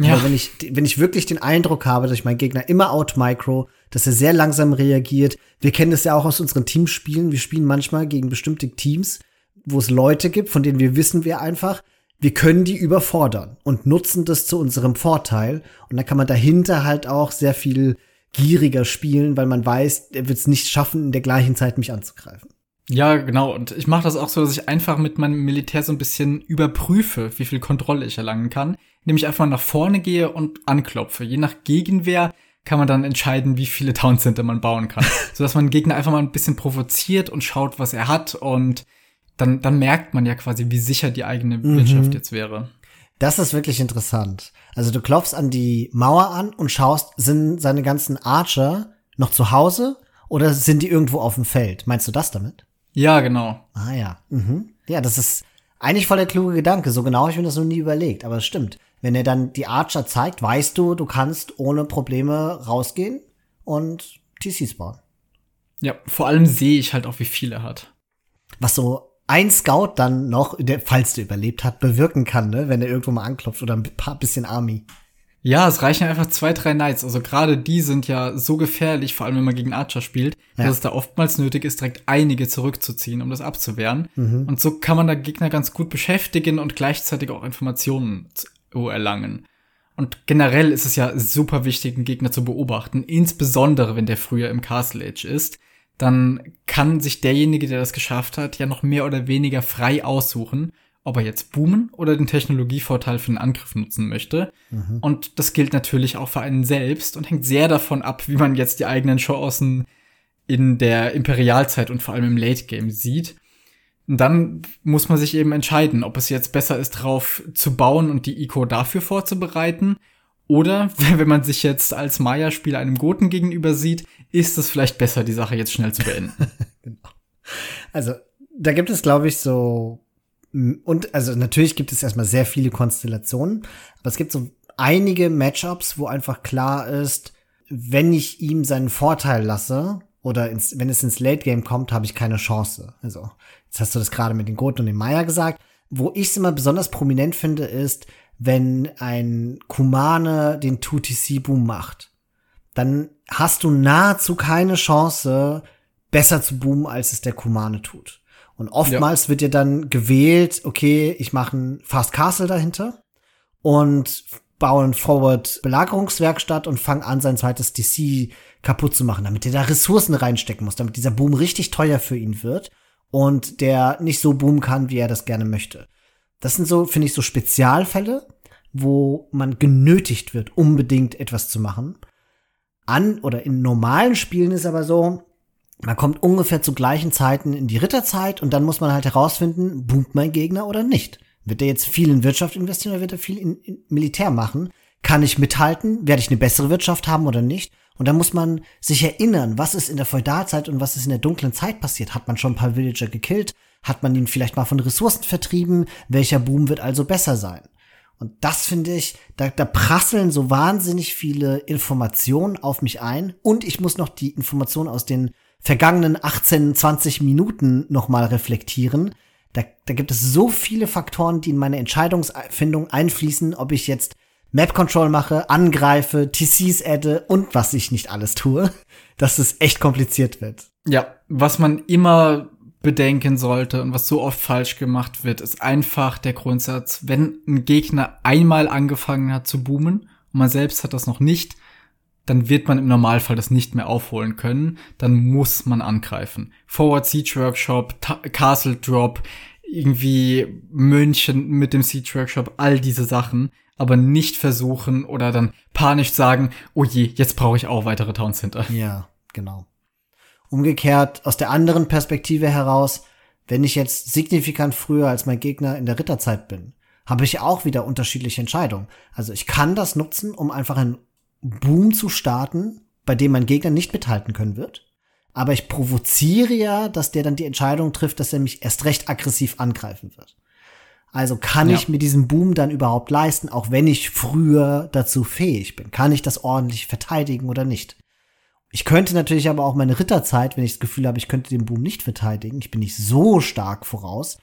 Ja. Aber wenn ich, wenn ich wirklich den Eindruck habe, dass ich meinen Gegner immer outmicro, dass er sehr langsam reagiert. Wir kennen das ja auch aus unseren Teamspielen. Wir spielen manchmal gegen bestimmte Teams, wo es Leute gibt, von denen wir wissen, wir einfach, wir können die überfordern und nutzen das zu unserem Vorteil. Und dann kann man dahinter halt auch sehr viel gieriger spielen, weil man weiß, er wird es nicht schaffen, in der gleichen Zeit mich anzugreifen. Ja, genau. Und ich mache das auch so, dass ich einfach mit meinem Militär so ein bisschen überprüfe, wie viel Kontrolle ich erlangen kann. Indem ich einfach nach vorne gehe und anklopfe. Je nach Gegenwehr kann man dann entscheiden, wie viele Town Center man bauen kann. [LAUGHS] Sodass man den Gegner einfach mal ein bisschen provoziert und schaut, was er hat. Und dann, dann merkt man ja quasi, wie sicher die eigene mhm. Wirtschaft jetzt wäre. Das ist wirklich interessant. Also du klopfst an die Mauer an und schaust, sind seine ganzen Archer noch zu Hause oder sind die irgendwo auf dem Feld? Meinst du das damit? Ja, genau. Ah ja. Mhm. Ja, das ist eigentlich voll der kluge Gedanke. So genau habe ich mir das noch nie überlegt, aber es stimmt. Wenn er dann die Archer zeigt, weißt du, du kannst ohne Probleme rausgehen und TCs bauen. Ja, vor allem sehe ich halt auch, wie viel er hat. Was so ein Scout dann noch, der, falls der überlebt hat, bewirken kann, ne, wenn er irgendwo mal anklopft oder ein paar bisschen Army. Ja, es reichen einfach zwei, drei Knights. Also gerade die sind ja so gefährlich, vor allem wenn man gegen Archer spielt, ja. dass es da oftmals nötig ist, direkt einige zurückzuziehen, um das abzuwehren. Mhm. Und so kann man da Gegner ganz gut beschäftigen und gleichzeitig auch Informationen erlangen. Und generell ist es ja super wichtig, einen Gegner zu beobachten, insbesondere wenn der früher im Castle Age ist. Dann kann sich derjenige, der das geschafft hat, ja noch mehr oder weniger frei aussuchen, ob er jetzt boomen oder den Technologievorteil für den Angriff nutzen möchte. Mhm. Und das gilt natürlich auch für einen selbst und hängt sehr davon ab, wie man jetzt die eigenen Chancen in der Imperialzeit und vor allem im Late Game sieht. Und dann muss man sich eben entscheiden, ob es jetzt besser ist, drauf zu bauen und die Eco dafür vorzubereiten. Oder [LAUGHS] wenn man sich jetzt als Maya-Spieler einem Goten gegenüber sieht, ist es vielleicht besser, die Sache jetzt schnell zu beenden. [LAUGHS] genau. Also, da gibt es, glaube ich, so und also natürlich gibt es erstmal sehr viele Konstellationen, aber es gibt so einige Matchups, wo einfach klar ist, wenn ich ihm seinen Vorteil lasse oder ins, wenn es ins Late Game kommt, habe ich keine Chance. Also Jetzt hast du das gerade mit den Goten und dem Maya gesagt. Wo ich es immer besonders prominent finde, ist, wenn ein Kumane den 2TC-Boom macht. Dann hast du nahezu keine Chance, besser zu boomen, als es der Kumane tut. Und oftmals ja. wird dir dann gewählt, okay, ich mache ein Fast Castle dahinter und baue ein Forward Belagerungswerkstatt und fange an, sein zweites DC kaputt zu machen, damit er da Ressourcen reinstecken muss, damit dieser Boom richtig teuer für ihn wird und der nicht so boomen kann, wie er das gerne möchte. Das sind so, finde ich, so Spezialfälle, wo man genötigt wird, unbedingt etwas zu machen. An oder in normalen Spielen ist aber so, man kommt ungefähr zu gleichen Zeiten in die Ritterzeit und dann muss man halt herausfinden, boomt mein Gegner oder nicht. Wird er jetzt viel in Wirtschaft investieren oder wird er viel in, in Militär machen? Kann ich mithalten? Werde ich eine bessere Wirtschaft haben oder nicht? Und da muss man sich erinnern, was ist in der Feudalzeit und was ist in der dunklen Zeit passiert. Hat man schon ein paar Villager gekillt? Hat man ihn vielleicht mal von Ressourcen vertrieben? Welcher Boom wird also besser sein? Und das finde ich, da, da prasseln so wahnsinnig viele Informationen auf mich ein. Und ich muss noch die Informationen aus den vergangenen 18, 20 Minuten nochmal reflektieren. Da, da gibt es so viele Faktoren, die in meine Entscheidungsfindung einfließen, ob ich jetzt Map Control mache, angreife, TCs adde und was ich nicht alles tue, [LAUGHS] dass es echt kompliziert wird. Ja, was man immer bedenken sollte und was so oft falsch gemacht wird, ist einfach der Grundsatz, wenn ein Gegner einmal angefangen hat zu boomen und man selbst hat das noch nicht, dann wird man im Normalfall das nicht mehr aufholen können, dann muss man angreifen. Forward Siege Workshop, Ta Castle Drop, irgendwie München mit dem Siege Workshop, all diese Sachen aber nicht versuchen oder dann panisch sagen, oh je, jetzt brauche ich auch weitere Town Center. Ja, genau. Umgekehrt, aus der anderen Perspektive heraus, wenn ich jetzt signifikant früher als mein Gegner in der Ritterzeit bin, habe ich auch wieder unterschiedliche Entscheidungen. Also ich kann das nutzen, um einfach einen Boom zu starten, bei dem mein Gegner nicht mithalten können wird. Aber ich provoziere ja, dass der dann die Entscheidung trifft, dass er mich erst recht aggressiv angreifen wird. Also kann ja. ich mir diesen Boom dann überhaupt leisten, auch wenn ich früher dazu fähig bin? Kann ich das ordentlich verteidigen oder nicht? Ich könnte natürlich aber auch meine Ritterzeit, wenn ich das Gefühl habe, ich könnte den Boom nicht verteidigen, ich bin nicht so stark voraus,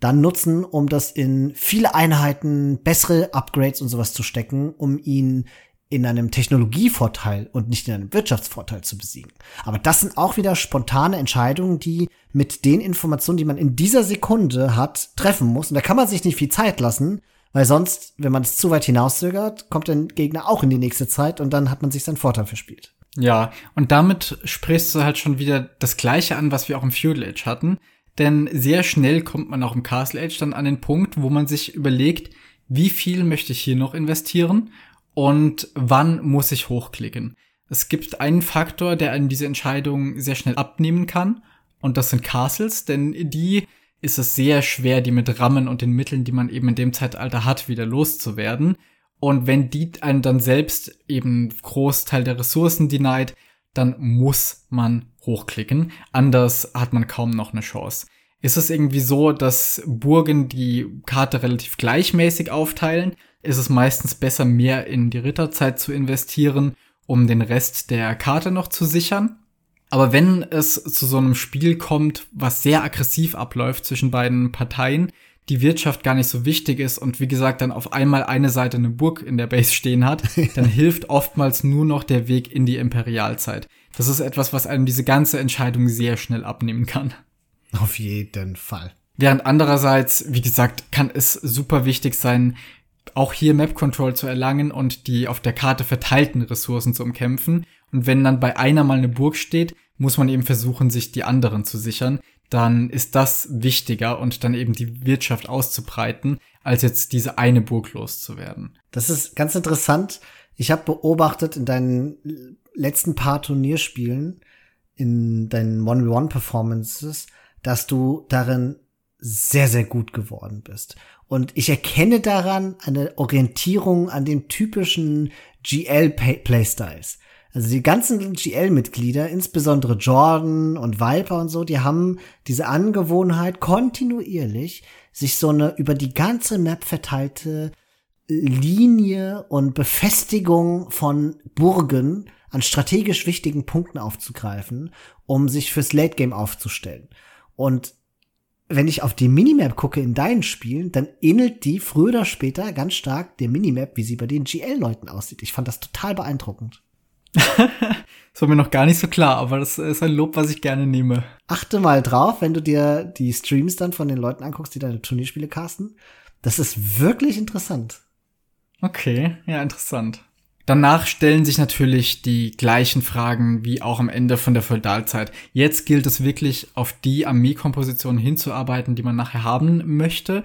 dann nutzen, um das in viele Einheiten, bessere Upgrades und sowas zu stecken, um ihn in einem Technologievorteil und nicht in einem Wirtschaftsvorteil zu besiegen. Aber das sind auch wieder spontane Entscheidungen, die mit den Informationen, die man in dieser Sekunde hat, treffen muss. Und da kann man sich nicht viel Zeit lassen, weil sonst, wenn man es zu weit hinauszögert, kommt der Gegner auch in die nächste Zeit und dann hat man sich seinen Vorteil verspielt. Ja, und damit sprichst du halt schon wieder das Gleiche an, was wir auch im Feudal Age hatten. Denn sehr schnell kommt man auch im Castle Age dann an den Punkt, wo man sich überlegt, wie viel möchte ich hier noch investieren und wann muss ich hochklicken. Es gibt einen Faktor, der einem diese Entscheidung sehr schnell abnehmen kann und das sind Castles, denn die ist es sehr schwer, die mit Rammen und den Mitteln, die man eben in dem Zeitalter hat, wieder loszuwerden. Und wenn die einen dann selbst eben Großteil der Ressourcen denied, dann muss man hochklicken. Anders hat man kaum noch eine Chance. Ist es irgendwie so, dass Burgen die Karte relativ gleichmäßig aufteilen? Ist es meistens besser, mehr in die Ritterzeit zu investieren, um den Rest der Karte noch zu sichern. Aber wenn es zu so einem Spiel kommt, was sehr aggressiv abläuft zwischen beiden Parteien, die Wirtschaft gar nicht so wichtig ist und wie gesagt dann auf einmal eine Seite eine Burg in der Base stehen hat, [LAUGHS] dann hilft oftmals nur noch der Weg in die Imperialzeit. Das ist etwas, was einem diese ganze Entscheidung sehr schnell abnehmen kann. Auf jeden Fall. Während andererseits, wie gesagt, kann es super wichtig sein, auch hier Map Control zu erlangen und die auf der Karte verteilten Ressourcen zu umkämpfen. Und wenn dann bei einer mal eine Burg steht, muss man eben versuchen, sich die anderen zu sichern. Dann ist das wichtiger und dann eben die Wirtschaft auszubreiten, als jetzt diese eine Burg loszuwerden. Das ist ganz interessant. Ich habe beobachtet in deinen letzten paar Turnierspielen, in deinen 1v1-Performances, dass du darin sehr, sehr gut geworden bist. Und ich erkenne daran eine Orientierung an den typischen GL-Playstyles. Also die ganzen GL-Mitglieder, insbesondere Jordan und Viper und so, die haben diese Angewohnheit, kontinuierlich sich so eine über die ganze Map verteilte Linie und Befestigung von Burgen an strategisch wichtigen Punkten aufzugreifen, um sich fürs Late Game aufzustellen. Und wenn ich auf die Minimap gucke in deinen Spielen, dann ähnelt die früher oder später ganz stark der Minimap, wie sie bei den GL-Leuten aussieht. Ich fand das total beeindruckend. [LAUGHS] das war mir noch gar nicht so klar, aber das ist ein Lob, was ich gerne nehme. Achte mal drauf, wenn du dir die Streams dann von den Leuten anguckst, die deine Turnierspiele casten. Das ist wirklich interessant. Okay, ja, interessant. Danach stellen sich natürlich die gleichen Fragen wie auch am Ende von der Feudalzeit. Jetzt gilt es wirklich, auf die Armeekomposition hinzuarbeiten, die man nachher haben möchte.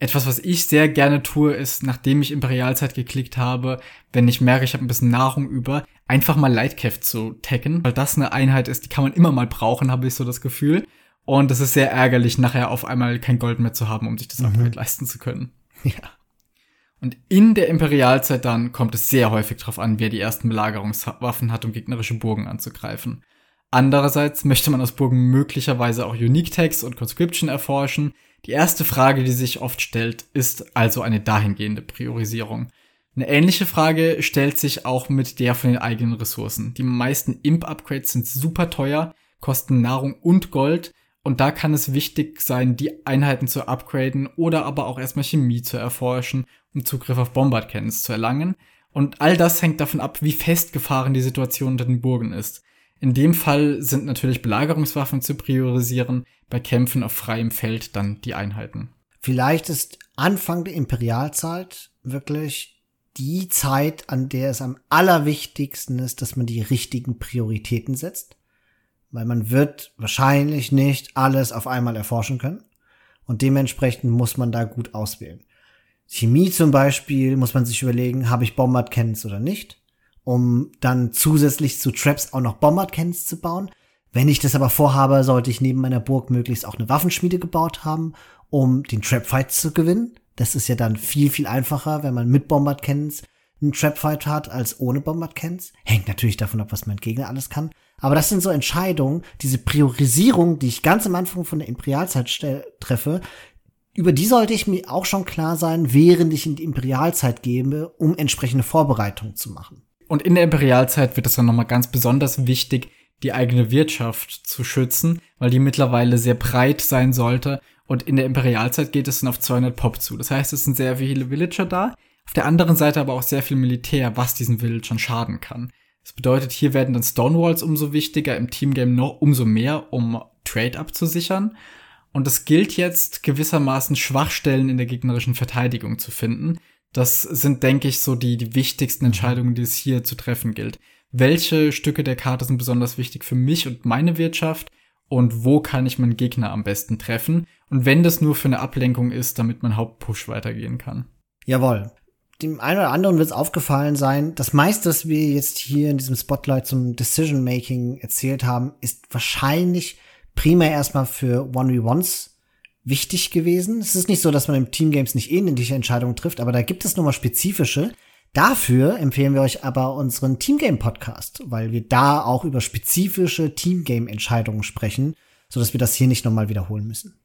Etwas, was ich sehr gerne tue, ist, nachdem ich Imperialzeit geklickt habe, wenn ich merke, ich habe ein bisschen Nahrung über, einfach mal Lightcav zu taggen, weil das eine Einheit ist, die kann man immer mal brauchen, habe ich so das Gefühl. Und es ist sehr ärgerlich, nachher auf einmal kein Gold mehr zu haben, um sich das mhm. Upgrade leisten zu können. [LAUGHS] Ja. Und in der Imperialzeit dann kommt es sehr häufig darauf an, wer die ersten Belagerungswaffen hat, um gegnerische Burgen anzugreifen. Andererseits möchte man aus Burgen möglicherweise auch Unique Tags und Conscription erforschen. Die erste Frage, die sich oft stellt, ist also eine dahingehende Priorisierung. Eine ähnliche Frage stellt sich auch mit der von den eigenen Ressourcen. Die meisten Imp-Upgrades sind super teuer, kosten Nahrung und Gold und da kann es wichtig sein, die Einheiten zu upgraden oder aber auch erstmal Chemie zu erforschen um Zugriff auf Bombardcannons zu erlangen. Und all das hängt davon ab, wie festgefahren die Situation unter den Burgen ist. In dem Fall sind natürlich Belagerungswaffen zu priorisieren, bei Kämpfen auf freiem Feld dann die Einheiten. Vielleicht ist Anfang der Imperialzeit wirklich die Zeit, an der es am allerwichtigsten ist, dass man die richtigen Prioritäten setzt. Weil man wird wahrscheinlich nicht alles auf einmal erforschen können. Und dementsprechend muss man da gut auswählen. Chemie zum Beispiel muss man sich überlegen, habe ich Bombard-Cannons oder nicht, um dann zusätzlich zu Traps auch noch Bombard-Cannons zu bauen. Wenn ich das aber vorhabe, sollte ich neben meiner Burg möglichst auch eine Waffenschmiede gebaut haben, um den Trap-Fight zu gewinnen. Das ist ja dann viel, viel einfacher, wenn man mit Bombard-Cannons einen Trap-Fight hat, als ohne Bombard-Cannons. Hängt natürlich davon ab, was mein Gegner alles kann. Aber das sind so Entscheidungen, diese Priorisierung, die ich ganz am Anfang von der Imperialzeit treffe, über die sollte ich mir auch schon klar sein, während ich in die Imperialzeit gehe, um entsprechende Vorbereitungen zu machen. Und in der Imperialzeit wird es dann nochmal ganz besonders wichtig, die eigene Wirtschaft zu schützen, weil die mittlerweile sehr breit sein sollte. Und in der Imperialzeit geht es dann auf 200 Pop zu. Das heißt, es sind sehr viele Villager da. Auf der anderen Seite aber auch sehr viel Militär, was diesen Villagern schaden kann. Das bedeutet, hier werden dann Stonewalls umso wichtiger, im Teamgame noch umso mehr, um Trade abzusichern. Und es gilt jetzt gewissermaßen Schwachstellen in der gegnerischen Verteidigung zu finden. Das sind, denke ich, so die, die wichtigsten Entscheidungen, die es hier zu treffen gilt. Welche Stücke der Karte sind besonders wichtig für mich und meine Wirtschaft? Und wo kann ich meinen Gegner am besten treffen? Und wenn das nur für eine Ablenkung ist, damit mein Hauptpush weitergehen kann. Jawohl. Dem einen oder anderen wird es aufgefallen sein, das meiste, was wir jetzt hier in diesem Spotlight zum Decision Making erzählt haben, ist wahrscheinlich primär erstmal für 1v1s wichtig gewesen. Es ist nicht so, dass man im Teamgames nicht ähnliche Entscheidungen trifft, aber da gibt es nochmal spezifische. Dafür empfehlen wir euch aber unseren Teamgame-Podcast, weil wir da auch über spezifische Teamgame-Entscheidungen sprechen, sodass wir das hier nicht nochmal wiederholen müssen.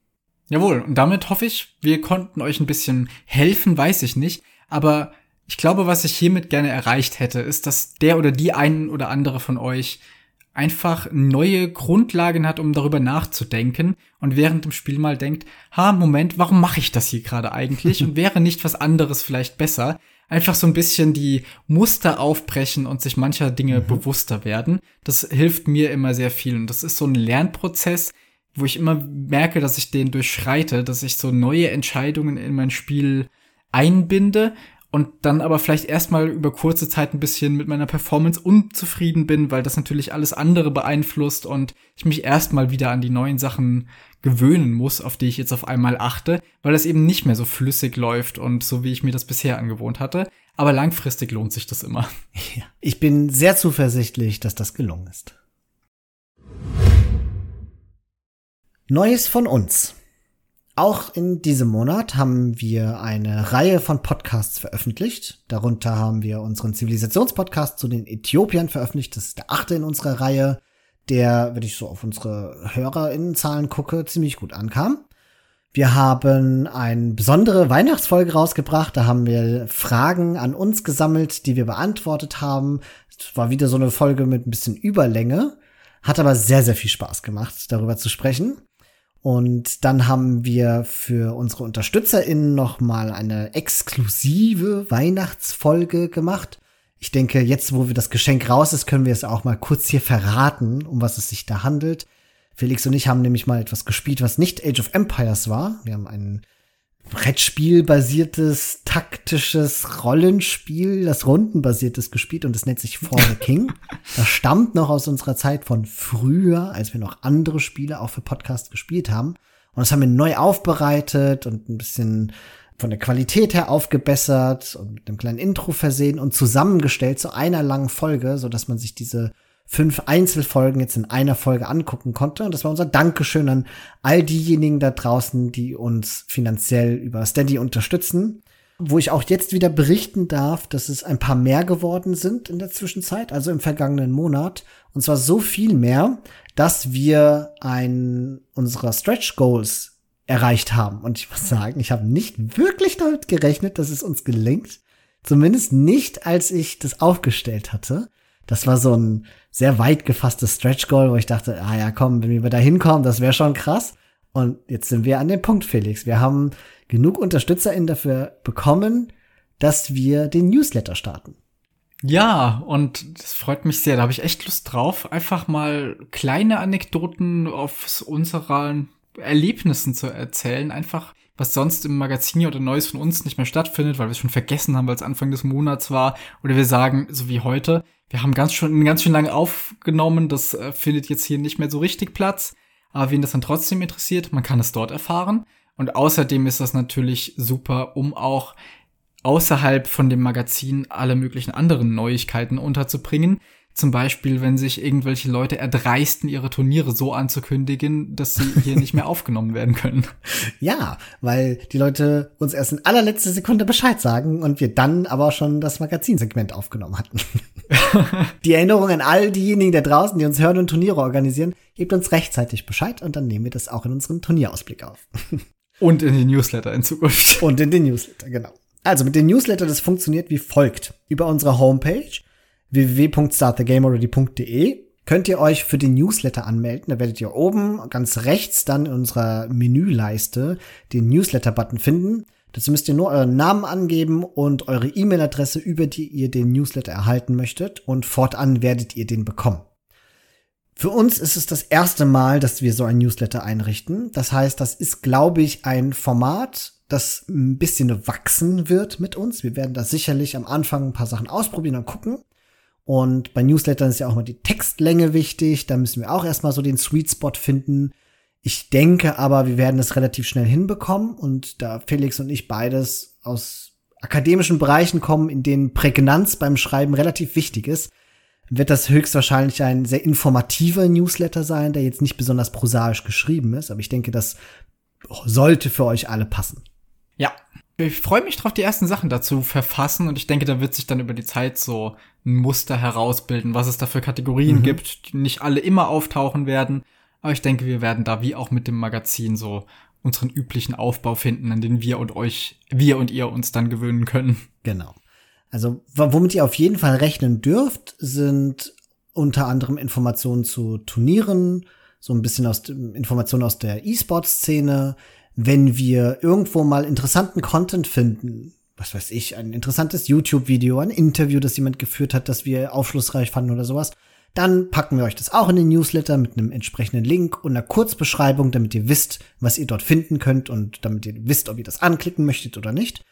Jawohl, und damit hoffe ich, wir konnten euch ein bisschen helfen, weiß ich nicht, aber ich glaube, was ich hiermit gerne erreicht hätte, ist, dass der oder die einen oder andere von euch einfach neue Grundlagen hat, um darüber nachzudenken und während dem Spiel mal denkt, ha, Moment, warum mache ich das hier gerade eigentlich und [LAUGHS] wäre nicht was anderes vielleicht besser? Einfach so ein bisschen die Muster aufbrechen und sich mancher Dinge mhm. bewusster werden. Das hilft mir immer sehr viel und das ist so ein Lernprozess, wo ich immer merke, dass ich den durchschreite, dass ich so neue Entscheidungen in mein Spiel einbinde und dann aber vielleicht erstmal über kurze Zeit ein bisschen mit meiner Performance unzufrieden bin, weil das natürlich alles andere beeinflusst und ich mich erstmal wieder an die neuen Sachen gewöhnen muss, auf die ich jetzt auf einmal achte, weil das eben nicht mehr so flüssig läuft und so wie ich mir das bisher angewohnt hatte. Aber langfristig lohnt sich das immer. [LAUGHS] Ja, ich bin sehr zuversichtlich, dass das gelungen ist. Neues von uns. Auch in diesem Monat haben wir eine Reihe von Podcasts veröffentlicht. Darunter haben wir unseren Zivilisationspodcast zu den Äthiopiern veröffentlicht. Das ist der achte in unserer Reihe, der, wenn ich so auf unsere HörerInnenzahlen gucke, ziemlich gut ankam. Wir haben eine besondere Weihnachtsfolge rausgebracht. Da haben wir Fragen an uns gesammelt, die wir beantwortet haben. Es war wieder so eine Folge mit ein bisschen Überlänge. Hat aber sehr, sehr viel Spaß gemacht, darüber zu sprechen. Und dann haben wir für unsere UnterstützerInnen noch mal eine exklusive Weihnachtsfolge gemacht. Ich denke, jetzt, wo wir das Geschenk raus ist, können wir es auch mal kurz hier verraten, um was es sich da handelt. Felix und ich haben nämlich mal etwas gespielt, was nicht Age of Empires war. Wir haben einen Brettspiel-basiertes, taktisches Rollenspiel, das rundenbasiertes gespielt und das nennt sich For the King. [LAUGHS] Das stammt noch aus unserer Zeit von früher, als wir noch andere Spiele auch für Podcast gespielt haben. Und das haben wir neu aufbereitet und ein bisschen von der Qualität her aufgebessert und mit einem kleinen Intro versehen und zusammengestellt zu einer langen Folge, so dass man sich diese fünf Einzelfolgen jetzt in einer Folge angucken konnte. Und das war unser Dankeschön an all diejenigen da draußen, die uns finanziell über Steady unterstützen. Wo ich auch jetzt wieder berichten darf, dass es ein paar mehr geworden sind in der Zwischenzeit, also im vergangenen Monat. Und zwar so viel mehr, dass wir ein unserer Stretch Goals erreicht haben. Und ich muss sagen, ich habe nicht wirklich damit gerechnet, dass es uns gelingt. Zumindest nicht, als ich das aufgestellt hatte. Das war so ein sehr weit gefasstes Stretch Goal, wo ich dachte, ah ja, komm, wenn wir da hinkommen, das wäre schon krass. Und jetzt sind wir an dem Punkt, Felix. Wir haben genug UnterstützerInnen dafür bekommen, dass wir den Newsletter starten. Ja, und das freut mich sehr. Da habe ich echt Lust drauf, einfach mal kleine Anekdoten aus unseren Erlebnissen zu erzählen. Einfach, was sonst im Magazin oder Neues von uns nicht mehr stattfindet, weil wir es schon vergessen haben, weil es Anfang des Monats war. Oder wir sagen, so wie heute, wir haben ganz schon ganz schön lange aufgenommen, das äh, findet jetzt hier nicht mehr so richtig Platz. Aber wen das dann trotzdem interessiert, man kann es dort erfahren. Und außerdem ist das natürlich super, um auch außerhalb von dem Magazin alle möglichen anderen Neuigkeiten unterzubringen. Zum Beispiel, wenn sich irgendwelche Leute erdreisten, ihre Turniere so anzukündigen, dass sie hier nicht mehr [LAUGHS] aufgenommen werden können. Ja, weil die Leute uns erst in allerletzter Sekunde Bescheid sagen und wir dann aber schon das Magazinsegment aufgenommen hatten. [LAUGHS] die Erinnerung an all diejenigen da draußen, die uns hören und Turniere organisieren, gebt uns rechtzeitig Bescheid und dann nehmen wir das auch in unseren Turnierausblick auf. [LAUGHS] und in den Newsletter in Zukunft. Und in den Newsletter, genau. Also mit den Newsletter, das funktioniert wie folgt. Über unsere Homepage www.startthegamealready.de könnt ihr euch für den Newsletter anmelden. Da werdet ihr oben ganz rechts dann in unserer Menüleiste den Newsletter-Button finden. Dazu müsst ihr nur euren Namen angeben und eure E-Mail-Adresse, über die ihr den Newsletter erhalten möchtet und fortan werdet ihr den bekommen. Für uns ist es das erste Mal, dass wir so ein Newsletter einrichten. Das heißt, das ist, glaube ich, ein Format, das ein bisschen wachsen wird mit uns. Wir werden da sicherlich am Anfang ein paar Sachen ausprobieren und gucken. Und bei Newslettern ist ja auch mal die Textlänge wichtig. Da müssen wir auch erstmal so den Sweet Spot finden. Ich denke aber, wir werden es relativ schnell hinbekommen. Und da Felix und ich beides aus akademischen Bereichen kommen, in denen Prägnanz beim Schreiben relativ wichtig ist, wird das höchstwahrscheinlich ein sehr informativer Newsletter sein, der jetzt nicht besonders prosaisch geschrieben ist. Aber ich denke, das sollte für euch alle passen. Ja, ich freue mich drauf, die ersten Sachen dazu verfassen und ich denke, da wird sich dann über die Zeit so ein Muster herausbilden, was es da für Kategorien mhm. gibt, die nicht alle immer auftauchen werden. Aber ich denke, wir werden da wie auch mit dem Magazin so unseren üblichen Aufbau finden, an den wir und euch, wir und ihr uns dann gewöhnen können. Genau. Also, womit ihr auf jeden Fall rechnen dürft, sind unter anderem Informationen zu Turnieren, so ein bisschen aus Informationen aus der E-Sport-Szene, wenn wir irgendwo mal interessanten Content finden, was weiß ich, ein interessantes YouTube-Video, ein Interview, das jemand geführt hat, das wir aufschlussreich fanden oder sowas, dann packen wir euch das auch in den Newsletter mit einem entsprechenden Link und einer Kurzbeschreibung, damit ihr wisst, was ihr dort finden könnt und damit ihr wisst, ob ihr das anklicken möchtet oder nicht.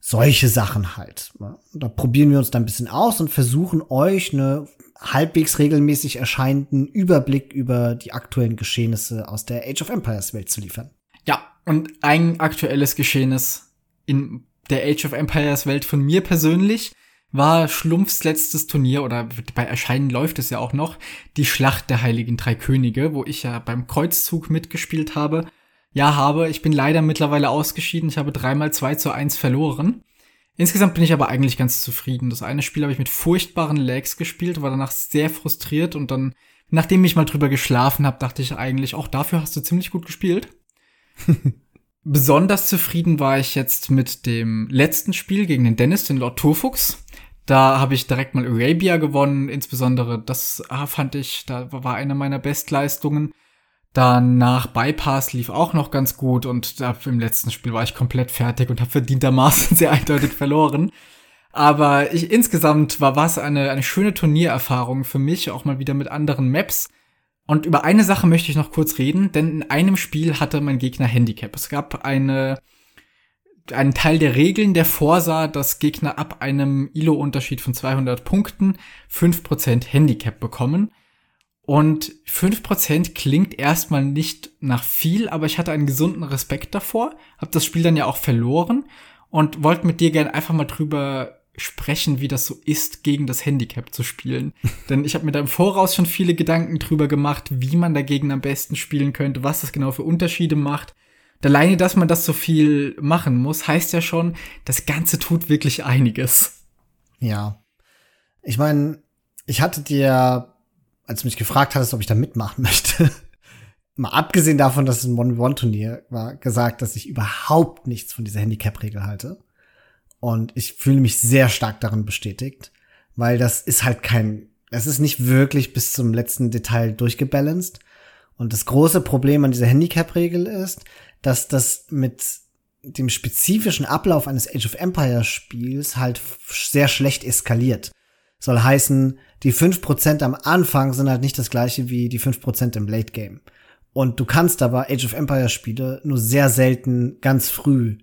solche Sachen halt. Da probieren wir uns da ein bisschen aus und versuchen euch eine halbwegs regelmäßig erscheinenden Überblick über die aktuellen Geschehnisse aus der Age of Empires Welt zu liefern. Ja, und ein aktuelles Geschehnis in der Age of Empires Welt von mir persönlich war Schlumpfs letztes Turnier oder bei Erscheinen läuft es ja auch noch, die Schlacht der Heiligen Drei Könige, wo ich ja beim Kreuzzug mitgespielt habe. Ja, habe, ich bin leider mittlerweile ausgeschieden. Ich habe dreimal 2 zu 1 verloren. Insgesamt bin ich aber eigentlich ganz zufrieden. Das eine Spiel habe ich mit furchtbaren Lags gespielt, war danach sehr frustriert und dann, nachdem ich mal drüber geschlafen habe, dachte ich eigentlich, auch dafür hast du ziemlich gut gespielt. [LAUGHS] Besonders zufrieden war ich jetzt mit dem letzten Spiel gegen den Dennis, den Lord Turfuchs. Da habe ich direkt mal Arabia gewonnen, insbesondere das ah, fand ich, da war eine meiner Bestleistungen. Danach Bypass lief auch noch ganz gut und da im letzten Spiel war ich komplett fertig und habe verdientermaßen [LAUGHS] sehr eindeutig verloren. Aber ich, insgesamt war was eine, eine schöne Turniererfahrung für mich, auch mal wieder mit anderen Maps. Und über eine Sache möchte ich noch kurz reden, denn in einem Spiel hatte mein Gegner Handicap. Es gab eine, einen Teil der Regeln, der vorsah, dass Gegner ab einem ILO-Unterschied von 200 Punkten 5% Handicap bekommen. Und 5% klingt erstmal nicht nach viel, aber ich hatte einen gesunden Respekt davor, habe das Spiel dann ja auch verloren und wollte mit dir gerne einfach mal drüber sprechen, wie das so ist, gegen das Handicap zu spielen. [LAUGHS] Denn ich habe mir da im Voraus schon viele Gedanken drüber gemacht, wie man dagegen am besten spielen könnte, was das genau für Unterschiede macht. Und alleine, dass man das so viel machen muss, heißt ja schon, das Ganze tut wirklich einiges. Ja. Ich meine, ich hatte dir als du mich gefragt hattest, ob ich da mitmachen [LAUGHS] möchte, mal abgesehen davon, dass es ein One-One-Turnier war, gesagt, dass ich überhaupt nichts von dieser Handicap-Regel halte. Und ich fühle mich sehr stark darin bestätigt, weil das ist halt kein, es ist nicht wirklich bis zum letzten Detail durchgebalanced. Und das große Problem an dieser Handicap-Regel ist, dass das mit dem spezifischen Ablauf eines Age of Empires Spiels halt sehr schlecht eskaliert. Soll heißen, die 5% am Anfang sind halt nicht das gleiche wie die 5% im Late Game. Und du kannst aber Age of Empires Spiele nur sehr selten ganz früh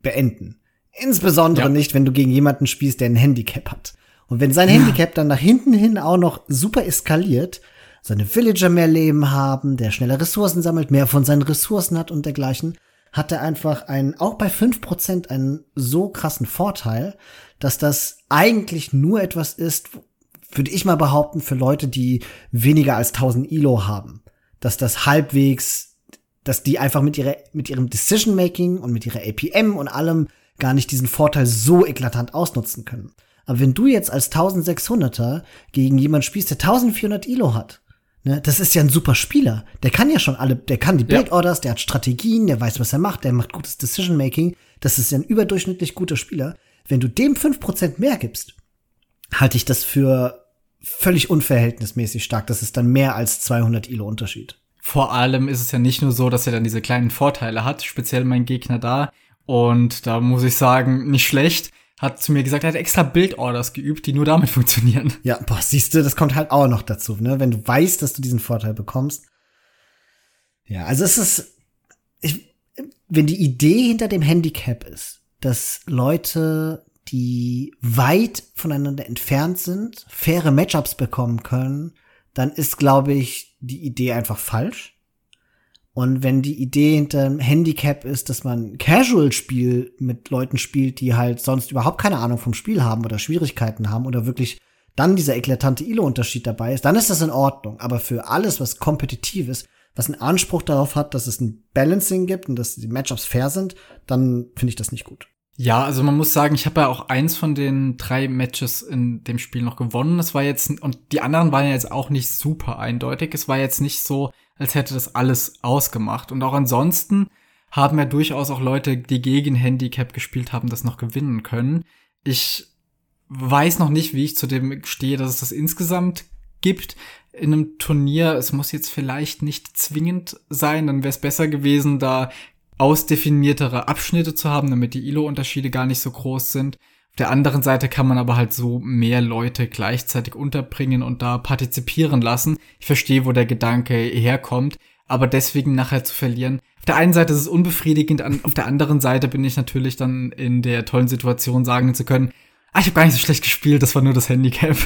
beenden. Insbesondere ja. nicht, wenn du gegen jemanden spielst, der ein Handicap hat. Und wenn sein. Handicap dann nach hinten hin auch noch super eskaliert, seine Villager mehr Leben haben, der schneller Ressourcen sammelt, mehr von seinen Ressourcen hat und dergleichen, hat er einfach einen, auch bei 5% einen so krassen Vorteil, dass das eigentlich nur etwas ist, würde ich mal behaupten, für Leute, die weniger als 1000 ILO haben, dass das halbwegs, dass die einfach mit ihrer, mit ihrem Decision Making und mit ihrer APM und allem gar nicht diesen Vorteil so eklatant ausnutzen können. Aber wenn du jetzt als 1600er gegen jemand spielst, der 1400 ILO hat, ne, das ist ja ein super Spieler. Der kann ja schon alle, der kann die Build Orders, der hat Strategien, der weiß, was er macht, der macht gutes Decision Making. Das ist ja ein überdurchschnittlich guter Spieler. Wenn du dem 5% mehr gibst, halte ich das für völlig unverhältnismäßig stark. Das ist dann mehr als 200 Ilo Unterschied. Vor allem ist es ja nicht nur so, dass er dann diese kleinen Vorteile hat, speziell mein Gegner da. Und da muss ich sagen, nicht schlecht. Hat zu mir gesagt, er hat extra Bildorders geübt, die nur damit [LAUGHS] funktionieren. Ja, boah, siehst du, das kommt halt auch noch dazu, ne? Wenn du weißt, dass du diesen Vorteil bekommst. Ja, also es ist, ich, wenn die Idee hinter dem Handicap ist, dass Leute die weit voneinander entfernt sind, faire Matchups bekommen können, dann ist, glaube ich, die Idee einfach falsch. Und wenn die Idee hinter dem Handicap ist, dass man Casual-Spiel mit Leuten spielt, die halt sonst überhaupt keine Ahnung vom Spiel haben oder Schwierigkeiten haben oder wirklich dann dieser eklatante ILO-Unterschied dabei ist, dann ist das in Ordnung. Aber für alles, was kompetitiv ist, was einen Anspruch darauf hat, dass es ein Balancing gibt und dass die Matchups fair sind, dann finde ich das nicht gut. Ja, also man muss sagen, ich habe ja auch eins von den drei Matches in dem Spiel noch gewonnen. Das war jetzt, und die anderen waren ja jetzt auch nicht super eindeutig. Es war jetzt nicht so, als hätte das alles ausgemacht. Und auch ansonsten haben ja durchaus auch Leute, die gegen Handicap gespielt haben, das noch gewinnen können. Ich weiß noch nicht, wie ich zu dem stehe, dass es das insgesamt gibt in einem Turnier. Es muss jetzt vielleicht nicht zwingend sein, dann wäre es besser gewesen, da ausdefiniertere Abschnitte zu haben, damit die ILO-Unterschiede gar nicht so groß sind. Auf der anderen Seite kann man aber halt so mehr Leute gleichzeitig unterbringen und da partizipieren lassen. Ich verstehe, wo der Gedanke herkommt, aber deswegen nachher zu verlieren. der einen Seite ist es unbefriedigend, auf der anderen Seite bin ich natürlich dann in der tollen Situation sagen zu können, ah, ich habe gar nicht so schlecht gespielt, das war nur das Handicap.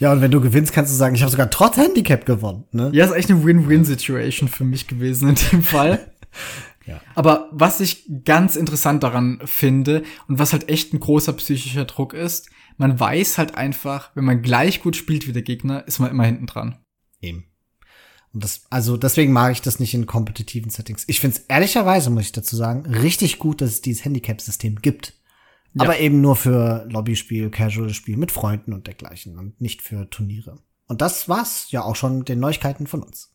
Ja, und wenn du gewinnst, kannst du sagen, ich habe sogar trotz Handicap gewonnen. Ne? Ja, ist echt eine Win-Win-Situation für mich gewesen in dem Fall. [LAUGHS] ja. Aber was ich ganz interessant daran finde und was halt echt ein großer psychischer Druck ist, man weiß halt einfach, wenn man gleich gut spielt wie der Gegner, ist man immer hinten dran. Eben. Und das, also deswegen mag ich das nicht in kompetitiven Settings. Ich finde es ehrlicherweise, muss ich dazu sagen, richtig gut, dass es dieses Handicap-System gibt. Ja. Aber eben nur für Lobbyspiel, Casual-Spiel mit Freunden und dergleichen und nicht für Turniere. Und das war's ja auch schon mit den Neuigkeiten von uns.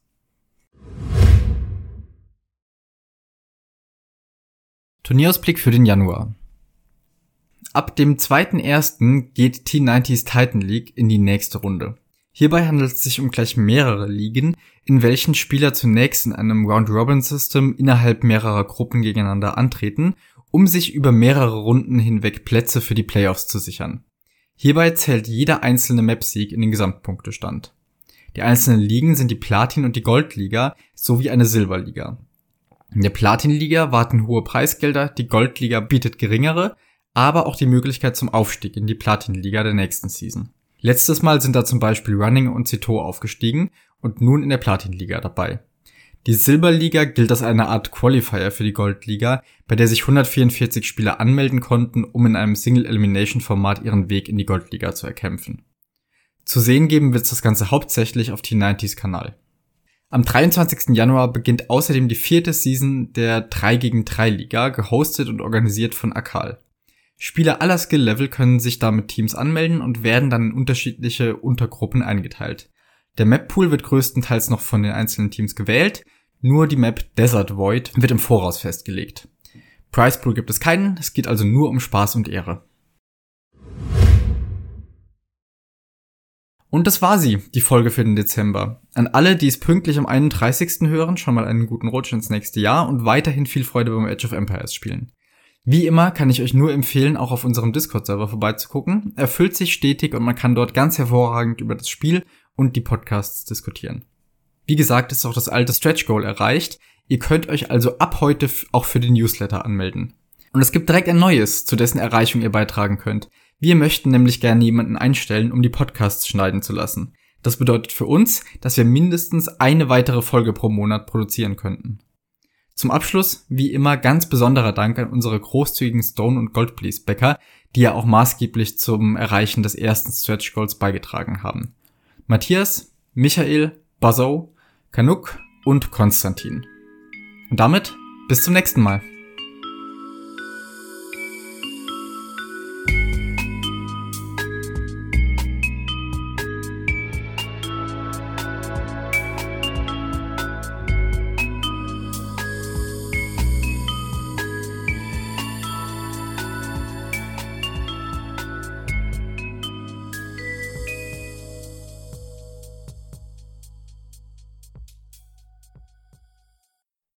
Turnierausblick für den Januar. Ab dem 2.1. geht T90s Titan League in die nächste Runde. Hierbei handelt es sich um gleich mehrere Ligen, in welchen Spieler zunächst in einem Round-Robin-System innerhalb mehrerer Gruppen gegeneinander antreten, um sich über mehrere Runden hinweg Plätze für die Playoffs zu sichern. Hierbei zählt jeder einzelne Map-Sieg in den Gesamtpunktestand. Die einzelnen Ligen sind die Platin- und die Goldliga sowie eine Silberliga. In der Platin-Liga warten hohe Preisgelder, die Goldliga bietet geringere, aber auch die Möglichkeit zum Aufstieg in die Platin-Liga der nächsten Season. Letztes Mal sind da zum Beispiel Running und Cito aufgestiegen und nun in der Platin-Liga dabei. Die Silberliga gilt als eine Art Qualifier für die Goldliga, bei der sich 144 Spieler anmelden konnten, um in einem Single-Elimination-Format ihren Weg in die Goldliga zu erkämpfen. Zu sehen geben wird das Ganze hauptsächlich auf T90s Kanal. Am 23. Januar beginnt außerdem die vierte Season der 3 gegen 3 Liga, gehostet und organisiert von Akal. Spieler aller Skill-Level können sich damit Teams anmelden und werden dann in unterschiedliche Untergruppen eingeteilt. Der Map-Pool wird größtenteils noch von den einzelnen Teams gewählt, nur die Map Desert Void wird im Voraus festgelegt. Price Pool gibt es keinen, es geht also nur um Spaß und Ehre. Und das war sie, die Folge für den Dezember. An alle, die es pünktlich am 31. hören, schon mal einen guten Rutsch ins nächste Jahr und weiterhin viel Freude beim Age of Empires spielen. Wie immer kann ich euch nur empfehlen, auch auf unserem Discord-Server vorbeizugucken. Er füllt sich stetig und man kann dort ganz hervorragend über das Spiel und die Podcasts diskutieren. Wie gesagt, ist auch das alte Stretch Goal erreicht. Ihr könnt euch also ab heute auch für den Newsletter anmelden. Und es gibt direkt ein neues, zu dessen Erreichung ihr beitragen könnt. Wir möchten nämlich gerne jemanden einstellen, um die Podcasts schneiden zu lassen. Das bedeutet für uns, dass wir mindestens eine weitere Folge pro Monat produzieren könnten. Zum Abschluss, wie immer, ganz besonderer Dank an unsere großzügigen Stone- und Goldplease-Bäcker, die ja auch maßgeblich zum Erreichen des ersten Stretch Goals beigetragen haben. Matthias, Michael, Bazo, Kanuk und Konstantin. Und damit bis zum nächsten Mal.